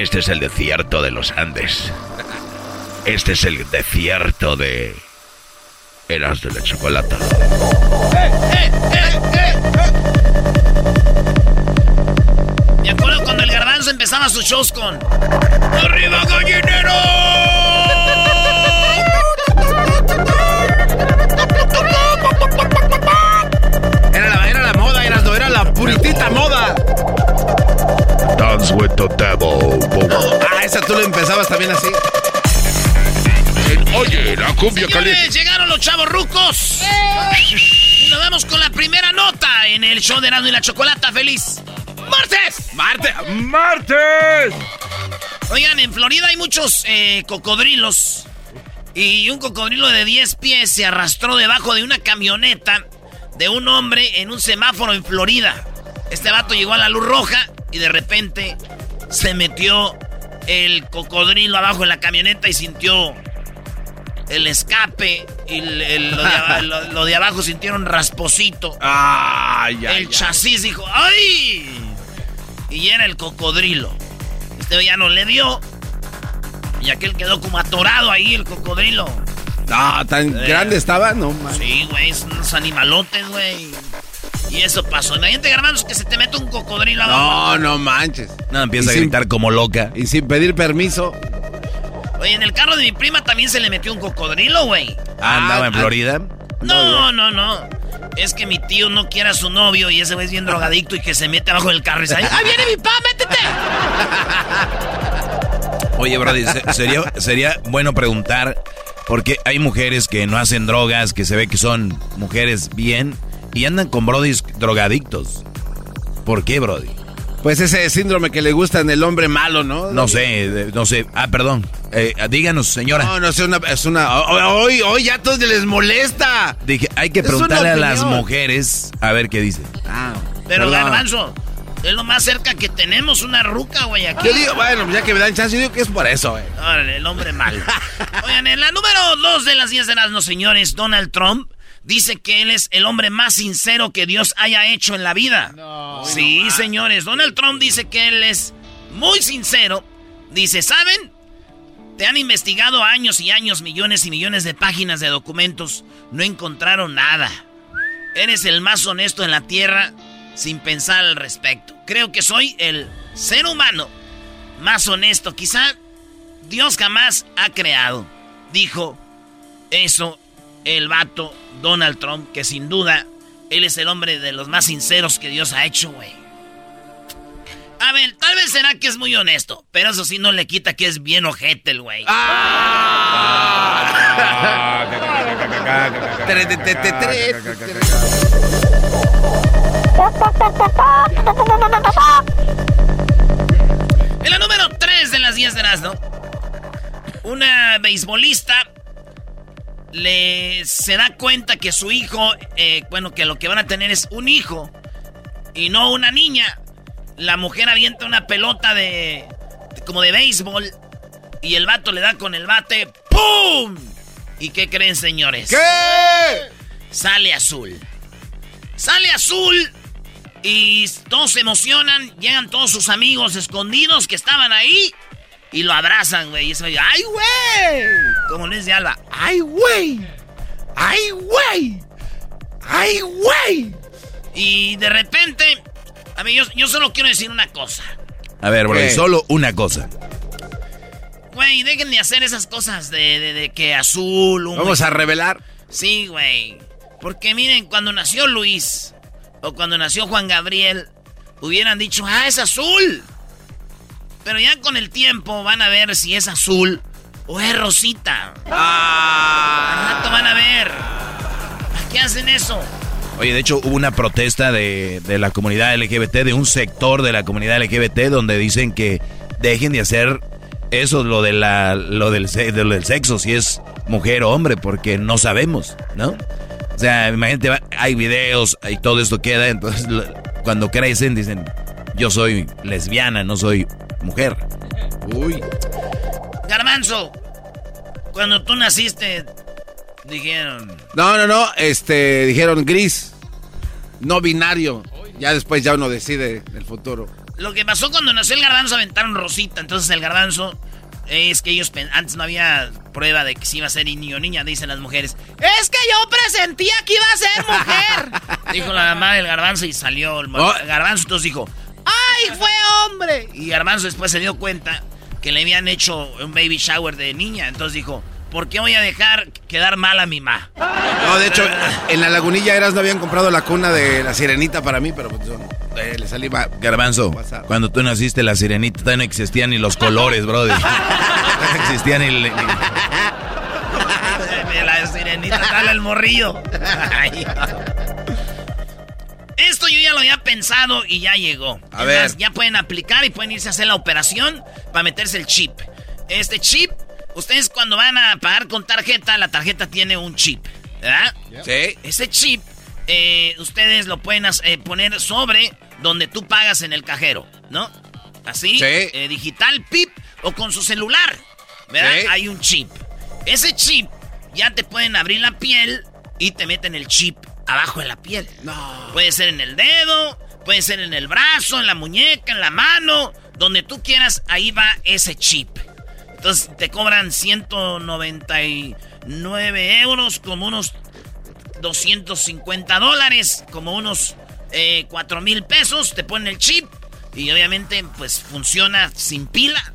Este es el desierto de los Andes. Este es el desierto de Eras de la Chocolata. Me acuerdo cuando el garbanzo empezaba sus shows con ¡Arriba gallinero! Era la, era la moda, era, era la puritita moda. Dance with the devil. Ah, esa tú lo empezabas también así. Oye, la cumbia caliente. Llegaron los chavos rucos. Y nos vamos con la primera nota en el show de Erasmo y la Chocolata. ¡Feliz martes! ¡Martes! ¡Martes! Oigan, en Florida hay muchos eh, cocodrilos. Y un cocodrilo de 10 pies se arrastró debajo de una camioneta de un hombre en un semáforo en Florida. Este vato llegó a la luz roja y de repente se metió el cocodrilo abajo en la camioneta y sintió el escape y el- el- lo, de, aba- lo- lo de abajo sintieron rasposito. Ay, el chasis dijo ¡ay! Y era el cocodrilo. Este ya no le dio. Y aquel quedó como atorado ahí, el cocodrilo. No, tan Eh. grande estaba, no man. Sí, güey, son unos animalotes, güey. Y eso pasó. Imagínate, hermanos, que se te mete un cocodrilo abajo. No, no manches. No, empieza Y a sin- gritar como loca. Y sin pedir permiso. Oye, en el carro de mi prima también se le metió un cocodrilo, güey. Andaba en ah. Florida. No, no, no. Es que mi tío no quiere a su novio y ese güey es bien drogadicto y que se mete abajo del carro y dice, ¡ahí viene mi pa, métete! Oye, Brody, se- sería, sería bueno preguntar, porque hay mujeres que no hacen drogas, que se ve que son mujeres bien, y andan con Brodis drogadictos. ¿Por qué, Brody? Pues ese síndrome que le gusta en el hombre malo, ¿no? No sé, no sé. Ah, perdón. Eh, díganos, señora. No, no sé, una, es una... Hoy, hoy ya a todos les molesta. Dije, hay que Es preguntarle a las mujeres a ver qué dicen. Ah, Pero, perdón. Garbanzo, es lo más cerca que tenemos una ruca, güey, aquí. Yo digo, bueno, ya que me dan chance, yo digo que es por eso, güey. Órale, el hombre malo. Oigan, en la número dos de las 10 de las no señores, Donald Trump dice que él es el hombre más sincero que Dios haya hecho en la vida. sí, señores, Donald Trump dice que él es muy sincero. Dice, ¿saben? Te han investigado años y años, millones y millones de páginas de documentos. No encontraron nada. Eres el más honesto en la tierra sin pensar al respecto. Creo que soy el ser humano más honesto. Quizá Dios jamás ha creado. Dijo eso el vato Donald Trump, que sin duda él es el hombre de los más sinceros que Dios ha hecho, güey. A ver, tal vez será que es muy honesto, pero eso sí no le quita que es bien ojete el güey. En la número 3 de las días de ¿no? Una beisbolista le se da cuenta que su hijo, eh, bueno, que lo que van a tener es un hijo y no una niña. La mujer avienta una pelota de, como de béisbol y el vato le da con el bate, ¡pum! ¿Y qué creen, señores? ¿Qué? Sale azul. Sale azul y todos se emocionan, llegan todos sus amigos escondidos que estaban ahí y lo abrazan, güey. Y eso, ¡ay, güey! Como Luis de Alba, ¡ay, güey! ¡ay, güey! ¡ay, güey! Y de repente, a mí, yo, solo quiero decir una cosa. A ver, bro, solo una cosa. Güey, dejen de hacer esas cosas de, que azul. Vamos a revelar. Sí, güey. Porque miren, cuando nació Luis, o cuando nació Juan Gabriel, hubieran dicho, ah, es azul. Pero ya con el tiempo van a ver si es azul o es rosita. Ah. Al rato van a ver. ¿Para qué hacen eso? Oye, de hecho hubo una protesta de, la comunidad LGBT, de un sector de la comunidad LGBT, donde dicen que dejen de hacer eso, lo, de la, lo, del, lo del sexo, si es mujer o hombre, porque no sabemos, ¿no? O sea, imagínate, hay videos y todo esto queda, entonces cuando crecen dicen, yo soy lesbiana, no soy mujer. Uy. Garbanzo, cuando tú naciste, dijeron... No, no, no, este, dijeron gris, no binario. Ya después ya uno decide el futuro. Lo que pasó cuando nació el garbanzo aventaron Rosita, entonces el garbanzo es que ellos antes no había prueba de que si iba a ser niño o niña, dicen las mujeres. Es que yo presentía que iba a ser mujer. dijo la mamá del garbanzo y salió el oh. garbanzo. Entonces dijo, ¡ay, fue hombre! Y garbanzo después se dio cuenta que le habían hecho un baby shower de niña. Entonces dijo, ¿por qué voy a dejar quedar mal a mi ma? No, de hecho, en la lagunilla Eras no habían comprado la cuna de la sirenita para mí, pero pues eh, le salí Garbanzo, cuando tú naciste la sirenita no existían ni los colores, brother. no existían ni... la sirenita, dale el morrillo. Esto yo ya lo había pensado y ya llegó. A ver. ya pueden aplicar y pueden irse a hacer la operación para meterse el chip. Este chip Ustedes cuando van a pagar con tarjeta, la tarjeta tiene un chip, ¿verdad? Sí. Ese chip, eh, ustedes lo pueden eh, poner sobre donde tú pagas en el cajero, ¿no? Así, sí. Eh, digital, pip, o con su celular, ¿verdad? Hay un chip. Ese chip ya te pueden abrir la piel y te meten el chip abajo de la piel. No. Puede ser en el dedo, puede ser en el brazo, en la muñeca, en la mano, donde tú quieras, ahí va ese chip. Entonces te cobran 199 euros, como unos 250 dólares, como unos eh, 4 mil pesos. Te ponen el chip y obviamente pues funciona sin pila.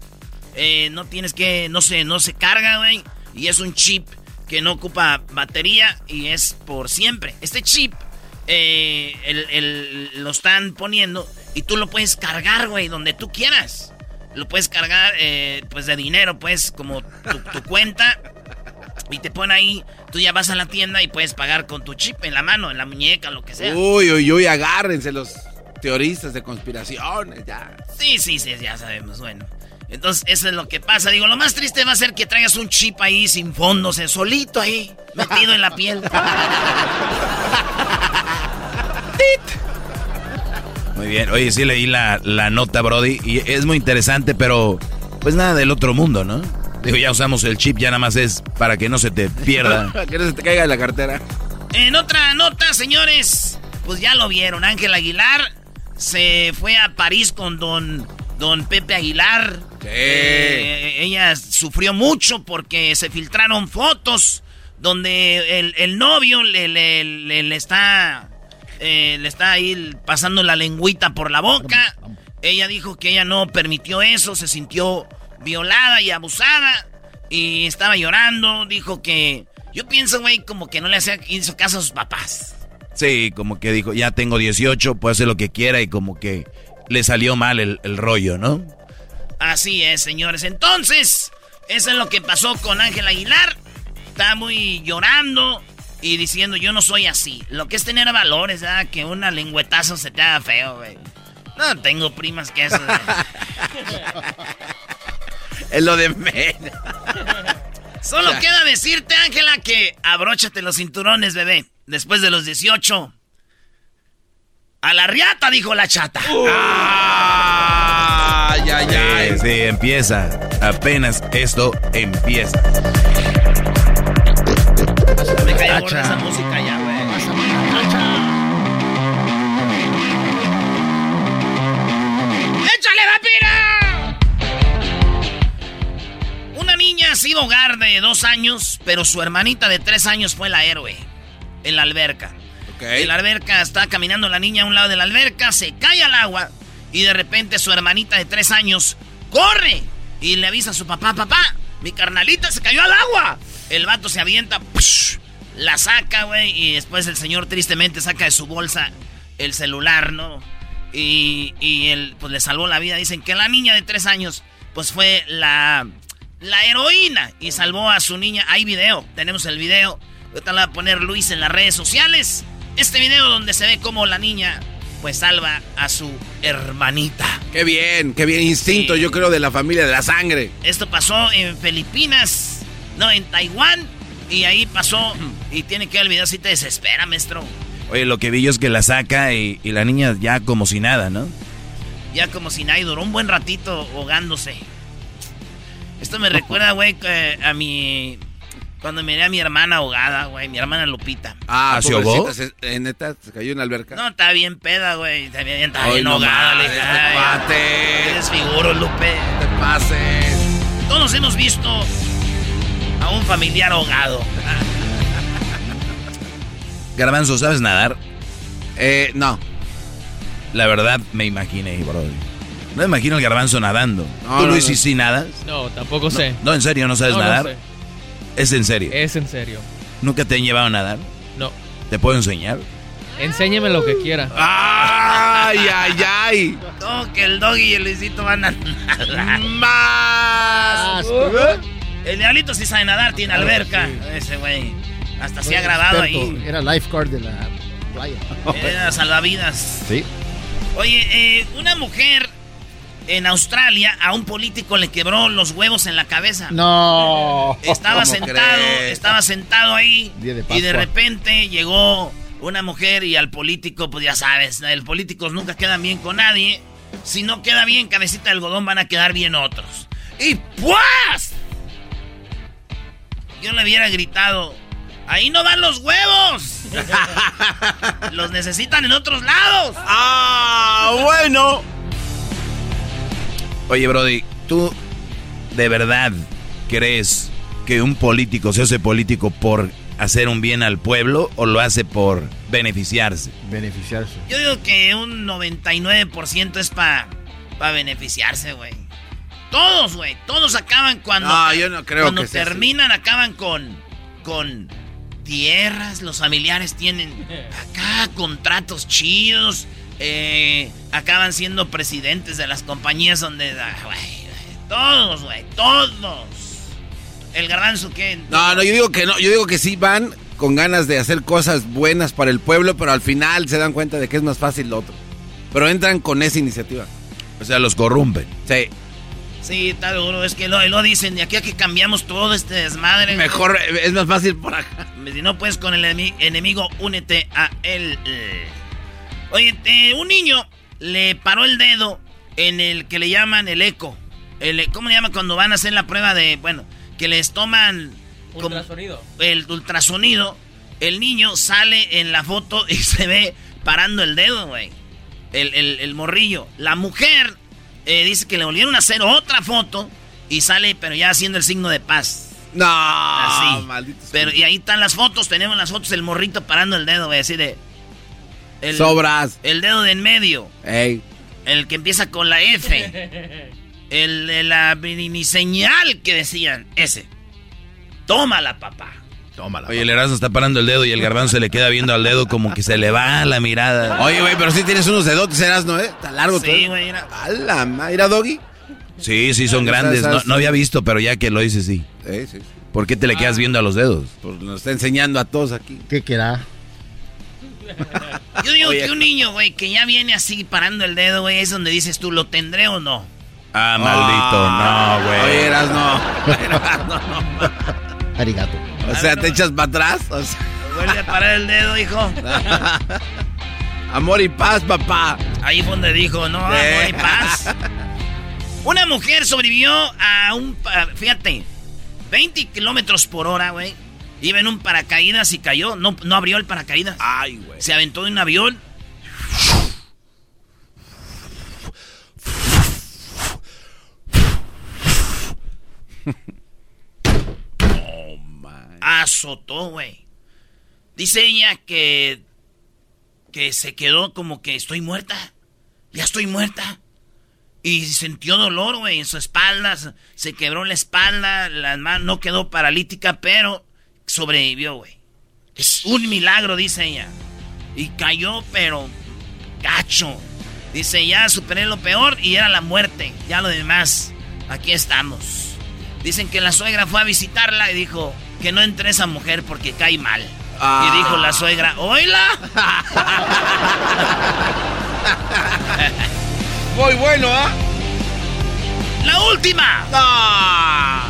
Eh, no tienes que, no se, no se carga, güey. Y es un chip que no ocupa batería y es por siempre. Este chip eh, lo están poniendo y tú lo puedes cargar, güey, donde tú quieras lo puedes cargar, eh, pues de dinero, pues, como tu, cuenta. Y te pone ahí, tú ya vas a la tienda y puedes pagar con tu chip en la mano, en la muñeca, lo que sea. Uy, uy, uy, agárrense los teoristas de conspiraciones, ya. Sí, sí, sí, ya sabemos, bueno. Entonces, eso es lo que pasa. Digo, lo más triste va a ser que traigas un chip ahí sin fondos, solito ahí, metido en la piel. Muy bien. Oye, sí leí la, la nota, Brody, y es muy interesante, pero pues nada del otro mundo, ¿no? Digo, ya usamos el chip, ya nada más es para que no se te pierda. que no se te caiga de la cartera. En otra nota, señores, pues ya lo vieron. Ángel Aguilar se fue a París con don, don Pepe Aguilar. Sí. Eh, ella sufrió mucho porque se filtraron fotos donde el, el novio le, le, le está eh, le está ahí pasando la lengüita por la boca. Ella dijo que ella no permitió eso, se sintió violada y abusada y estaba llorando. Dijo que yo pienso, güey, como que no le hacía hizo caso a sus papás. Sí, como que dijo, ya tengo 18, puedo hacer lo que quiera y como que le salió mal el, el rollo, ¿no? Así es, señores. Entonces, eso es lo que pasó con Ángel Aguilar. Está muy llorando y diciendo yo no soy así. Lo que es tener valores, ¿verdad? Que una lengüetazo se te haga feo, güey. No tengo primas que eso. es lo de menos. Solo queda decirte, Ángela, que abróchate los cinturones, bebé. Después de los 18. A la riata, dijo la chata. Ay, ay, ay. Sí, empieza. Apenas esto empieza. Me cayó esa música ya, güey. ¡Échale, vampira! Una niña ha sido hogar de dos años, pero su hermanita de tres años fue la héroe en la alberca. En la alberca está caminando la niña a un lado de la alberca, se cae al agua y de repente su hermanita de tres años corre y le avisa a su papá, papá, mi carnalita se cayó al agua. El vato se avienta, la saca, güey, y después el señor tristemente saca de su bolsa el celular, ¿no? Y, y él, pues le salvó la vida. Dicen que la niña de tres años, pues fue la, la heroína y salvó a su niña. Hay video, tenemos el video. Ahorita le voy a poner Luis en las redes sociales. Este video donde se ve cómo la niña pues salva a su hermanita. Qué bien, qué bien instinto, yo creo, de la familia, de la sangre. Esto pasó en Filipinas, no, en Taiwán, y ahí pasó, y tiene que video si te desespera, maestro. Oye, lo que vi yo es que la saca y, y la niña ya como si nada, ¿no? Ya como si nada, y duró un buen ratito ahogándose. Esto me recuerda, güey, a mi cuando miré a mi hermana ahogada, güey, mi hermana Lupita. Ah, ¿se ahogó? Eh, neta, se cayó en la alberca. No, está bien peda, güey. Está bien, está bien ahogada, le dije. desfiguro, Lupe. No te pases. Todos hemos visto a un familiar ahogado. Garbanzo, ¿sabes nadar? Eh, no. La verdad, me imaginé, bro. No me imagino el garbanzo nadando. ¿Tú, Luis, no. sí nadas? No, tampoco sé. No, en serio, ¿no sabes nadar? No sé. ¿Es en serio? Es en serio. ¿Nunca te han llevado a nadar? No. ¿Te puedo enseñar? Enséñeme lo que quiera. ¡Ay, ay, ay! No, que el doggy y el Luisito van a nadar. ¡Más! el diablito sí sabe nadar, tiene alberca. Ese güey. Hasta se ha grabado ahí. Era lifeguard de la playa. Era salvavidas. Sí. Oye, eh, una mujer en Australia a un político le quebró los huevos en la cabeza. No. Estaba sentado, estaba sentado ahí y de repente llegó una mujer y al político, pues ya sabes, el políticos nunca quedan bien con nadie. Si no queda bien cabecita de algodón van a quedar bien otros. Y pues yo le hubiera gritado, ahí no van los huevos. los necesitan en otros lados. Ah, bueno. Oye, Brody, ¿tú de verdad crees que un político se hace político por hacer un bien al pueblo o lo hace por beneficiarse? Beneficiarse. Yo digo que un 99% es para pa beneficiarse, güey. Todos, güey. Todos acaban cuando. No, yo no creo cuando que terminan, acaban con. con tierras. Los familiares tienen acá contratos chidos. Eh, acaban siendo presidentes de las compañías donde... Ah, todos, güey, todos. El garbanzo que... No, no, yo digo que no, yo digo que sí van con ganas de hacer cosas buenas para el pueblo, pero al final se dan cuenta de que es más fácil lo otro. Pero entran con esa iniciativa. O sea, los corrompen. Sí. Sí, está duro. Es que lo, lo dicen, de aquí a que cambiamos todo este desmadre. Mejor, es más fácil por acá. Si no puedes con el enemigo, únete a él. Oye, eh, un niño le paró el dedo en el que le llaman el eco. El, ¿Cómo le llaman cuando van a hacer la prueba de, bueno, que les toman... Ultrasonido. el ultrasonido. El niño sale en la foto y se ve parando el dedo, güey. El, morrillo. La mujer eh, dice que le volvieron a hacer otra foto y sale, pero ya haciendo el signo de paz. No, así. Pero y ahí están las fotos, tenemos las fotos del morrito parando el dedo, güey, así de. El, Sobras. El dedo de en medio. Ey. El que empieza con la F. el de la mini señal que decían. Ese. Tómala, papá. Tómala. Oye, el Erasmo está parando el dedo y el garbanzo se le queda viendo al dedo como que se le va la mirada. Oye, güey, pero sí tienes unos dedotes, Erasmo, ¿eh? Está largo todo. Sí, güey, mira. ¡Hala, mira, Doggy! Sí, sí, son grandes. No, no, había visto, pero ya que lo dices, sí. Sí, sí. ¿Por qué te le quedas viendo a los dedos? Pues nos está enseñando a todos aquí. ¿Qué querá? Yo digo que un niño, güey, que ya viene así parando el dedo, güey, es donde dices tú, ¿lo tendré o no? Ah, maldito. No, güey. Oye, eras no. Arigato. O sea, te echas para atrás. O sea, Vuelve a parar el dedo, hijo. amor y paz, papá. Ahí fue donde dijo, no, amor y paz. Una mujer sobrevivió a un, fíjate, 20 kilómetros por hora, güey. Iba en un paracaídas y cayó. No, no abrió el paracaídas. Ay, güey. Se aventó de un avión. Azotó, güey. Dice ella que. que se quedó como que estoy muerta. Ya estoy muerta. Y sintió dolor, güey, en su espalda. se- quebró la espalda, la mano no quedó paralítica, pero sobrevivió, güey. Es un milagro, dice ella. Y cayó, pero gacho. Dice, ya superé lo peor y era la muerte. Ya lo demás, aquí estamos. Dicen que la suegra fue a visitarla y dijo que no entre esa mujer porque cae mal. Ah. Y dijo la suegra, ¡Oila! Muy bueno, ¿ah? ¡La última! Ah.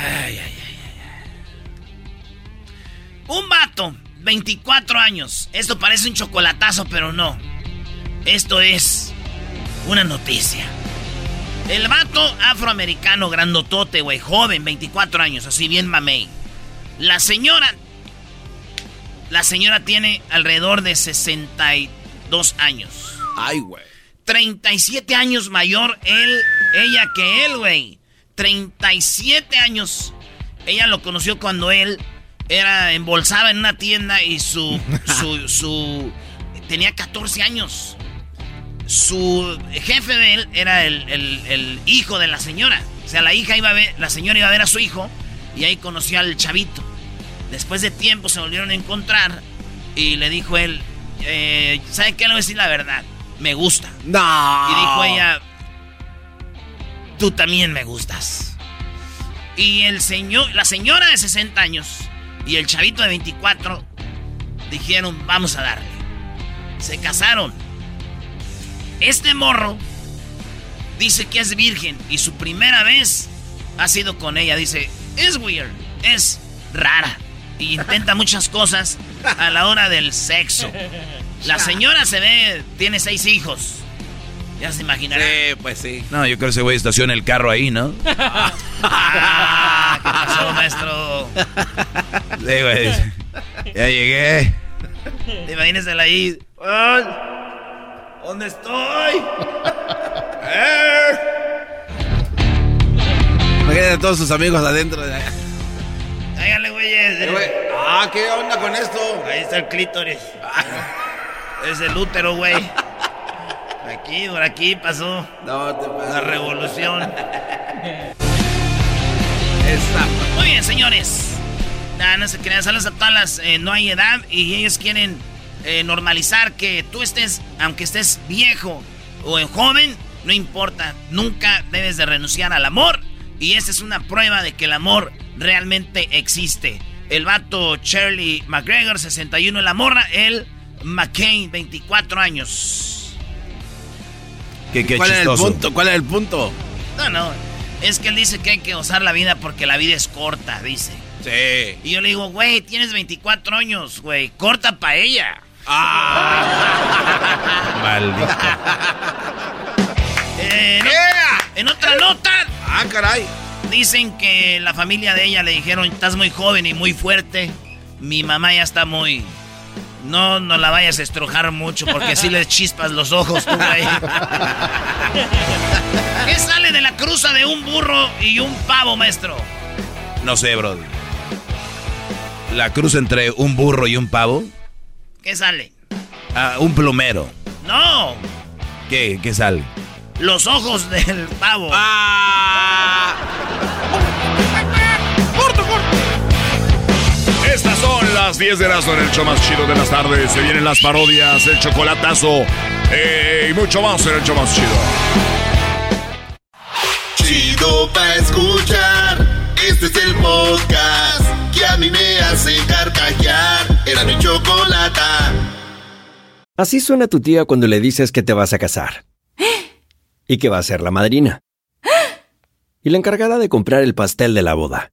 Ay, ay, ay. Un vato, 24 años. Esto parece un chocolatazo, pero no. Esto es una noticia. El vato afroamericano grandotote, güey, joven, 24 años, así bien mamey. La señora... La señora tiene alrededor de 62 años. Ay, güey. 37 años mayor él, ella que él, güey. 37 años. Ella lo conoció cuando él era embolsaba en una tienda y su su su tenía 14 años. Su jefe de él era el, el- el hijo de la señora. O sea, la hija iba a ver, la señora iba a ver a su hijo y ahí conoció al chavito. Después de tiempo se volvieron a encontrar y le dijo él, eh, ¿sabe qué? Le voy a decir la verdad. Me gusta. No. Y dijo ella, tú también me gustas. Y el señor, la señora de 60 años y el chavito de 24 dijeron, vamos a darle. Se casaron. Este morro dice que es virgen y su primera vez ha sido con ella. Dice, es weird, es rara. Y intenta muchas cosas a la hora del sexo. La señora se ve, tiene seis hijos. Ya se imaginará. Sí, pues sí. No, yo creo que ese güey estaciona el carro ahí, ¿no? Ah, ¿Qué pasó, maestro? Sí, güey. Ya llegué. Imagínensela ahí. Ay, ¿Dónde estoy? Eh. Imagínate a todos sus amigos adentro. de- Hágale, güeyes. Eh, güey, Ah, ¿qué onda con esto? Ahí está el clítoris. Es el útero, güey. Aquí, por aquí pasó No te la revolución. Muy bien, señores. No se crean, saludos a todas las. eh, no hay edad y ellos quieren eh, normalizar que tú estés, aunque estés viejo o en joven, no importa. Nunca debes de renunciar al amor. Y esta es una prueba de que el amor realmente existe. El vato Charlie McGregor, 61, la morra, él, McCain, 24 años. Qué, qué ¿Cuál es el chistoso. punto? ¿Cuál es el punto? No, no. Es que él dice que hay que gozar la vida porque la vida es corta, dice. Sí. Y yo le digo, güey, tienes 24 años, güey. Corta pa' ella. Maldito. Eh, en, en otra nota, Ah, caray. dicen que la familia de ella le dijeron, estás muy joven y muy fuerte. Mi mamá ya está muy... No, no la vayas a estrujar mucho porque si le chispas los ojos tú, güey. ¿Qué sale de la cruza de un burro y un pavo, maestro? No sé, bro. La cruz entre un burro y un pavo. ¿Qué sale? Ah, un plumero. No, ¿Qué? ¿Qué sale? los ojos del pavo. Ah. Son las 10 de Erasmo en el show más chido de las tardes. Se vienen las parodias, el chocolatazo eh, y mucho más en el show más chido. Chido pa' escuchar. Este es el podcast que a mí me hace carcajear. Era mi chocolata. Así suena tu tía cuando le dices que te vas a casar. Y que va a ser la madrina. Y la encargada de comprar el pastel de la boda.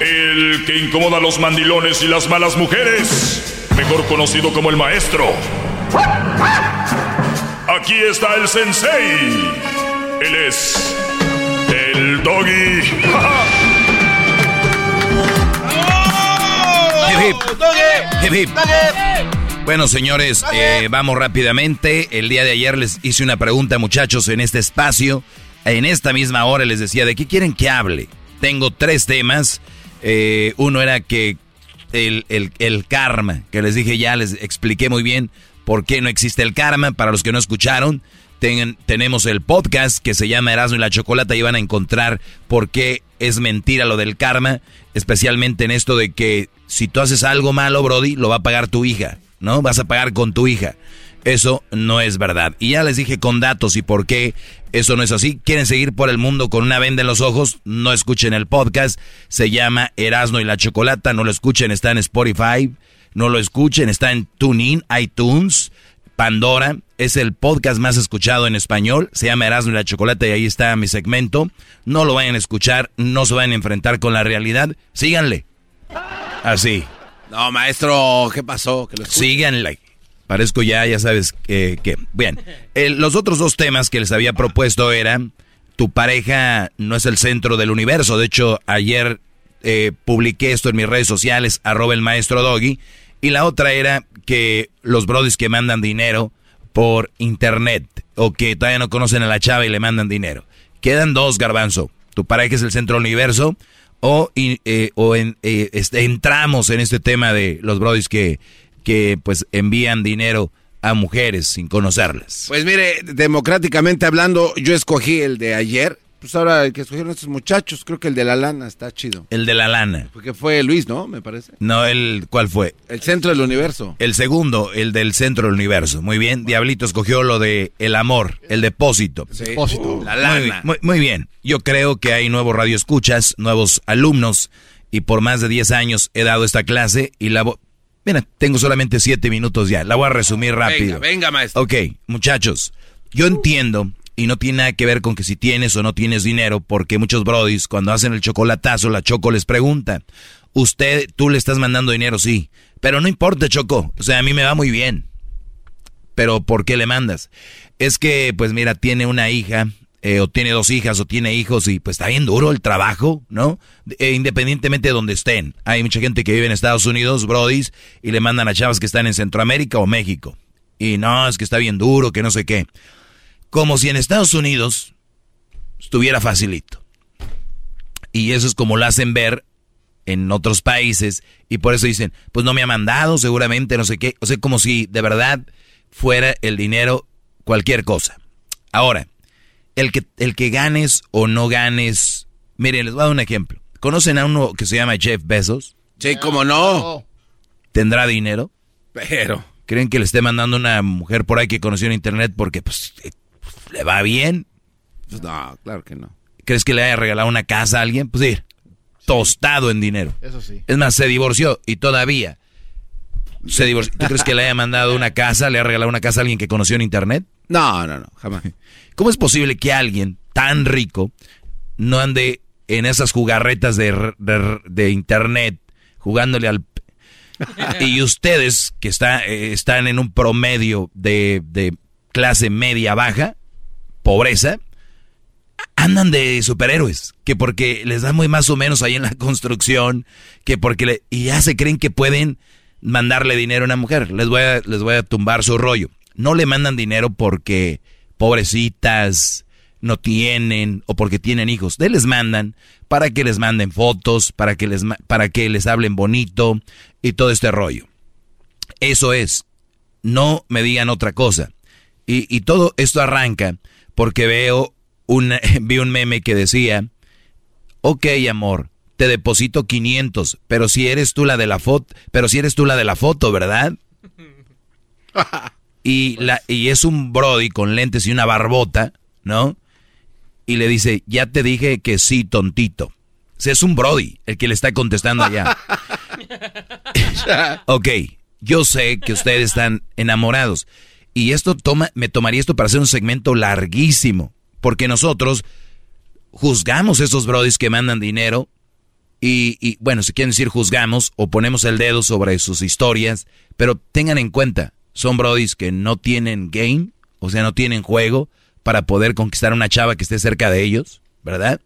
El que incomoda a los mandilones y las malas mujeres, mejor conocido como el maestro. Aquí está el sensei. Él es el doggy. Hip, hip. Bueno, señores, eh, vamos rápidamente. El día de ayer les hice una pregunta, muchachos, en este espacio. En esta misma hora les decía, ¿de qué quieren que hable? Tengo tres temas. Eh, uno era que el, el- el karma, que les dije ya, les expliqué muy bien por qué no existe el karma. Para los que no escucharon, ten- tenemos el podcast que se llama Erasmo y la Chocolata y van a encontrar por qué es mentira lo del karma, especialmente en esto de que si tú haces algo malo, Brody, lo va a pagar tu hija, ¿no? Vas a pagar con tu hija. Eso no es verdad. Y ya les dije con datos y por qué eso no es así. ¿Quieren seguir por el mundo con una venda en los ojos? No escuchen el podcast. Se llama Erasno y la Chocolata. No lo escuchen, está en Spotify. No lo escuchen, está en TuneIn, iTunes, Pandora. Es el podcast más escuchado en español. Se llama Erasmo y la Chocolata y ahí está mi segmento. No lo vayan a escuchar, no se vayan a enfrentar con la realidad. Síganle. Así. No, maestro, ¿qué pasó? Que lo. Síganle. Parezco ya, ya sabes que... que- Bien, los otros dos temas que les había propuesto eran, tu pareja no es el centro del universo. De hecho, ayer eh, publiqué esto en mis redes sociales, arroba el maestro Doggy. Y la otra era que los brodis que mandan dinero por internet o que todavía no conocen a la chava y le mandan dinero. Quedan dos, garbanzo. Tu pareja es el centro del universo o, eh, o en, eh, este, entramos en este tema de los brodis que, que pues envían dinero a mujeres sin conocerlas. Pues mire, democráticamente hablando, yo escogí el de ayer. Pues ahora el que escogieron estos muchachos, creo que el de la lana está chido. El de la lana. Porque fue Luis, ¿no? Me parece. No, el, ¿cuál fue? El centro del universo. El segundo, el del centro del universo. Muy bien. Diablito escogió lo de el amor, el depósito. Depósito. La Muy, lana. muy- muy bien. Yo creo que hay nuevos radioescuchas, nuevos alumnos, y por más de 10 años he dado esta clase y la. Mira, tengo solamente 7 minutos ya. La voy a resumir rápido. Venga, venga, maestro. Ok, muchachos, yo entiendo, y no tiene nada que ver con que si tienes o no tienes dinero, porque muchos brodis, cuando hacen el chocolatazo, la Choco les pregunta, usted, tú le estás mandando dinero, sí, pero no importa, Choco, o sea, a mí me va muy bien. Pero ¿por qué le mandas? Es que, pues mira, tiene una hija, eh, o tiene dos hijas, o tiene hijos, y pues está bien duro el trabajo, ¿no? Eh, independientemente de donde estén. Hay mucha gente que vive en Estados Unidos, brodis, y le mandan a chavas que están en Centroamérica o México. Y no, es que está bien duro, que no sé qué. Como si en Estados Unidos estuviera facilito. Y eso es como lo hacen ver en otros países y por eso dicen, pues no me ha mandado, seguramente no sé qué. O sea, como si de verdad fuera el dinero cualquier cosa. Ahora, el que, el que ganes o no ganes, miren, les voy a dar un ejemplo. ¿Conocen a uno que se llama Jeff Bezos? Sí, cómo no. ¿Tendrá dinero? Pero. ¿Creen que le esté mandando una mujer por ahí que conoció en internet porque pues, eh, le va bien? Pues no, claro que no. ¿Crees que le haya regalado una casa a alguien? Pues sí, tostado en dinero. Eso sí. Es más, se divorció y todavía se divorció. ¿Tú crees que le haya mandado una casa, le haya regalado una casa a alguien que conoció en internet? No, no, no, jamás. ¿Cómo es posible que alguien tan rico no ande en esas jugarretas de, de- de internet jugándole al... y ustedes que está, eh, están en un promedio de, de clase media baja, pobreza, andan de superhéroes, que porque les da muy más o menos ahí en la construcción, que porque le, y ya se creen que pueden mandarle dinero a una mujer. Les voy a, les voy a tumbar su rollo. No le mandan dinero porque pobrecitas no tienen o porque tienen hijos. De les mandan para que les manden fotos, para que les para que les hablen bonito y todo este rollo. Eso es. No me digan otra cosa. Y, y todo esto arranca porque veo un, vi un meme que decía, ok amor, te deposito 500, pero si eres tú la de la foto, pero si eres tú la de la foto, ¿verdad? Y, la, y es un Brody con lentes y una barbota, ¿no? Y le dice, ya te dije que sí, tontito. O sea, es un Brody el que le está contestando allá. ok, yo sé que ustedes están enamorados. Y esto toma, me tomaría esto para hacer un segmento larguísimo. Porque nosotros juzgamos esos brodis que mandan dinero. Y, y, bueno, si quieren decir juzgamos o ponemos el dedo sobre sus historias. Pero tengan en cuenta, son brodis que no tienen game, o sea, no tienen juego para poder conquistar a una chava que esté cerca de ellos, ¿verdad?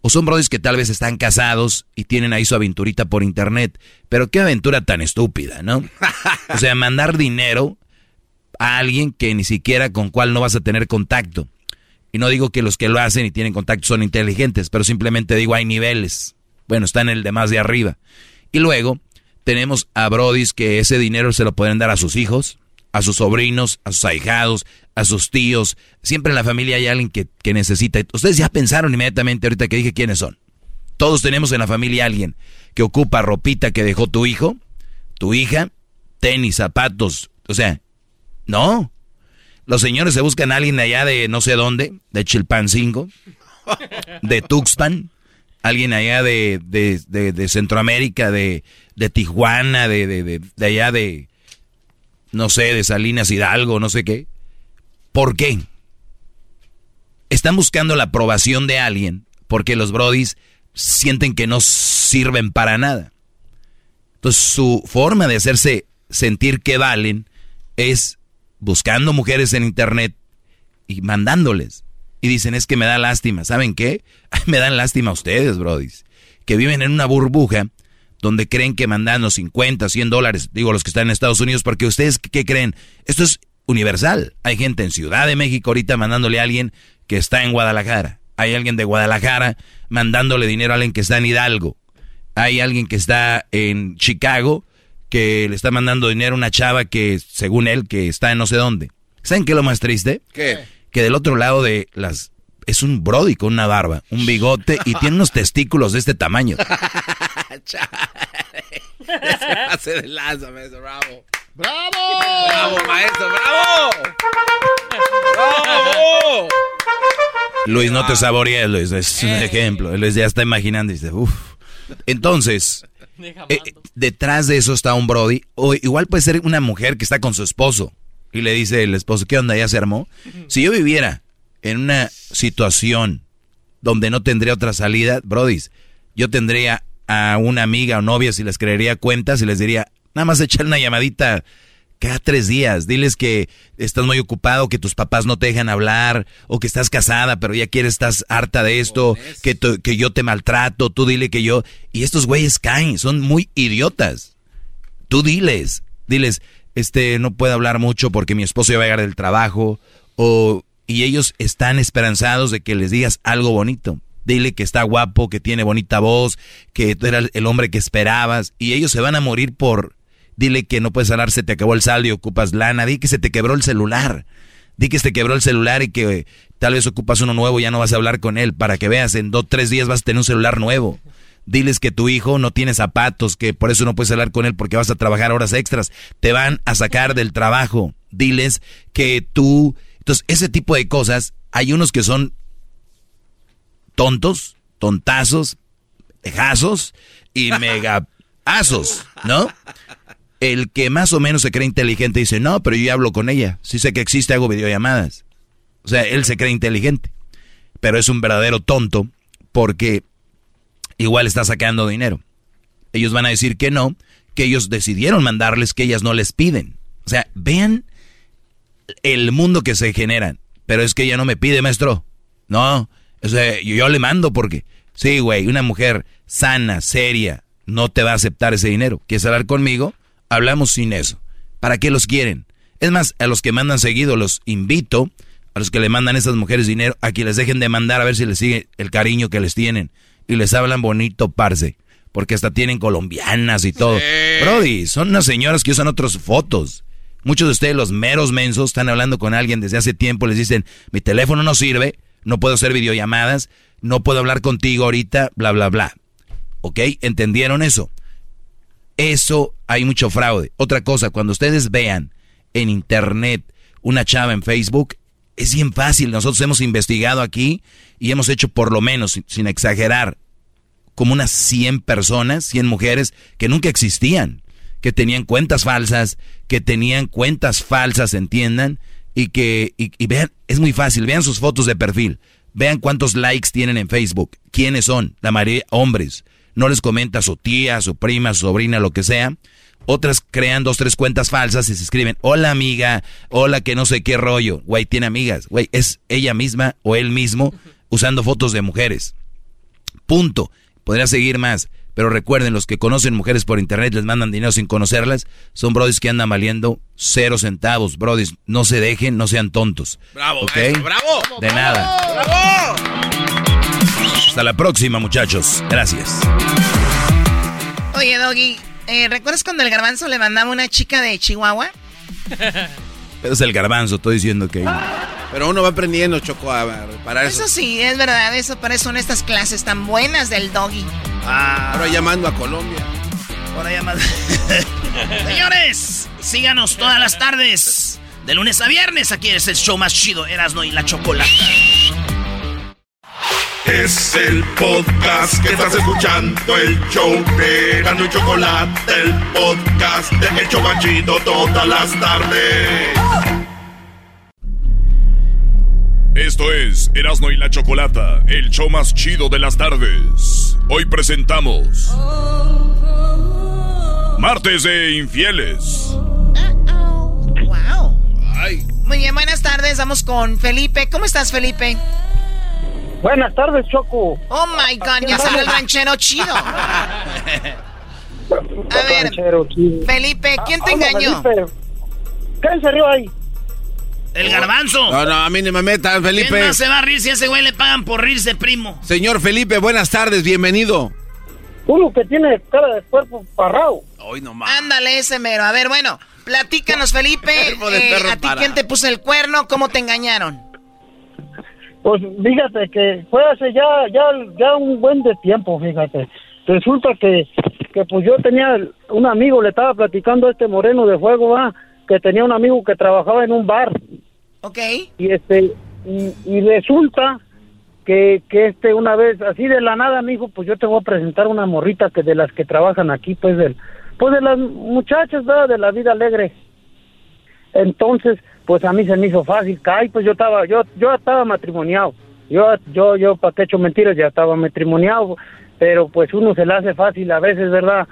O son brodis que tal vez están casados y tienen ahí su aventurita por internet. Pero qué aventura tan estúpida, ¿no? O sea, mandar dinero a alguien que ni siquiera con cual no vas a tener contacto. Y no digo que los que lo hacen y tienen contacto son inteligentes, pero simplemente digo hay niveles. Bueno, está en el de más de arriba. Y luego tenemos a brodis que ese dinero se lo pueden dar a sus hijos, a sus sobrinos, a sus ahijados, a sus tíos. Siempre en la familia hay alguien que, que necesita. Ustedes ya pensaron inmediatamente ahorita que dije quiénes son. Todos tenemos en la familia alguien que ocupa ropita que dejó tu hijo, tu hija, tenis, zapatos. O sea, no. Los señores se buscan a alguien de allá de no sé dónde, de Chilpancingo, de Tuxpan, alguien allá de, de, de- de Centroamérica, de, de Tijuana, de, de, allá de, no sé, de Salinas Hidalgo, no sé qué. ¿Por qué? Están buscando la aprobación de alguien porque los brodis sienten que no sirven para nada. Entonces su forma de hacerse sentir que valen es buscando mujeres en internet y mandándoles. Y dicen, es que me da lástima. ¿Saben qué? me dan lástima a ustedes, brodis. Que viven en una burbuja donde creen que mandando 50, 100 dólares, digo los que están en Estados Unidos, porque ustedes, ¿qué creen? Esto es universal. Hay gente en Ciudad de México ahorita mandándole a alguien que está en Guadalajara. Hay alguien de Guadalajara mandándole dinero a alguien que está en Hidalgo. Hay alguien que está en Chicago que le está mandando dinero a una chava que, según él, que está en no sé dónde. ¿Saben qué es lo más triste? ¿Qué? Que del otro lado de las... Es un brody con una barba, un bigote y tiene unos testículos de este tamaño. Pase de lanza, maestro, bravo. ¡Bravo! ¡Bravo, maestro, bravo! ¡Bravo! Luis, no te saborees, Luis, es un ejemplo. Luis ya está imaginando y dice, uff. Entonces, eh, detrás de eso está un Brody, o igual puede ser una mujer que está con su esposo y le dice el esposo, ¿qué onda? ¿Ya se armó? Si yo viviera en una situación donde no tendría otra salida, Brody, yo tendría a una amiga o novia si les creería cuentas y les diría, nada más echar una llamadita cada tres días. Diles que estás muy ocupado, que tus papás no te dejan hablar, o que estás casada, pero ya quieres, estás harta de esto, que, tu- que yo te maltrato, tú dile que yo... Y estos güeyes caen, son muy idiotas. Tú diles, diles, este, no puedo hablar mucho porque mi esposo ya va a llegar del trabajo, o y ellos están esperanzados de que les digas algo bonito. Dile que está guapo, que tiene bonita voz, que tú eras el hombre que esperabas y ellos se van a morir por... Dile que no puedes hablar, se te acabó el saldo y ocupas lana. Di que se te quebró el celular. Di que se te quebró el celular y que tal vez ocupas uno nuevo ya no vas a hablar con él. Para que veas, en dos, tres días vas a tener un celular nuevo. Diles que tu hijo no tiene zapatos, que por eso no puedes hablar con él porque vas a trabajar horas extras. Te van a sacar del trabajo. Diles que tú... Entonces, ese tipo de cosas, hay unos que son tontos, tontazos, dejazos y megazos, ¿no? El que más o menos se cree inteligente dice, no, pero yo ya hablo con ella. Si sé que existe, hago videollamadas. O sea, él se cree inteligente. Pero es un verdadero tonto porque igual está sacando dinero. Ellos van a decir que no, que ellos decidieron mandarles, que ellas no les piden. O sea, vean el mundo que se generan. Pero es que ella no me pide, maestro. No, o sea, yo, le mando porque, sí, güey, una mujer sana, seria, no te va a aceptar ese dinero. ¿Quieres hablar conmigo? Hablamos sin eso. ¿Para qué los quieren? Es más, a los que mandan seguido los invito, a los que le mandan a esas mujeres dinero, a que les dejen de mandar a ver si les sigue el cariño que les tienen. Y les hablan bonito, parce. Porque hasta tienen colombianas y todo. Brody, son unas señoras que usan otras fotos. Muchos de ustedes, los meros mensos, están hablando con alguien desde hace tiempo, les dicen, mi teléfono no sirve, no puedo hacer videollamadas, no puedo hablar contigo ahorita, bla, bla, bla. ¿Ok? ¿Entendieron eso? Eso hay mucho fraude. Otra cosa, cuando ustedes vean en internet una chava en Facebook, es bien fácil. Nosotros hemos investigado aquí y hemos hecho por lo menos, sin exagerar, como unas 100 personas, 100 mujeres que nunca existían, que tenían cuentas falsas, que tenían cuentas falsas, entiendan, y que, y, vean, es muy fácil, vean sus fotos de perfil, vean cuántos likes tienen en Facebook, quiénes son, la mayoría hombres, no les comenta su tía, su prima, su sobrina, lo que sea. Otras crean dos, tres cuentas falsas y se escriben, hola amiga, hola que no sé qué rollo. Güey, tiene amigas. Güey, es ella misma o él mismo usando fotos de mujeres. Punto. Podría seguir más. Pero recuerden, los que conocen mujeres por internet les mandan dinero sin conocerlas, son brodis que andan valiendo cero centavos. Brodis, no se dejen, no sean tontos. Bravo, ¿Ok? bravo. De nada. Bravo. Hasta la próxima, muchachos. Gracias. Oye, Doggy, eh, ¿recuerdas cuando el garbanzo le mandaba una chica de Chihuahua? Es el garbanzo, estoy diciendo que... Pero uno va aprendiendo, Choco, a reparar eso. Eso sí, es verdad, eso para eso son estas clases tan buenas del Doggy. Ah, ahora llamando a Colombia. Ahora llamando. Señores, síganos todas las tardes. De lunes a viernes, aquí es el show más chido, Erasno y la Chocolata. Es el podcast que estás escuchando, el show de Erasmo y Chocolate, el podcast de El Chocachito todas las tardes. Esto es Erasno y la Chocolata, el show más chido de las tardes. Hoy presentamos Martes de Infieles. Wow. Muy bien, buenas tardes. Vamos con Felipe. ¿Cómo estás, Felipe? Buenas tardes, Choco. Oh my God, ya sale el ranchero chido. A ver, Felipe, ¿quién te engañó? ¿Quién se rió ahí? El garbanzo. No, no, a mí ni me metan, Felipe. ¿Quién más se va a reír si a ese güey le pagan por rirse, primo? Señor Felipe, buenas tardes, bienvenido. Uno que tiene cara de cuerpo parrado. Hoy nomás. Ándale ese mero. A ver, bueno, platícanos, Felipe. Eh, ¿A ti quién te puso el cuerno? ¿Cómo te engañaron? Pues fíjate que fue hace ya, ya, ya un buen de tiempo, fíjate. Resulta que, que pues yo tenía un amigo, le estaba platicando a este moreno de fuego, va, que tenía un amigo que trabajaba en un bar. Ok. Y este, y, y resulta que, que este una vez, así de la nada, amigo, pues yo te voy a presentar una morrita que de las que trabajan aquí, pues del, pues de las muchachas, ¿verdad? De la vida alegre. Entonces, pues a mí se me hizo fácil, caí, pues yo estaba, yo, yo estaba matrimoniado, yo, yo, yo, para qué he hecho mentiras, ya estaba matrimoniado, pero pues uno se le hace fácil a veces, ¿verdad?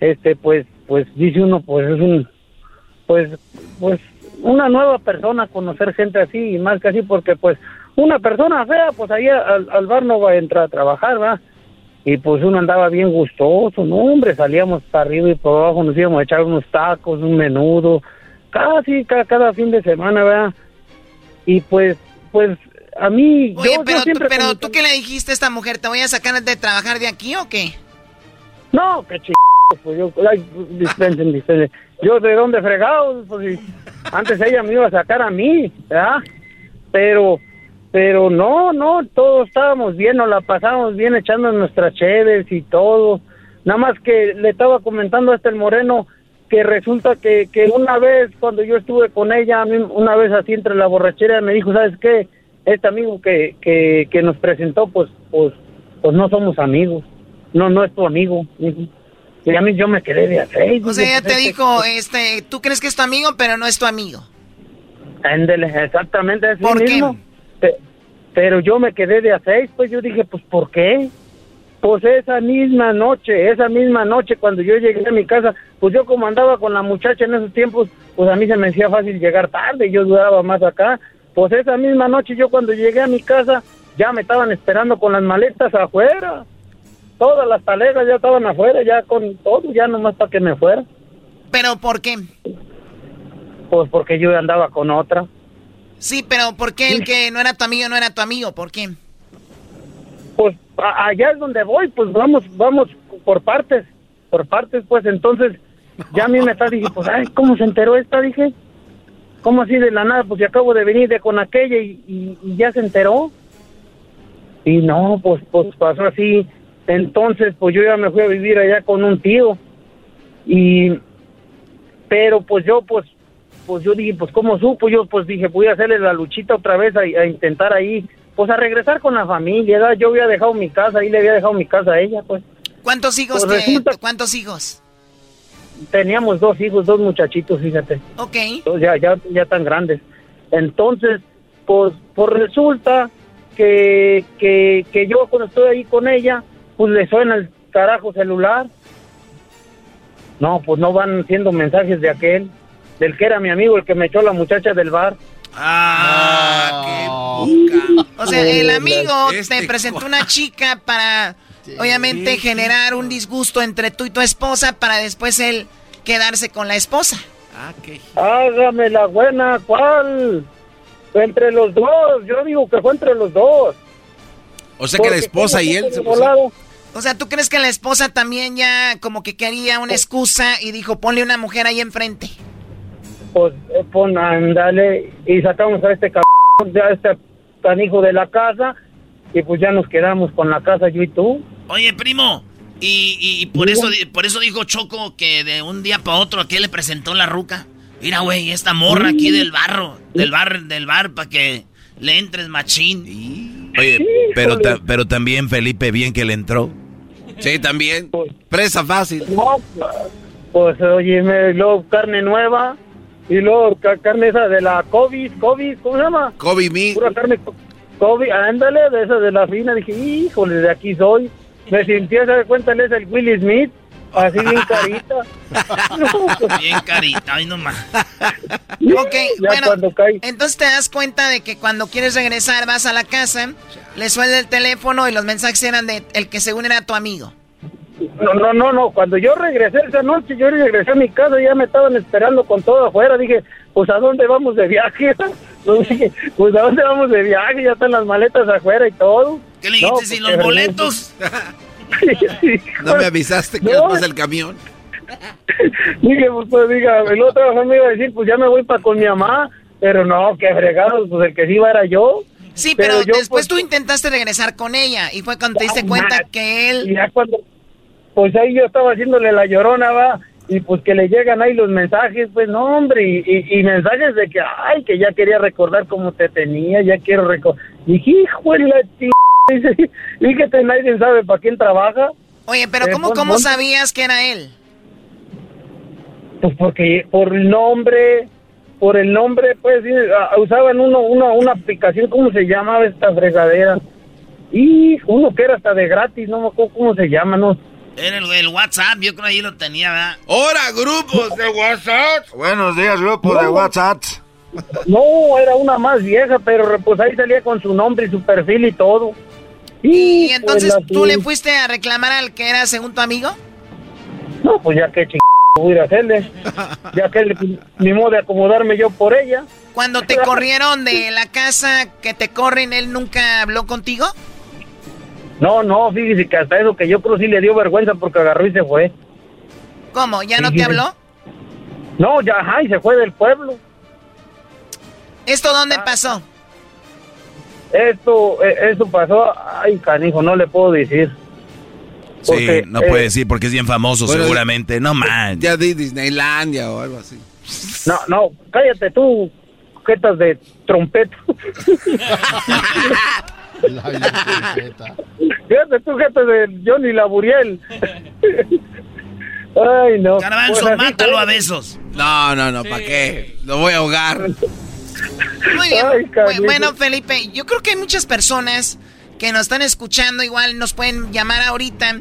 Este, pues, pues dice uno, pues es un, pues, pues una nueva persona, conocer gente así y más que así, porque pues una persona fea, pues ahí al, al bar no va a entrar a trabajar, ¿va? Y pues uno andaba bien gustoso, no hombre, salíamos para arriba y por abajo, nos íbamos a echar unos tacos, un menudo, casi cada, cada fin de semana, ¿verdad? Y pues pues a mí... Oye, yo, pero, yo siempre pero ¿tú qué le dijiste a esta mujer? ¿Te voy a sacar de trabajar de aquí o qué? No, qué ch... Pues yo, ay, dispensen, dispensen. Yo de dónde fregado, pues antes ella me iba a sacar a mí, ¿verdad? Pero, pero no, no, todos estábamos bien, nos la pasamos bien echando nuestras cheves y todo. Nada más que le estaba comentando hasta el moreno que resulta que, que una vez cuando yo estuve con ella, una vez así entre la borrachera me dijo, ¿sabes qué? Este amigo que, que, que nos presentó, pues, pues, pues no somos amigos. No, no es tu amigo. Y a mí yo me quedé de hacer. O sea, ella te dijo, este, tú crees que es tu amigo, pero no es tu amigo. Ándele, exactamente así ¿Por qué? mismo. Pe- Pero yo me quedé de a seis, pues yo dije, pues ¿por qué? Pues esa misma noche, esa misma noche cuando yo llegué a mi casa, pues yo como andaba con la muchacha en esos tiempos, pues a mí se me hacía fácil llegar tarde, yo duraba más acá. Pues esa misma noche yo cuando llegué a mi casa, ya me estaban esperando con las maletas afuera. Todas las talegas ya estaban afuera, ya con todo, ya nomás para que me fuera. ¿Pero por qué? Pues porque yo andaba con otra. Sí, pero ¿por qué el que no era tu amigo no era tu amigo? ¿Por qué? Pues allá es donde voy, pues vamos, vamos por partes, por partes, pues entonces ya a mí me está, dije, pues, ay, ¿cómo se enteró esta? Dije, ¿cómo así de la nada? Pues yo acabo de venir de con aquella y, ya se enteró. Y no, pues, pues pasó así. Entonces, pues yo ya me fui a vivir allá con un tío. Y, pero pues yo, pues, pues yo dije, pues ¿cómo supo? Yo pues dije, voy a hacerle la luchita otra vez a intentar ahí, pues a regresar con la familia. ¿verdad? Yo había dejado mi casa, ahí le había dejado mi casa a ella, pues. ¿Cuántos hijos Pues te- resulta- ¿Cuántos hijos? Teníamos dos hijos, dos muchachitos, fíjate. Ok. Ya, ya, ya tan grandes. Entonces, pues, pues resulta que, que, que yo cuando estoy ahí con ella, pues le suena el carajo celular. No, pues no van siendo mensajes de aquel, del que era mi amigo, el que me echó la muchacha del bar. Ah, O sea, el amigo Este te presentó una chica para, obviamente, generar un disgusto entre tú y tu esposa para después él quedarse con la esposa. Hágame la buena, ¿cuál? Entre los dos, yo digo que fue entre los dos. O sea que la esposa y él se. O sea, ¿tú crees que la esposa también ya como que quería una excusa y dijo, ponle una mujer ahí enfrente? Pues eh, pon, ándale, y sacamos a este cabrón, a este canijo de la casa, y pues ya nos quedamos con la casa yo y tú. Oye, primo, y, y- y por eso por eso dijo Choco que de un día para otro aquí le presentó la ruca. Mira, güey, esta morra aquí del barro, del bar, del bar, para que le entres machín. Oye, pero, ta- pero también Felipe, bien que le entró. Sí, también. Presa fácil. No, pues oye, me, luego carne nueva, y luego ca- carne esa de la COVID, COVID, ¿cómo se llama? Kobe me. Pura carne co- COVID, ándale, de esa de la fina, dije, híjole, de aquí soy. Me sentí, se da cuenta, es el Willy Smith, así bien carita. Bien carita, ay nomás. Ok, bueno, entonces te das cuenta de que cuando quieres regresar vas a la casa, le suena el teléfono y los mensajes eran de el que según era tu amigo. No, no, no, no. Cuando yo regresé esa noche, yo regresé a mi casa, ya me estaban esperando con todo afuera. Dije, pues ¿a dónde vamos de viaje? Dije, pues ¿a dónde vamos de viaje? Ya están las maletas afuera y todo. ¿Qué le dijiste? No, ¿Y pues, los boletos? No me avisaste que No. después del camión. Dije, pues, pues diga, el otro me iba a decir, pues ya me voy para con mi mamá. Pero no, que fregados, pues el que sí iba era yo. Sí, pero, yo, después pues, tú intentaste regresar con ella y fue cuando te diste cuenta que él... Y ya cuando, pues ahí yo estaba haciéndole la llorona, va, y pues que le llegan ahí los mensajes, pues no, hombre, y, y- y mensajes de que, ay, que ya quería recordar cómo te tenía, ya quiero recordar. Dije, hijo de la ch... Dice, fíjate, nadie sabe para quién trabaja. Oye, pero Eh, ¿cómo, cómo sabías que era él? Pues porque por el nombre, por el nombre, pues usaban uno, uno, una aplicación, ¿cómo se llamaba esta fregadera? Y uno que era hasta de gratis, no me acuerdo cómo se llama, ¿no? Era el, el WhatsApp, yo creo ahí lo tenía, ¿verdad? ¡Hora, grupos de WhatsApp! Buenos días, grupo de. WhatsApp. No, era una más vieja, pero pues ahí salía con su nombre y su perfil y todo. Y Hijo entonces la tú le fuiste a reclamar al que era según tu amigo. No, pues ya que ching... voy a ir a hacerle. Ya que le- ni modo de acomodarme yo por ella. Cuando te corrieron de la casa, que te corren, ¿él nunca habló contigo? No, no, fíjese que hasta eso que yo creo sí le dio vergüenza porque agarró y se fue. ¿Cómo? ¿Ya no te habló? No, ya, ajá, y se fue del pueblo. ¿Esto dónde ah. pasó? Esto, eh, esto pasó, ay, canijo, no le puedo decir. sí, no puede eh, decir porque es bien famoso seguramente, no man. Ya di Disneylandia o algo así. No, no, cállate tú, jetas de trompeta. Fíjate tú, jetas de Johnny Laburiel. Ay, no. Garbanzo, pues mátalo a besos. No, no, no, ¿para qué? Lo voy a ahogar. Muy bien. bueno, Felipe, yo creo que hay muchas personas que nos están escuchando, igual nos pueden llamar ahorita.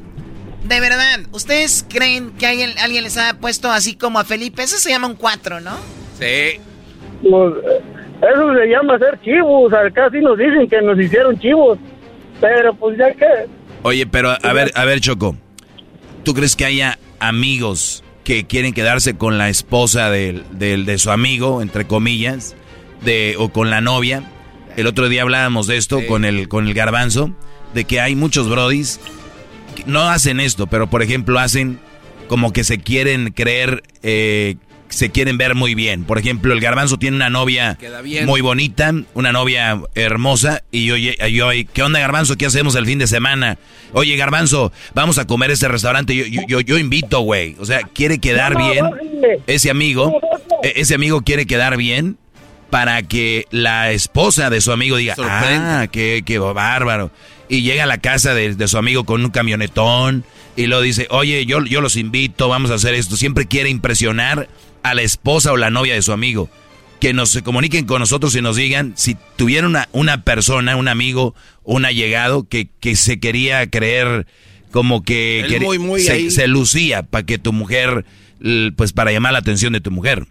De verdad, ¿ustedes creen que alguien, alguien les ha puesto así como a Felipe? Eso se llama un cuatro, ¿no? Sí. Pues, eso se llama ser chivos. Acá sí nos dicen que nos hicieron chivos. Pero pues ya que... Oye, pero a ver, a ver, Choco. ¿Tú crees que haya amigos que quieren quedarse con la esposa de, de su amigo, entre comillas, de, o con la novia. El otro día hablábamos de esto con, el, con el garbanzo, de que hay muchos brodis que no hacen esto, pero por ejemplo hacen como que se quieren creer, eh, se quieren ver muy bien. Por ejemplo, el garbanzo tiene una novia muy bonita, una novia hermosa, y yo, yo, ¿qué onda garbanzo? ¿Qué hacemos el fin de semana? Oye garbanzo, vamos a comer a este restaurante, yo, yo, yo invito, güey. O sea, quiere quedar bien, ese amigo, e, ese amigo quiere quedar bien para que la esposa de su amigo diga, ah, qué, qué bárbaro. Y llega a la casa de, su amigo con un camionetón y lo dice, oye, yo, yo los invito, vamos a hacer esto. Siempre quiere impresionar a la esposa o la novia de su amigo. Que nos se comuniquen con nosotros y nos digan si tuvieron una, una persona, un amigo, un allegado que, que se quería creer como que, se, se, lucía para que tu mujer, pues para llamar la atención de tu mujer.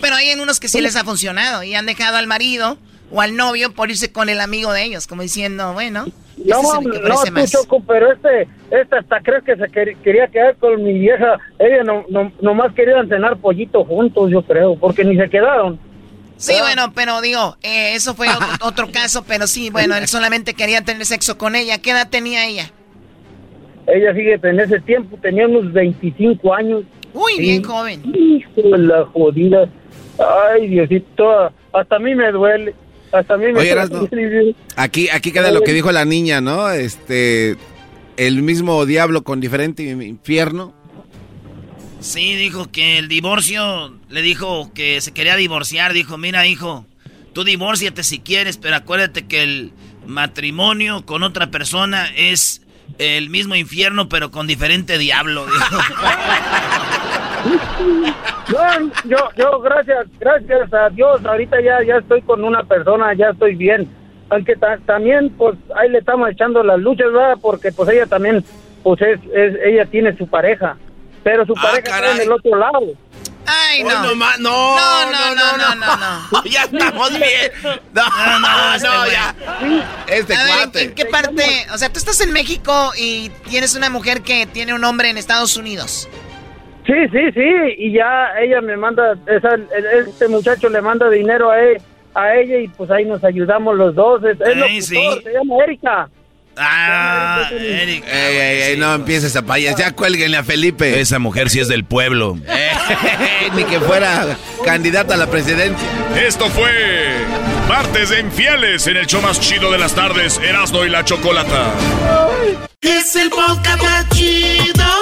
Pero hay unos que sí les ha funcionado y han dejado al marido o al novio por irse con el amigo de ellos, como diciendo, bueno. No, este no, tú, Choco, pero este, este hasta crees que se quería quedar con mi vieja. Ella no, no, nomás querían cenar pollito juntos, yo creo, porque ni se quedaron. Sí, bueno, pero digo, eh, eso fue otro, caso, pero sí, bueno, él solamente quería tener sexo con ella. ¿Qué edad tenía ella? Ella sigue en ese tiempo, tenía unos 25 años. Uy, bien joven. Hijo de la jodida. Ay, Diosito, hasta a mí me duele. Hasta a mí me duele. Aquí, aquí queda lo que dijo la niña, ¿no? Este, el mismo diablo con diferente infierno. Sí, dijo que el divorcio, le dijo que se quería divorciar, dijo, mira hijo, tú divórciate si quieres, pero acuérdate que el matrimonio con otra persona es el mismo infierno, pero con diferente diablo. No, yo, yo, gracias, gracias a Dios, ahorita ya, ya estoy con una persona, ya estoy bien. Aunque también, pues, ahí le estamos echando las luchas, ¿verdad? Porque, pues, ella también, pues, es, ella tiene su pareja. Pero su ah, pareja está en el otro lado. Ay, no. no, no, no, no, no, no, no, Ya estamos bien. No, no, no, este ya. Este a ver, ¿en, qué parte? O sea, tú estás en México y tienes una mujer que tiene un hombre en Estados Unidos. Sí, sí, sí. Y ya ella me manda, esa, este muchacho le manda dinero a, él, a ella y pues ahí nos ayudamos los dos. Es, es sí. se llama Erika. Ah, Eric. Ey, ey, ey, no empieces a payas. Ya cuélguenle a Felipe. Esa mujer sí es del pueblo. Ni que fuera candidata a la presidencia. Esto fue Martes de Infieles en el show más chido de las tardes, Erasmo y la Chocolata. Es el podcast más chido.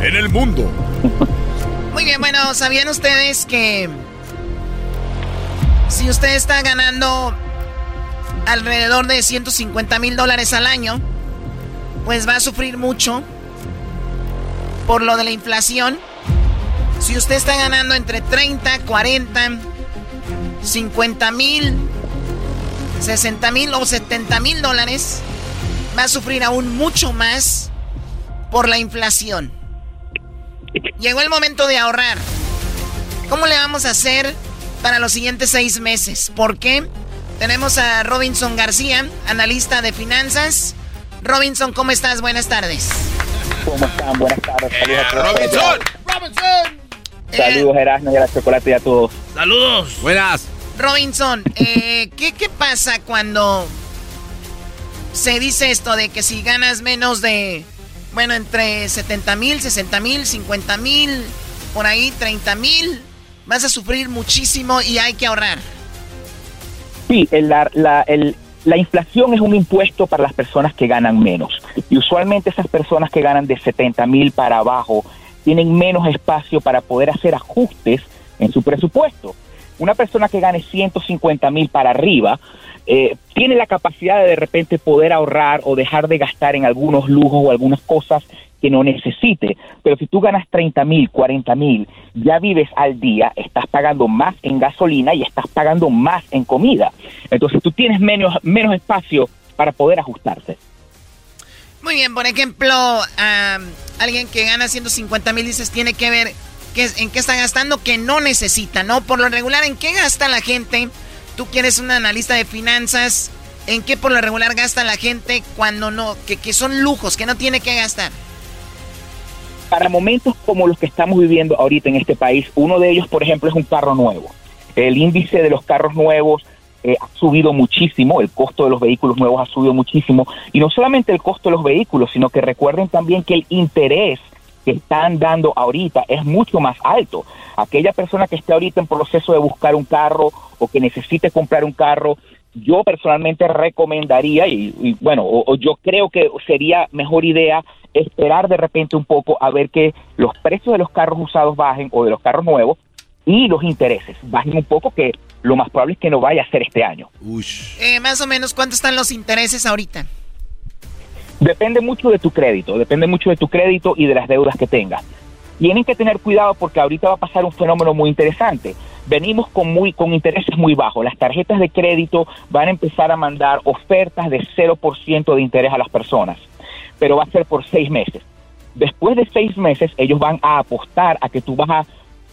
en el mundo. Muy bien, bueno, ¿sabían ustedes que si usted está ganando alrededor de 150 mil dólares al año, pues va a sufrir mucho por lo de la inflación? Si usted está ganando entre 30, 40, 50 mil, 60 mil o 70 mil dólares, va a sufrir aún mucho más por la inflación. Llegó el momento de ahorrar. ¿Cómo le vamos a hacer para los siguientes seis meses? ¿Por qué? Tenemos a Robinson García, analista de finanzas. Robinson, ¿cómo estás? Buenas tardes. ¿Cómo están? Buenas tardes. Saludos a todos. Robinson. Robinson. Saludos, Erasmo y a la chocolate y a todos. Saludos. Buenas. Robinson, eh, ¿qué, ¿qué pasa cuando se dice esto de que si ganas menos de bueno, entre 70 mil, 60 mil, 50 mil, por ahí 30 mil, vas a sufrir muchísimo y hay que ahorrar. Sí, la, la, la inflación es un impuesto para las personas que ganan menos. Y usualmente esas personas que ganan de 70 mil para abajo tienen menos espacio para poder hacer ajustes en su presupuesto. Una persona que gane 150 mil para arriba eh, tiene la capacidad de de repente poder ahorrar o dejar de gastar en algunos lujos o algunas cosas que no necesite. Pero si tú ganas 30 mil, 40 mil, ya vives al día, estás pagando más en gasolina y estás pagando más en comida. Entonces tú tienes menos, menos espacio para poder ajustarse. Muy bien, por ejemplo, alguien que gana 150 mil dices tiene que ver en qué está gastando que no necesita, ¿no? Por lo regular, ¿en qué gasta la gente? Tú quieres un analista de finanzas. ¿En qué por lo regular gasta la gente cuando no, que, que son lujos, que no tiene que gastar? Para momentos como los que estamos viviendo ahorita en este país, uno de ellos, por ejemplo, es un carro nuevo. El índice de los carros nuevos eh, ha subido muchísimo, el costo de los vehículos nuevos ha subido muchísimo, y no solamente el costo de los vehículos, sino que recuerden también que el interés que están dando ahorita es mucho más alto. Aquella persona que esté ahorita en proceso de buscar un carro o que necesite comprar un carro, yo personalmente recomendaría, y, bueno, o, yo creo que sería mejor idea esperar de repente un poco a ver que los precios de los carros usados bajen o de los carros nuevos y los intereses bajen un poco, que lo más probable es que no vaya a ser este año. Eh, más o menos, ¿cuánto están los intereses ahorita? Depende mucho de tu crédito, depende mucho de tu crédito y de las deudas que tengas. Tienen que tener cuidado porque ahorita va a pasar un fenómeno muy interesante. Venimos con muy con intereses muy bajos. Las tarjetas de crédito van a empezar a mandar ofertas de 0% de interés a las personas, pero va a ser por seis meses. Después de seis meses, ellos van a apostar a que tú vas a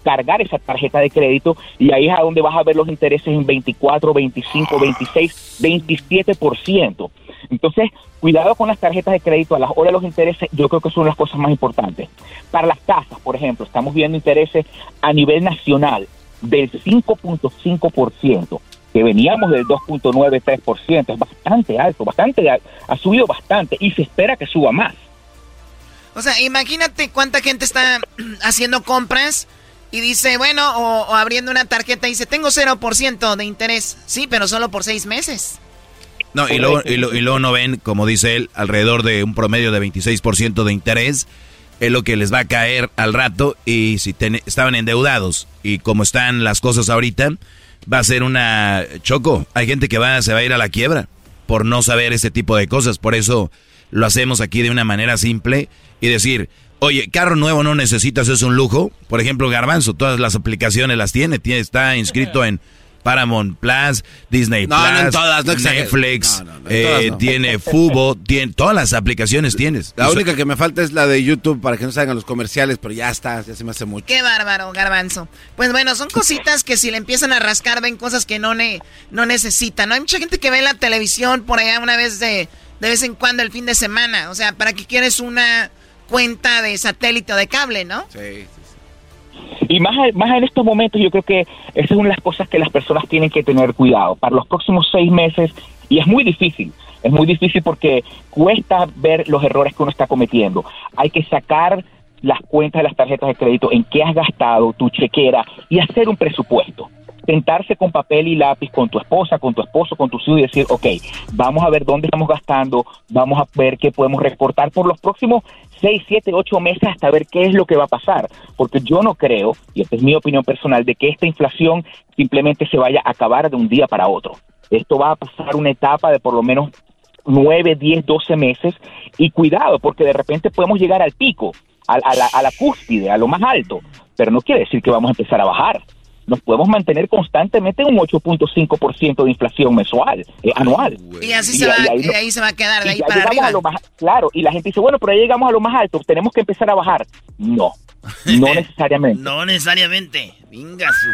cargar esa tarjeta de crédito y ahí es a donde vas a ver los intereses en 24, 25, 26, 27%. Entonces, cuidado con las tarjetas de crédito, a las horas de los intereses, yo creo que son las cosas más importantes. Para las casas, por ejemplo, estamos viendo intereses a nivel nacional del 5.5%, que veníamos del 2.93%, es bastante alto, bastante ha subido bastante y se espera que suba más. O sea, imagínate cuánta gente está haciendo compras y dice, bueno, o, abriendo una tarjeta dice, tengo 0% de interés. Sí, pero solo por seis meses. No, y luego, y, luego no ven, como dice él, alrededor de un promedio de 26% de interés. Es lo que les va a caer al rato. Y si estaban endeudados y como están las cosas ahorita, va a ser una choco. Hay gente que va, se va a ir a la quiebra por no saber ese tipo de cosas. Por eso lo hacemos aquí de una manera simple y decir, Oye, carro nuevo no necesitas, es un lujo. Por ejemplo, Garbanzo, todas las aplicaciones las tiene, tiene está inscrito en Paramount Plus, Disney No, Plus, no en todas, no. Netflix, No, no, no, en eh, todas no. tiene Fubo, tiene todas las aplicaciones tienes. La única que me falta es la de YouTube para que no salgan los comerciales, pero ya está, ya se me hace mucho. Qué bárbaro, garbanzo. Pues bueno, son cositas que si le empiezan a rascar ven cosas que no, ne no necesitan. ¿no? Hay mucha gente que ve la televisión por allá una vez de, de vez en cuando el fin de semana. O sea, ¿para qué quieres una cuenta de satélite o de cable, no? Sí. Y más, más en estos momentos yo creo que esa es una de las cosas que las personas tienen que tener cuidado. Para los próximos seis meses, y es muy difícil, es muy difícil porque cuesta ver los errores que uno está cometiendo. Hay que sacar las cuentas de las tarjetas de crédito, en qué has gastado, tu chequera, y hacer un presupuesto. Sentarse con papel y lápiz con tu esposa, con tu esposo, con tus hijos y decir, ok, vamos a ver dónde estamos gastando, vamos a ver qué podemos recortar por los próximos seis, siete, ocho meses hasta ver qué es lo que va a pasar. Porque yo no creo, y esta es mi opinión personal, de que esta inflación simplemente se vaya a acabar de un día para otro. Esto va a pasar una etapa de por lo menos 9, 10, 12 meses y cuidado porque de repente podemos llegar al pico, a, a la, a la cúspide, a lo más alto, pero no quiere decir que vamos a empezar a bajar. Nos podemos mantener constantemente en un 8.5% de inflación mensual, eh, anual. Y así se va, ahí y no- ahí se va a quedar, de ahí para llegamos arriba. a lo más- claro, y la gente dice, bueno, pero ya llegamos a lo más alto, tenemos que empezar a bajar. No, no necesariamente. No necesariamente. Venga su.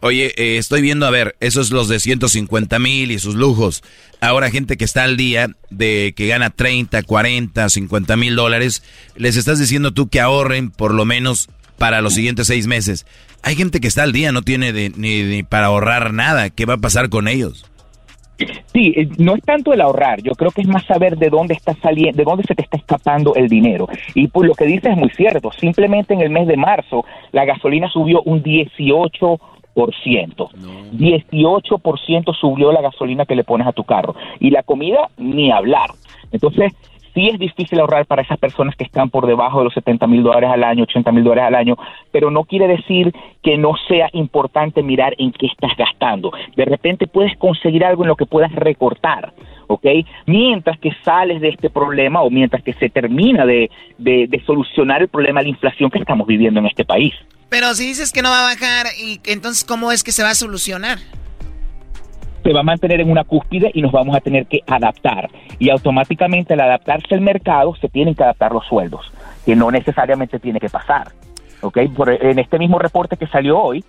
Oye, eh, estoy viendo, a ver, esos los de 150 mil y sus lujos. Ahora gente que está al día de que gana 30, 40, 50 mil dólares, les estás diciendo tú que ahorren por lo menos para los siguientes seis meses. Hay gente que está al día, no tiene de- ni, ni para ahorrar nada. ¿Qué va a pasar con ellos? Sí, eh, no es tanto el ahorrar, yo creo que es más saber de dónde está saliendo, de dónde se te está escapando el dinero. Y pues lo que dices es muy cierto, simplemente en el mes de marzo la gasolina subió un 18%. 18% subió la gasolina que le pones a tu carro. Y la comida, ni hablar. Entonces, sí es difícil ahorrar para esas personas que están por debajo de los 70 mil dólares al año, 80 mil dólares al año, pero no quiere decir que no sea importante mirar en qué estás gastando. De repente puedes conseguir algo en lo que puedas recortar, ¿ok? Mientras que sales de este problema o mientras que se termina de, de- de solucionar el problema de la inflación que estamos viviendo en este país. Pero si dices que no va a bajar, y entonces ¿cómo es que se va a solucionar? Se va a mantener en una cúspide y nos vamos a tener que adaptar. Y automáticamente al adaptarse al mercado se tienen que adaptar los sueldos, que no necesariamente tiene que pasar. ¿ok? Por- en este mismo reporte que salió hoy,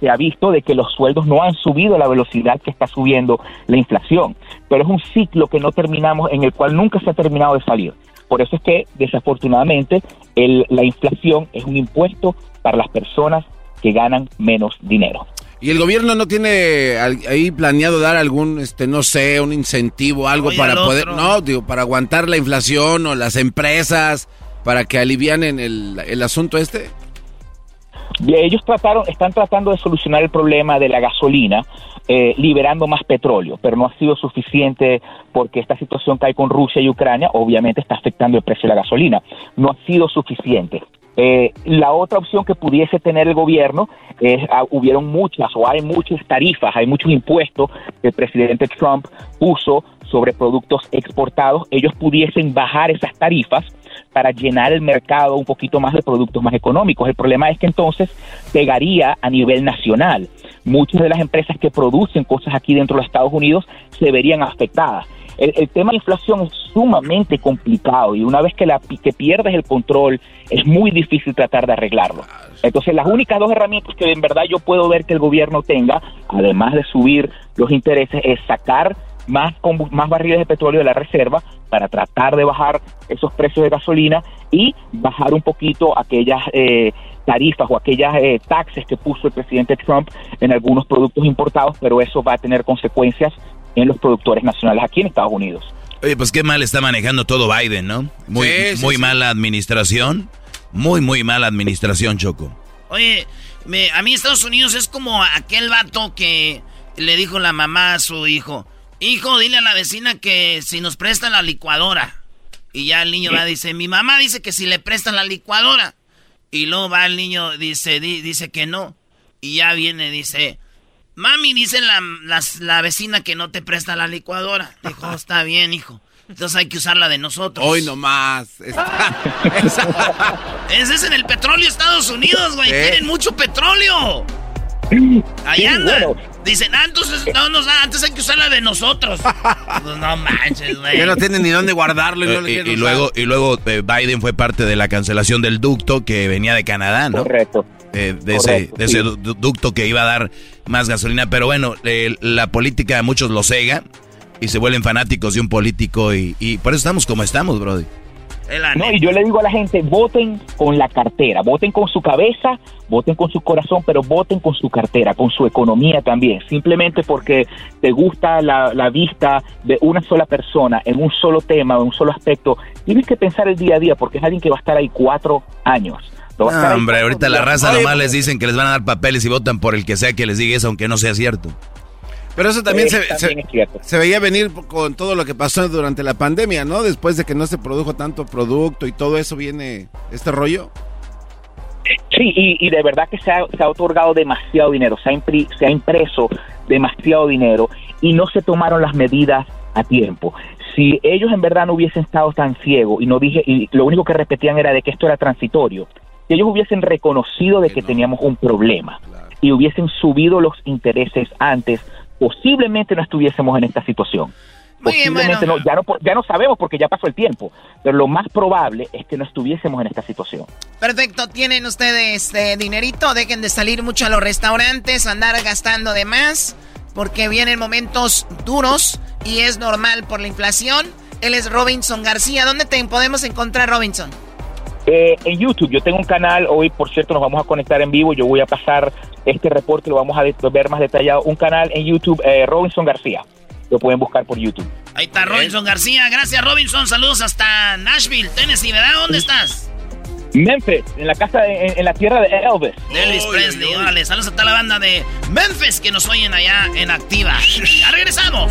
se ha visto de que los sueldos no han subido a la velocidad que está subiendo la inflación, pero es un ciclo que no terminamos, en el cual nunca se ha terminado de salir. Por eso es que, desafortunadamente, el- la inflación es un impuesto para las personas que ganan menos dinero. ¿Y el gobierno no tiene ahí planeado dar algún, este, no sé, un incentivo, algo Oye, para poder, otro. no, digo, para aguantar la inflación o las empresas, para que alivianen el, el asunto este? Y ellos trataron, están tratando de solucionar el problema de la gasolina, eh, liberando más petróleo, pero no ha sido suficiente porque esta situación que hay con Rusia y Ucrania obviamente está afectando el precio de la gasolina. No ha sido suficiente. Eh, la otra opción que pudiese tener el gobierno es, ah, hubieron muchas o hay muchas tarifas, hay muchos impuestos que el presidente Trump puso sobre productos exportados. Ellos pudiesen bajar esas tarifas para llenar el mercado un poquito más de productos más económicos. El problema es que entonces pegaría a nivel nacional. Muchas de las empresas que producen cosas aquí dentro de los Estados Unidos se verían afectadas. El, el tema de inflación es sumamente complicado y una vez que, la, que pierdes el control es muy difícil tratar de arreglarlo. Entonces las únicas dos herramientas que en verdad yo puedo ver que el gobierno tenga, además de subir los intereses, es sacar más, más barriles de petróleo de la reserva para tratar de bajar esos precios de gasolina y bajar un poquito aquellas eh, tarifas o aquellas eh, taxes que puso el presidente Trump en algunos productos importados, pero eso va a tener consecuencias en los productores nacionales aquí en Estados Unidos. Oye, pues qué mal está manejando todo Biden, ¿no? Muy, Sí, sí, muy sí. mala administración. Muy, muy mala administración, Choco. Oye, me- a mí Estados Unidos es como aquel vato que le dijo la mamá a su hijo, hijo, dile a la vecina que si nos prestan la licuadora. Y ya el niño va, dice, mi mamá dice que si le prestan la licuadora. Y luego va el niño, dice, di- dice que no. Y ya viene, dice, mami, dice la, la vecina que no te presta la licuadora. Dijo, está bien, hijo. Entonces hay que usar la de nosotros. Hoy nomás. Ese es en el petróleo Estados Unidos, güey. Tienen mucho petróleo. Ahí andan. Dicen, ah, entonces no nos da, antes hay que usar la de nosotros. Pues no manches, güey. Ya no tienen ni dónde guardarlo. Y, no y, y luego, y luego eh, Biden fue parte de la cancelación del ducto que venía de Canadá, ¿no? Correcto. Eh, de, ese, de ese ducto que iba a dar más gasolina. Pero bueno, eh, la política a muchos lo cega y se vuelven fanáticos de un político y, y por eso estamos como estamos, Brody. No, y yo le digo a la gente, voten con la cartera, voten con su cabeza, voten con su corazón, pero voten con su cartera, con su economía también. Simplemente porque te gusta la, la vista de una sola persona en un solo tema, en un solo aspecto, tienes que pensar el día a día porque es alguien que va a estar ahí cuatro años. No, hombre, ahorita la raza nomás les dicen que les van a dar papeles y votan por el que sea que les diga eso, aunque no sea cierto. Pero eso también, se, se, veía venir con todo lo que pasó durante la pandemia, ¿no? Después de que no se produjo tanto producto y todo eso viene este rollo. Sí, y, de verdad que se ha, se ha, otorgado demasiado dinero, se ha, se ha impreso demasiado dinero y no se tomaron las medidas a tiempo. Si ellos en verdad no hubiesen estado tan ciegos y no dije y lo único que repetían era de que esto era transitorio, si ellos hubiesen reconocido de que, teníamos un problema y hubiesen subido los intereses antes, posiblemente no estuviésemos en esta situación. Posiblemente no, ya no, ya no sabemos porque ya pasó el tiempo, pero lo más probable es que no estuviésemos en esta situación. Perfecto, tienen ustedes eh, dinerito, dejen de salir mucho a los restaurantes, andar gastando de más, porque vienen momentos duros y es normal por la inflación. Él es Robinson García. ¿Dónde te podemos encontrar, Robinson? Eh, en YouTube, yo tengo un canal, hoy por cierto nos vamos a conectar en vivo, yo voy a pasar este reporte, lo vamos a ver más detallado, un canal en YouTube, eh, Robinson García, lo pueden buscar por YouTube. Ahí está Robinson García, gracias Robinson, saludos hasta Nashville, Tennessee, ¿verdad? ¿Dónde estás? Memphis, en la casa, en, la tierra de Elvis. Elvis Presley, órale, saludos a toda la banda de Memphis que nos oyen allá en Activa. Ya regresamos.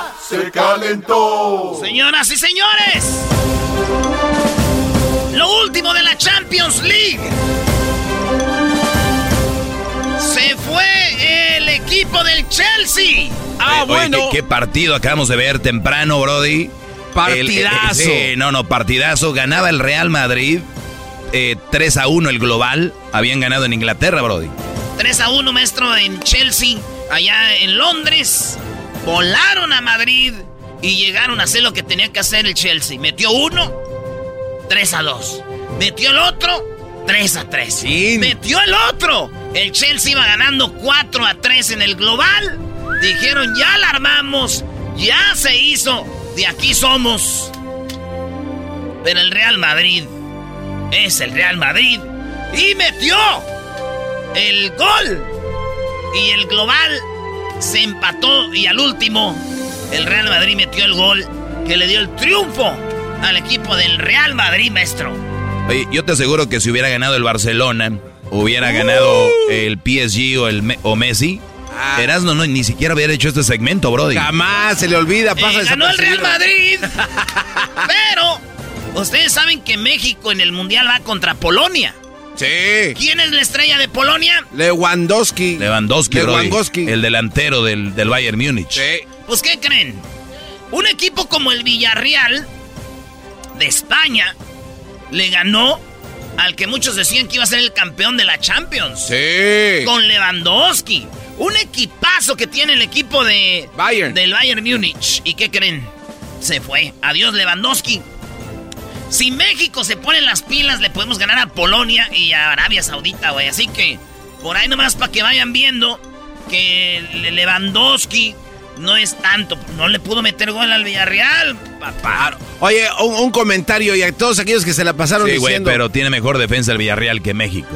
se calentó. Señoras y señores, lo último de la Champions League. Se fue el equipo del Chelsea. Ah, bueno. ¿qué, partido acabamos de ver temprano, Brody. Partidazo. no, no, partidazo. Ganaba el Real Madrid. 3 eh, a 1 el global. Habían ganado en Inglaterra, Brody. 3 a 1, maestro, en Chelsea, allá en Londres volaron a Madrid y llegaron a hacer lo que tenía que hacer el Chelsea. Metió uno, 3 a 2. Metió el otro, 3 a 3. Metió el otro. El Chelsea iba ganando 4 a 3 en el global. Dijeron, ya la armamos, ya se hizo, de aquí somos. Pero el Real Madrid es el Real Madrid. Y metió el gol. Y el global se empató y al último el Real Madrid metió el gol que le dio el triunfo al equipo del Real Madrid, maestro. Oye, yo te aseguro que si hubiera ganado el Barcelona, hubiera ganado el PSG o, el o Messi, ah. Erasno no, ni siquiera hubiera hecho este segmento, Brody. Jamás se le olvida, pasa eh, Ganó el Real Madrid. pero ustedes saben que México en el Mundial va contra Polonia. Sí. ¿Quién es la estrella de Polonia? Lewandowski. Lewandowski, Lewandowski. el delantero del, del Bayern Múnich. Sí. Pues, ¿qué creen? Un equipo como el Villarreal de España le ganó al que muchos decían que iba a ser el campeón de la Champions. Sí. Con Lewandowski. Un equipazo que tiene el equipo de Bayern. del Bayern Múnich. ¿Y qué creen? Se fue. Adiós Lewandowski. Si México se pone las pilas, le podemos ganar a Polonia y a Arabia Saudita, güey. Así que, por ahí nomás para que vayan viendo que Lewandowski no es tanto. No le pudo meter gol al Villarreal, papá. Oye, un, comentario y a todos aquellos que se la pasaron sí, güey, pero tiene mejor defensa el Villarreal que México.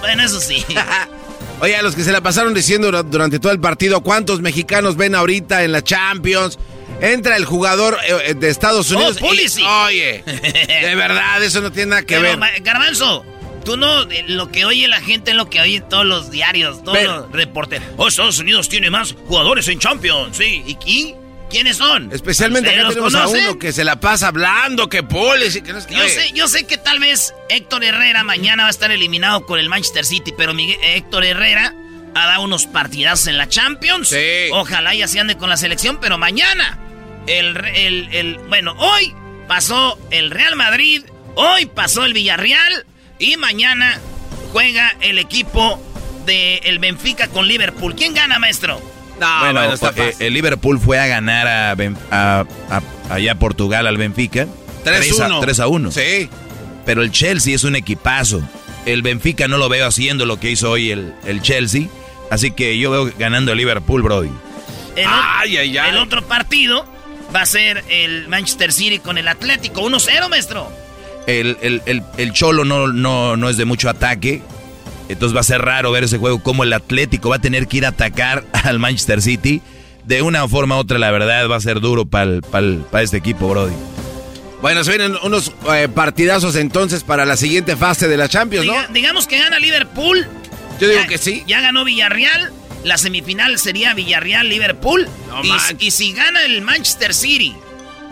Bueno, eso sí. Oye, a los que se la pasaron diciendo durante todo el partido, ¿cuántos mexicanos ven ahorita en la Champions? Entra el jugador eh, de Estados Oh, Unidos. y- Pulisic. oye, de verdad, eso no tiene nada que Pero, ver. Garbanzo, tú no, eh, lo que oye la gente es lo que oye todos los diarios, todos Pero- los reporteros. Oh, Estados Unidos tiene más jugadores en Champions, sí. ¿Y qui- quiénes son? Especialmente ¿Ustedes acá tenemos a uno que se la pasa hablando, que que no es que... Yo sé, yo sé que tal vez Héctor Herrera mañana va a estar eliminado con el Manchester City, pero Miguel- Héctor Herrera ha dado unos partidazos en la Champions. Sí. Ojalá ya se ande con la selección, pero mañana, el, el, el- bueno, hoy pasó el Real Madrid, hoy pasó el Villarreal y mañana juega el equipo del Benfica con Liverpool. ¿Quién gana, maestro? No, bueno, bueno, está eh, fácil. el Liverpool fue a ganar a, Ben- a- a- allá a Portugal al Benfica. 3-1. 3 a 1. Sí. Pero el Chelsea es un equipazo. El Benfica no lo veo haciendo lo que hizo hoy el, el Chelsea. Así que yo veo ganando el Liverpool, Brody. El, o- Ay, ay, ay. el otro partido va a ser el Manchester City con el Atlético. 1-0, maestro. El, el- el- el Cholo no, no, no es de mucho ataque. Entonces va a ser raro ver ese juego como el Atlético va a tener que ir a atacar al Manchester City. De una forma u otra, la verdad, va a ser duro para este equipo, Brody. Bueno, se vienen unos eh, partidazos entonces para la siguiente fase de la Champions, ¿no? Diga- digamos que gana Liverpool. Yo digo Ya- que sí. Ya ganó Villarreal. La semifinal sería Villarreal-Liverpool. No y, si gana el Manchester City,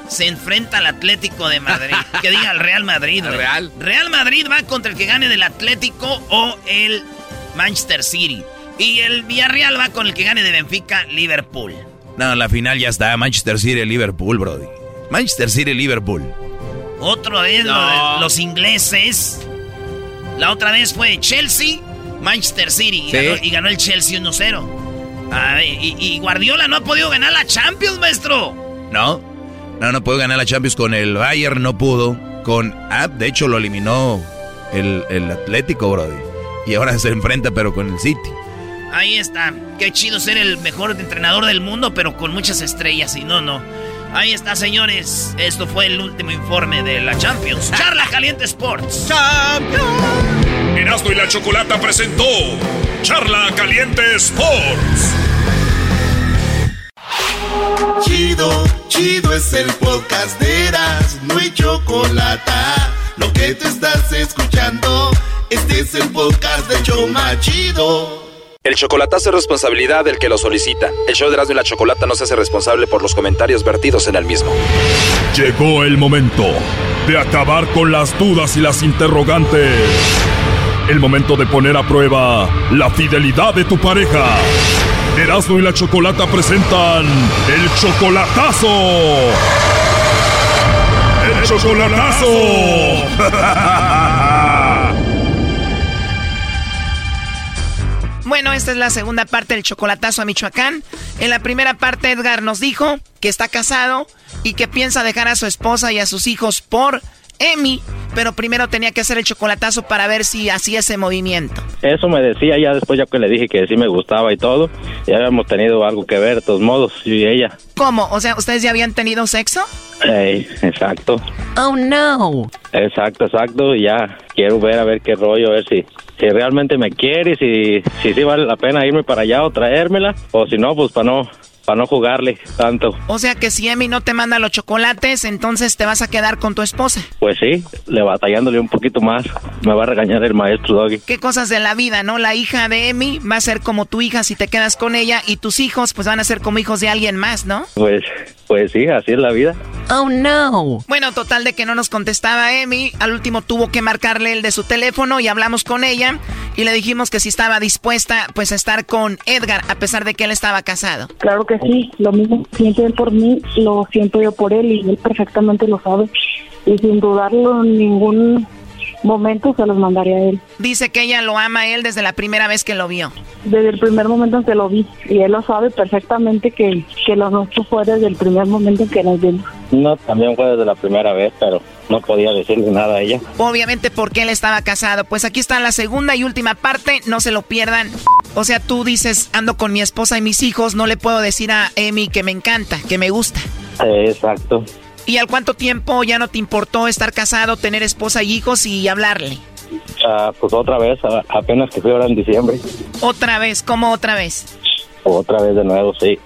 se enfrenta al Atlético de Madrid. que diga el Real Madrid. Real. Real Madrid va contra el que gane del Atlético o el Manchester City. Y el Villarreal va con el que gane de Benfica-Liverpool. No, la final ya está. Manchester City, Liverpool, Brody. Manchester City, Liverpool. Otra vez lo No. de los ingleses. La otra vez fue Chelsea, Manchester City. Y, Sí. ganó, y ganó el Chelsea 1-0. Ah, y, y Guardiola no ha podido ganar la Champions, maestro. No, no, no pudo ganar la Champions con el Bayern, no pudo. Con, ah, de hecho lo eliminó el, el Atlético, Brody. Y ahora se enfrenta, pero con el City. Ahí está. Qué chido ser el mejor entrenador del mundo, pero con muchas estrellas. Y no, no. Ahí está, señores. Esto fue el último informe de la Champions. Charla Caliente Sports. Erasmo y la Chocolata presentó Charla Caliente Sports. Chido, chido es el podcast de Eras, no hay chocolate. Lo que te estás escuchando, este es el podcast de Choma Chido. El chocolatazo es responsabilidad del que lo solicita. El show de Erasmo y la Chocolata no se hace responsable por los comentarios vertidos en el mismo. Llegó el momento de acabar con las dudas y las interrogantes. El momento de poner a prueba la fidelidad de tu pareja. Erasmo y la Chocolata presentan el chocolatazo. El chocolatazo. Bueno, esta es la segunda parte del chocolatazo a Michoacán. En la primera parte, Edgar nos dijo que está casado y que piensa dejar a su esposa y a sus hijos por Emi, pero primero tenía que hacer el chocolatazo para ver si hacía ese movimiento. Eso me decía ya después ya que le dije que sí me gustaba y todo. Ya habíamos tenido algo que ver, de todos modos, yo y ella. ¿Cómo? O sea, ¿ustedes ya habían tenido sexo? Ey, exacto, Oh, no. exacto, exacto. Y ya quiero ver a ver qué rollo, a ver si, si realmente me quiere, si, si sí vale la pena irme para allá o traérmela. O si no, pues para no, para no jugarle tanto. O sea que si Emi no te manda los chocolates, entonces te vas a quedar con tu esposa. Pues sí, le batallándole un poquito más. Me va a regañar el maestro Doggy. Qué cosas de la vida, ¿no? La hija de Emi va a ser como tu hija si te quedas con ella y tus hijos pues van a ser como hijos de alguien más, ¿no? Pues, pues sí, así es la vida. Oh no. Bueno, total de que no nos contestaba Emi. Al último tuvo que marcarle el de su teléfono y hablamos con ella y le dijimos que si estaba dispuesta pues a estar con Edgar a pesar de que él estaba casado. Claro que sí, lo mismo siente él por mí, lo siento yo por él y él perfectamente lo sabe. Y sin dudarlo ningún momento se los mandaré a él. Dice que ella lo ama a él desde la primera vez que lo vio. Desde el primer momento en que lo vi y él lo sabe perfectamente que, que lo nuestro fue desde el primer momento en que nos vimos. No, también fue desde la primera vez, pero no podía decirle nada a ella. Obviamente porque él estaba casado. Pues aquí está la segunda y última parte, no se lo pierdan. O sea, tú dices, ando con mi esposa y mis hijos, no le puedo decir a Emi que me encanta, que me gusta. Exacto. ¿Y al cuánto tiempo ya no te importó estar casado, tener esposa y hijos y hablarle? Ah, pues otra vez, apenas que fui ahora en diciembre. Otra vez, ¿cómo otra vez? Otra vez de nuevo, sí.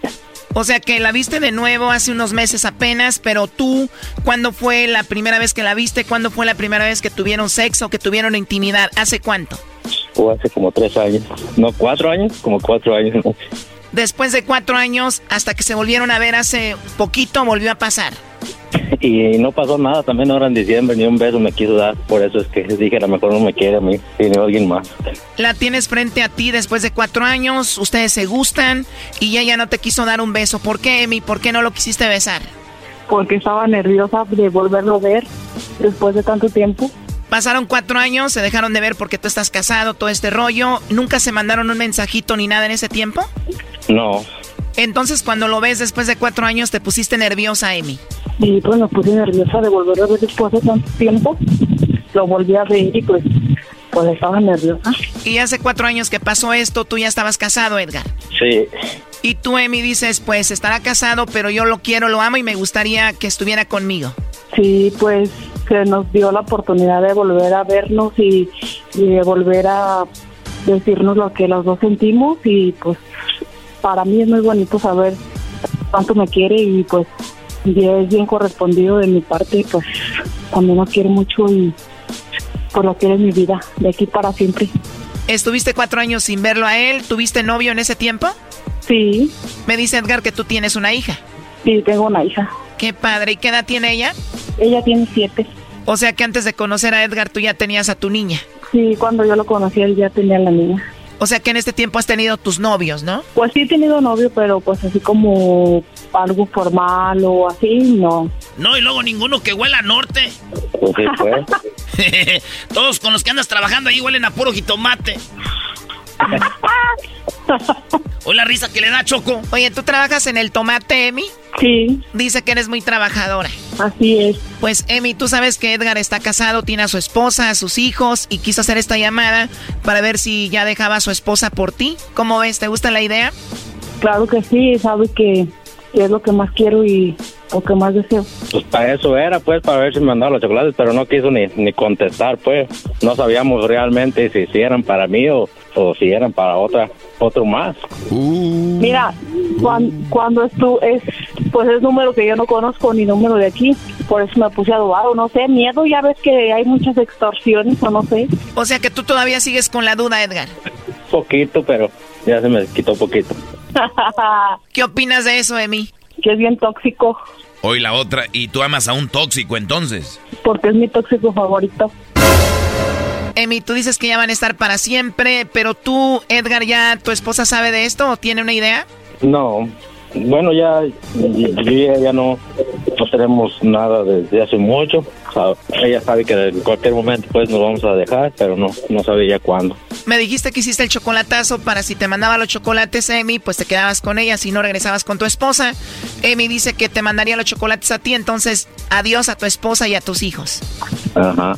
O sea que la viste de nuevo hace unos meses apenas, pero tú, ¿cuándo fue la primera vez que la viste? ¿Cuándo fue la primera vez que tuvieron sexo, que tuvieron intimidad? ¿Hace cuánto? O hace como tres años. No, cuatro años, como cuatro años. Después de cuatro años, hasta que se volvieron a ver hace poquito, volvió a pasar. Y no pasó nada, también ahora en diciembre ni un beso me quiso dar, por eso es que dije a lo mejor no me quiere a mí, tiene alguien más. La tienes frente a ti después de cuatro años, ustedes se gustan y ella ya no te quiso dar un beso. ¿Por qué, Emi? ¿Por qué no lo quisiste besar? Porque estaba nerviosa de volverlo a ver después de tanto tiempo. Pasaron cuatro años, se dejaron de ver porque tú estás casado, todo este rollo. ¿Nunca se mandaron un mensajito ni nada en ese tiempo? No. Entonces, cuando lo ves después de cuatro años, te pusiste nerviosa, Emi. Y pues me puse nerviosa de volver a ver después de tanto tiempo. Lo volví a ver y pues, pues estaba nerviosa. Y hace cuatro años que pasó esto, tú ya estabas casado, Edgar. Sí. Y tú, Emi, dices, pues estará casado, pero yo lo quiero, lo amo y me gustaría que estuviera conmigo. Sí, pues que nos dio la oportunidad de volver a vernos y, de volver a decirnos lo que los dos sentimos y pues para mí es muy bonito saber cuánto me quiere y pues es bien correspondido de mi parte, pues también lo quiere mucho y pues lo quiere en mi vida, de aquí para siempre. ¿Estuviste cuatro años sin verlo a él? ¿Tuviste novio en ese tiempo? Sí. Me dice Edgar que tú tienes una hija. Sí, tengo una hija. Qué padre. ¿Y qué edad tiene ella? Ella tiene siete. O sea que antes de conocer a Edgar tú ya tenías a tu niña. Sí, cuando yo lo conocí él ya tenía a la niña. O sea que en este tiempo has tenido tus novios, ¿no? Pues sí he tenido novio, pero pues así como algo formal o así, no. No, y luego ninguno que huela a norte. Pues Todos con los que andas trabajando ahí huelen a puro jitomate. o la risa que le da Choco. Oye, ¿tú trabajas en el tomate, Emi? Sí. Dice que eres muy trabajadora. Así es. Pues, Emi, tú sabes que Edgar está casado, tiene a su esposa, a sus hijos, y quiso hacer esta llamada para ver si ya dejaba a su esposa por ti. ¿Cómo ves? ¿Te gusta la idea? Claro que sí, sabe que es lo que más quiero y lo que más deseo. Pues para eso era, pues, para ver si me mandaba los chocolates, pero no quiso ni, ni contestar, pues. No sabíamos realmente si, si eran para mí o, o si eran para otra otro más. Uh. Mira, cuando, cuando es tú, es, pues es número que yo no conozco ni número de aquí, por eso me puse adobado, no sé, miedo, ya ves que hay muchas extorsiones o no sé. O sea que tú todavía sigues con la duda, Edgar. Poquito, pero ya se me quitó poquito. ¿Qué opinas de eso, Emi? Que es bien tóxico. Hoy la otra, ¿y tú amas a un tóxico entonces? Porque es mi tóxico favorito. Emi, tú dices que ya van a estar para siempre, pero tú, Edgar, ¿ya tu esposa sabe de esto o tiene una idea? No, bueno, ya, ya, ya no, no tenemos nada desde hace mucho. ella sabe que en cualquier momento pues nos vamos a dejar, pero no, no sabe ya cuándo. Me dijiste que hiciste el chocolatazo para si te mandaba los chocolates Emi, pues te quedabas con ella, si no regresabas con tu esposa. Emi dice que te mandaría los chocolates a ti, entonces adiós a tu esposa y a tus hijos. Ajá.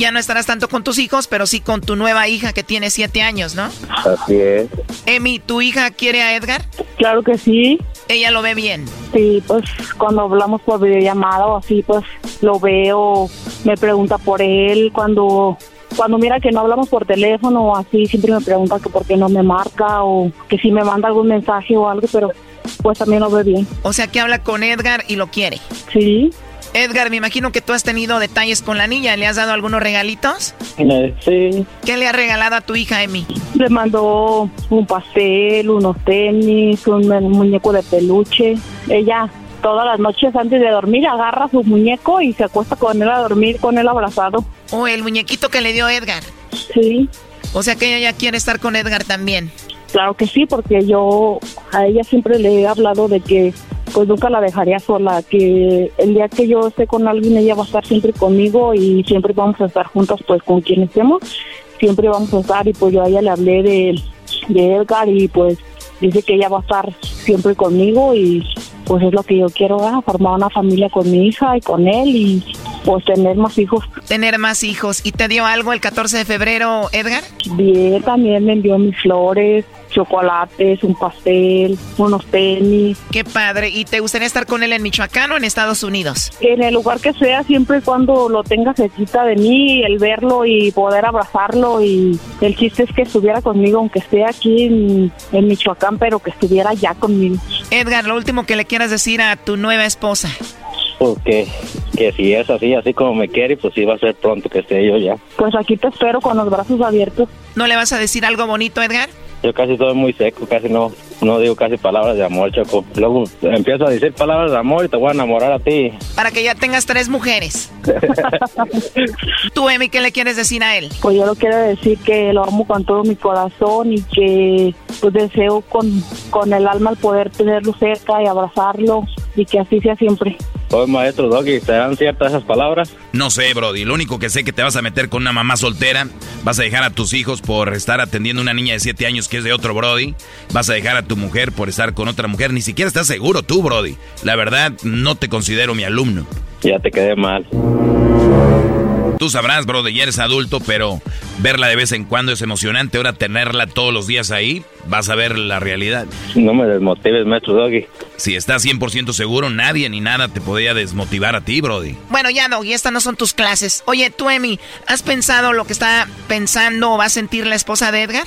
Ya no estarás tanto con tus hijos, pero sí con tu nueva hija que tiene siete años, ¿no? Así es. Emi, ¿tu hija quiere a Edgar? Claro que sí. ¿Ella lo ve bien? Sí, pues cuando hablamos por videollamada o así, pues lo veo, me pregunta por él, cuando cuando mira que no hablamos por teléfono o así, siempre me pregunta que por qué no me marca o que si me manda algún mensaje o algo, pero pues también lo ve bien. O sea que habla con Edgar y lo quiere. Sí. Edgar, me imagino que tú has tenido detalles con la niña. ¿Le has dado algunos regalitos? Sí. ¿Qué le ha regalado a tu hija, Emi? Le mandó un pastel, unos tenis, un muñeco de peluche. Ella todas las noches antes de dormir agarra su muñeco y se acuesta con él a dormir, con él abrazado. Oh, el muñequito que le dio Edgar. Sí. O sea que ella ya quiere estar con Edgar también. Claro que sí, porque yo a ella siempre le he hablado de que pues nunca la dejaría sola, que el día que yo esté con alguien ella va a estar siempre conmigo y siempre vamos a estar juntos pues con quien estemos, siempre vamos a estar y pues yo a ella le hablé de, de Edgar y pues dice que ella va a estar siempre conmigo y pues es lo que yo quiero, formar una familia con mi hija y con él y pues tener más hijos. Tener más hijos. ¿Y te dio algo el 14 de febrero, Edgar? Bien, también me envió mis flores, chocolates, un pastel, unos tenis. Qué padre. ¿Y te gustaría estar con él en Michoacán o en Estados Unidos? En el lugar que sea, siempre y cuando lo tenga cerquita de mí, el verlo y poder abrazarlo. Y el chiste es que estuviera conmigo, aunque esté aquí en, en Michoacán, pero que estuviera ya conmigo. Edgar, lo último que le quieras decir a tu nueva esposa. Porque que si es así, así como me quiere, pues sí va a ser pronto que esté yo ya. Pues aquí te espero con los brazos abiertos. ¿No le vas a decir algo bonito, Edgar? Yo casi soy muy seco, casi no, no digo casi palabras de amor, Choco. Luego empiezo a decir palabras de amor y te voy a enamorar a ti. Para que ya tengas tres mujeres. ¿Tú, Emi, qué le quieres decir a él? Pues yo lo quiero decir que lo amo con todo mi corazón y que pues deseo con, con el alma el poder tenerlo cerca y abrazarlo y que así sea siempre. Oye, maestro Doggy, ¿serán ciertas esas palabras? No sé, Brody. Lo único que sé es que te vas a meter con una mamá soltera. Vas a dejar a tus hijos por estar atendiendo a una niña de 7 años que es de otro Brody. Vas a dejar a tu mujer por estar con otra mujer. Ni siquiera estás seguro tú, Brody. La verdad, no te considero mi alumno. Ya te quedé mal. Tú sabrás, Brody, ya eres adulto, pero verla de vez en cuando es emocionante. Ahora tenerla todos los días ahí, vas a ver la realidad. No me desmotives, maestro Doggy. Si estás 100% seguro, nadie ni nada te podría desmotivar a ti, Brody. Bueno, ya, Doggy, estas no son tus clases. Oye, tú, Emi, ¿has pensado lo que está pensando o va a sentir la esposa de Edgar?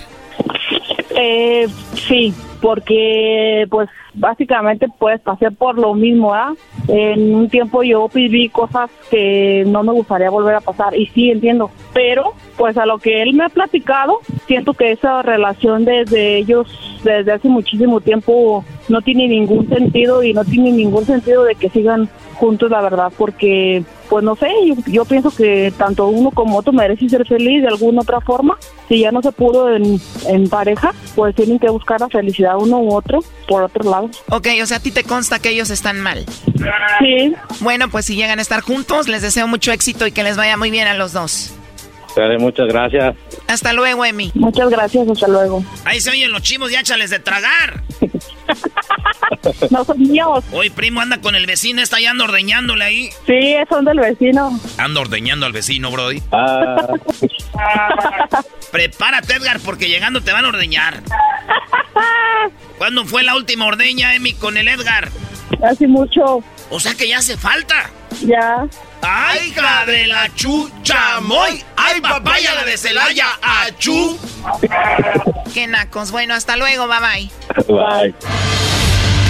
Eh, sí, porque pues básicamente pues pasé por lo mismo, ¿ah? En un tiempo yo viví cosas que no me gustaría volver a pasar y sí entiendo, pero pues a lo que él me ha platicado, siento que esa relación desde ellos desde hace muchísimo tiempo no tiene ningún sentido y no tiene ningún sentido de que sigan juntos, la verdad, porque pues no sé, yo, pienso que tanto uno como otro merecen ser feliz de alguna otra forma. Si ya no se pudo en, en pareja, pues tienen que buscar la felicidad uno u otro por otro lado. Ok, o sea, a ti te consta que ellos están mal. Sí. Bueno, pues si llegan a estar juntos, les deseo mucho éxito y que les vaya muy bien a los dos. Muchas gracias. Hasta luego, Emi. Muchas gracias, hasta luego. Ahí se oyen los chivos y échales de tragar. no son míos. Hoy primo anda con el vecino, está ya ando ordeñándole ahí. Sí, son del vecino. Ando ordeñando al vecino, Brody. Ah. Prepárate, Edgar, porque llegando te van a ordeñar. ¿Cuándo fue la última ordeña, Emi, con el Edgar? Hace mucho. O sea que ya hace falta. Ya. ¡Ay, hija de la chucha, moy! ¡Ay, papaya la de Celaya, achú! Qué nacos. Bueno, hasta luego, bye bye. Bye.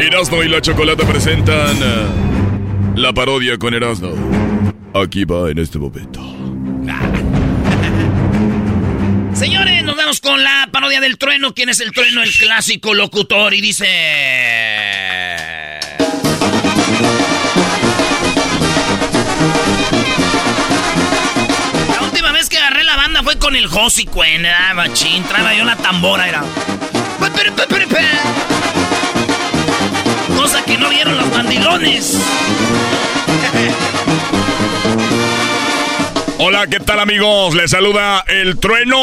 Erasmo y la Chocolata presentan eh, la parodia con Erasmo. Aquí va en este momento. Señores, nos vamos con la parodia del trueno. ¿Quién es el trueno? El clásico locutor. Y dice... La última vez que agarré la banda fue con el Josi Cuen, ah, machín. Traía yo la tambora, era... Cosa que no vieron los mandilones. Hola, ¿qué tal amigos? Les saluda el trueno.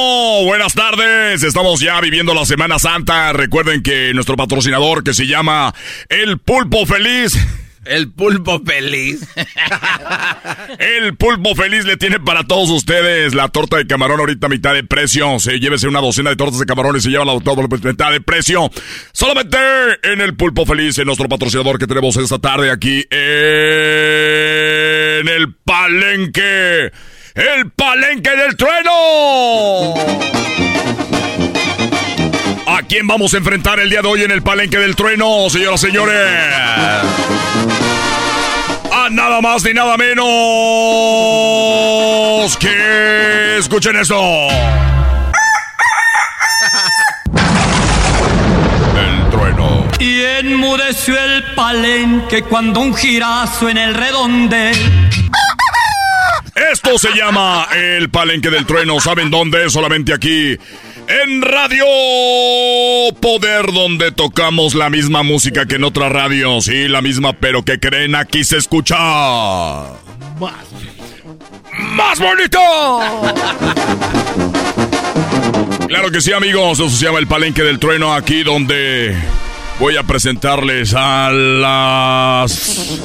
Buenas tardes. Estamos ya viviendo la Semana Santa. Recuerden que nuestro patrocinador que se llama El Pulpo Feliz El pulpo feliz. El pulpo feliz le tiene para todos ustedes la torta de camarón ahorita a mitad de precio. Se llévese una docena de tortas de camarones y se lleva la torta a mitad de precio. Solamente en el pulpo feliz, en nuestro patrocinador que tenemos esta tarde aquí en el palenque. El palenque del trueno. ¿A quién vamos a enfrentar el día de hoy en el palenque del trueno, señoras y señores? A nada más ni nada menos que escuchen esto. El trueno. Y enmudeció el palenque cuando un girazo en el redonde. Esto se llama el palenque del trueno. ¿Saben dónde? Solamente aquí. En Radio Poder, donde tocamos la misma música que en otras radios. Sí, la misma, pero que creen aquí se escucha. Más. ¡Más bonito! Claro que sí, amigos. Eso se llama el palenque del trueno. Aquí donde voy a presentarles a las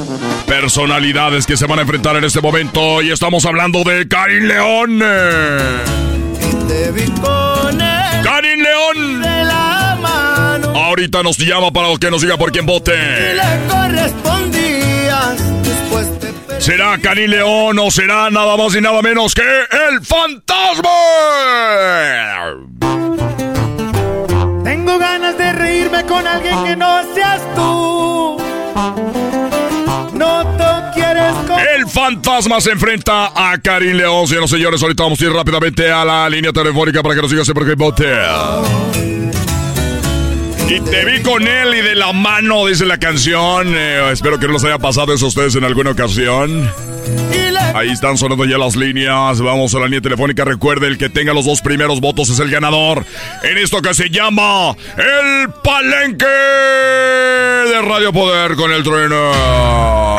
personalidades que se van a enfrentar en este momento. Y estamos hablando de Karin León. Karin León. De la mano. Ahorita nos llama para que nos diga por quién vote. ¿Será Karin León o será nada más y nada menos que el fantasma? Tengo ganas de reírme con alguien que no seas tú. El fantasma se enfrenta a Karin León, señoras y señores. Ahorita vamos a ir rápidamente a la línea telefónica para que nos diga por qué vote. Y te vi con él y de la mano, dice la canción. Eh, espero que no les haya pasado eso a ustedes en alguna ocasión. Ahí están sonando ya las líneas. Vamos a la línea telefónica. Recuerde, el que tenga los dos primeros votos es el ganador. En esto que se llama El Palenque de Radio Poder con el trueno.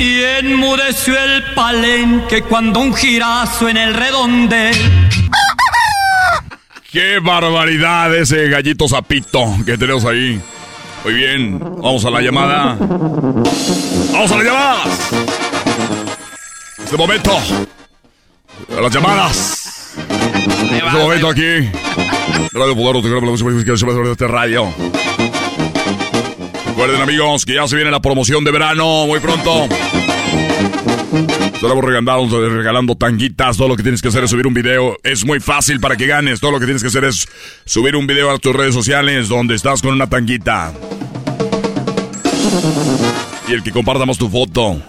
Y enmudeció el palenque cuando un girazo en el redonde. ¡Qué barbaridad ese gallito zapito que tenemos ahí! Muy bien, vamos a la llamada. ¡Vamos a las llamadas! Este momento. A las llamadas. Este momento aquí. Radio Poder, de este radio. Recuerden amigos que ya se viene la promoción de verano muy pronto. Estaremos regalando, regalando tanguitas. Todo lo que tienes que hacer es subir un video. Es muy fácil para que ganes. Todo lo que tienes que hacer es subir un video a tus redes sociales donde estás con una tanguita. Y el que compartamos tu foto.